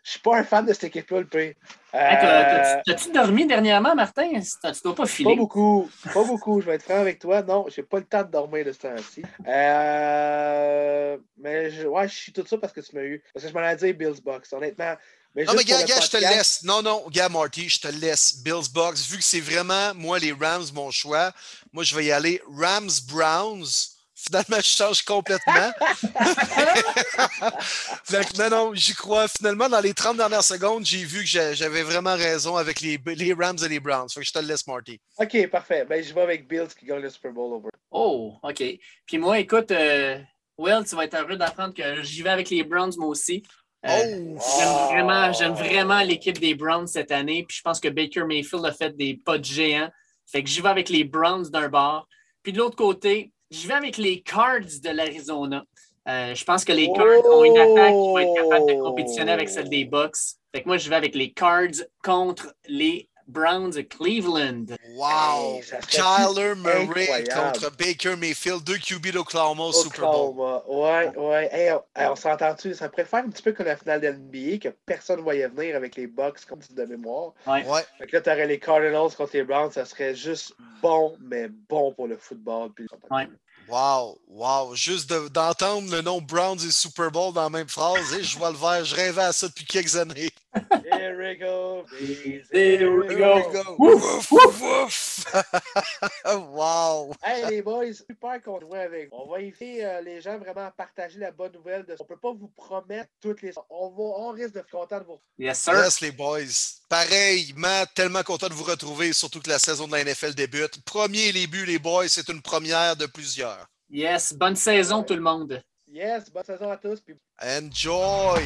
je suis pas un fan de cette équipe-là, le P. Euh, T'as-tu dormi dernièrement, Martin? Tu dois pas filer. Pas beaucoup. Pas beaucoup. Je vais être franc avec toi. Non, j'ai pas le temps de dormir de ce temps-ci. Euh, mais je, ouais, je suis tout ça parce que tu m'as eu. Parce que je m'en ai dit Bills Box, honnêtement. Mais non, mais gars, gars je te laisse. Non, non, gars, Marty, je te laisse. Bills Box. Vu que c'est vraiment, moi, les Rams, mon choix, moi, je vais y aller Rams Browns. Finalement, je change complètement. non, non, j'y crois. Finalement, dans les 30 dernières secondes, j'ai vu que j'avais vraiment raison avec les, les, Rams et les Browns. Fait que je te le laisse, Marty. OK, parfait. Ben, je vais avec Bills qui gagne le Super Bowl over. Oh, OK. Puis moi, écoute, euh, Will, tu vas être heureux d'apprendre que j'y vais avec les Browns, moi aussi. Euh, oh! J'aime vraiment, j'aime vraiment l'équipe des Browns cette année. Puis je pense que Baker Mayfield a fait des pas de géant. Fait que j'y vais avec les Browns d'un bord. Puis de l'autre côté, je vais avec les Cards de l'Arizona. Euh, je pense que les Cards ont une attaque qui va être capable de compétitionner avec celle des Bucks. Fait que moi, je vais avec les Cards contre les Browns de Cleveland. Wow! Kyler Murray contre Baker Mayfield, deux QB d'Oklahoma au Super Bowl. Ouais, ouais. on s'entend-tu? Ça préfère un petit peu que la finale de l'NBA que personne ne voyait venir avec les Bucks comme de mémoire. Ouais. ouais. Fait que là, tu aurais les Cardinals contre les Browns. Ça serait juste bon, mais bon pour le football. Puis... Ouais. Wow, wow. Juste d'entendre le nom Browns et Super Bowl dans la même phrase, et je vois le vert, je rêvais à ça depuis quelques années. Here we go, Here we go. Wouf, wouf, wouf. wow. Hey les boys, super qu'on joue avec. On va inviter euh, les gens vraiment à partager la bonne nouvelle. De... On peut pas vous promettre toutes les. On, va... on risque de être content de vous. Yes, sir. Yes, les boys. Pareil, Matt, tellement content de vous retrouver, surtout que la saison de la NFL débute. Premier buts, les boys, c'est une première de plusieurs. Yes, bonne saison tout le monde. Yes, bonne saison à tous. Enjoy!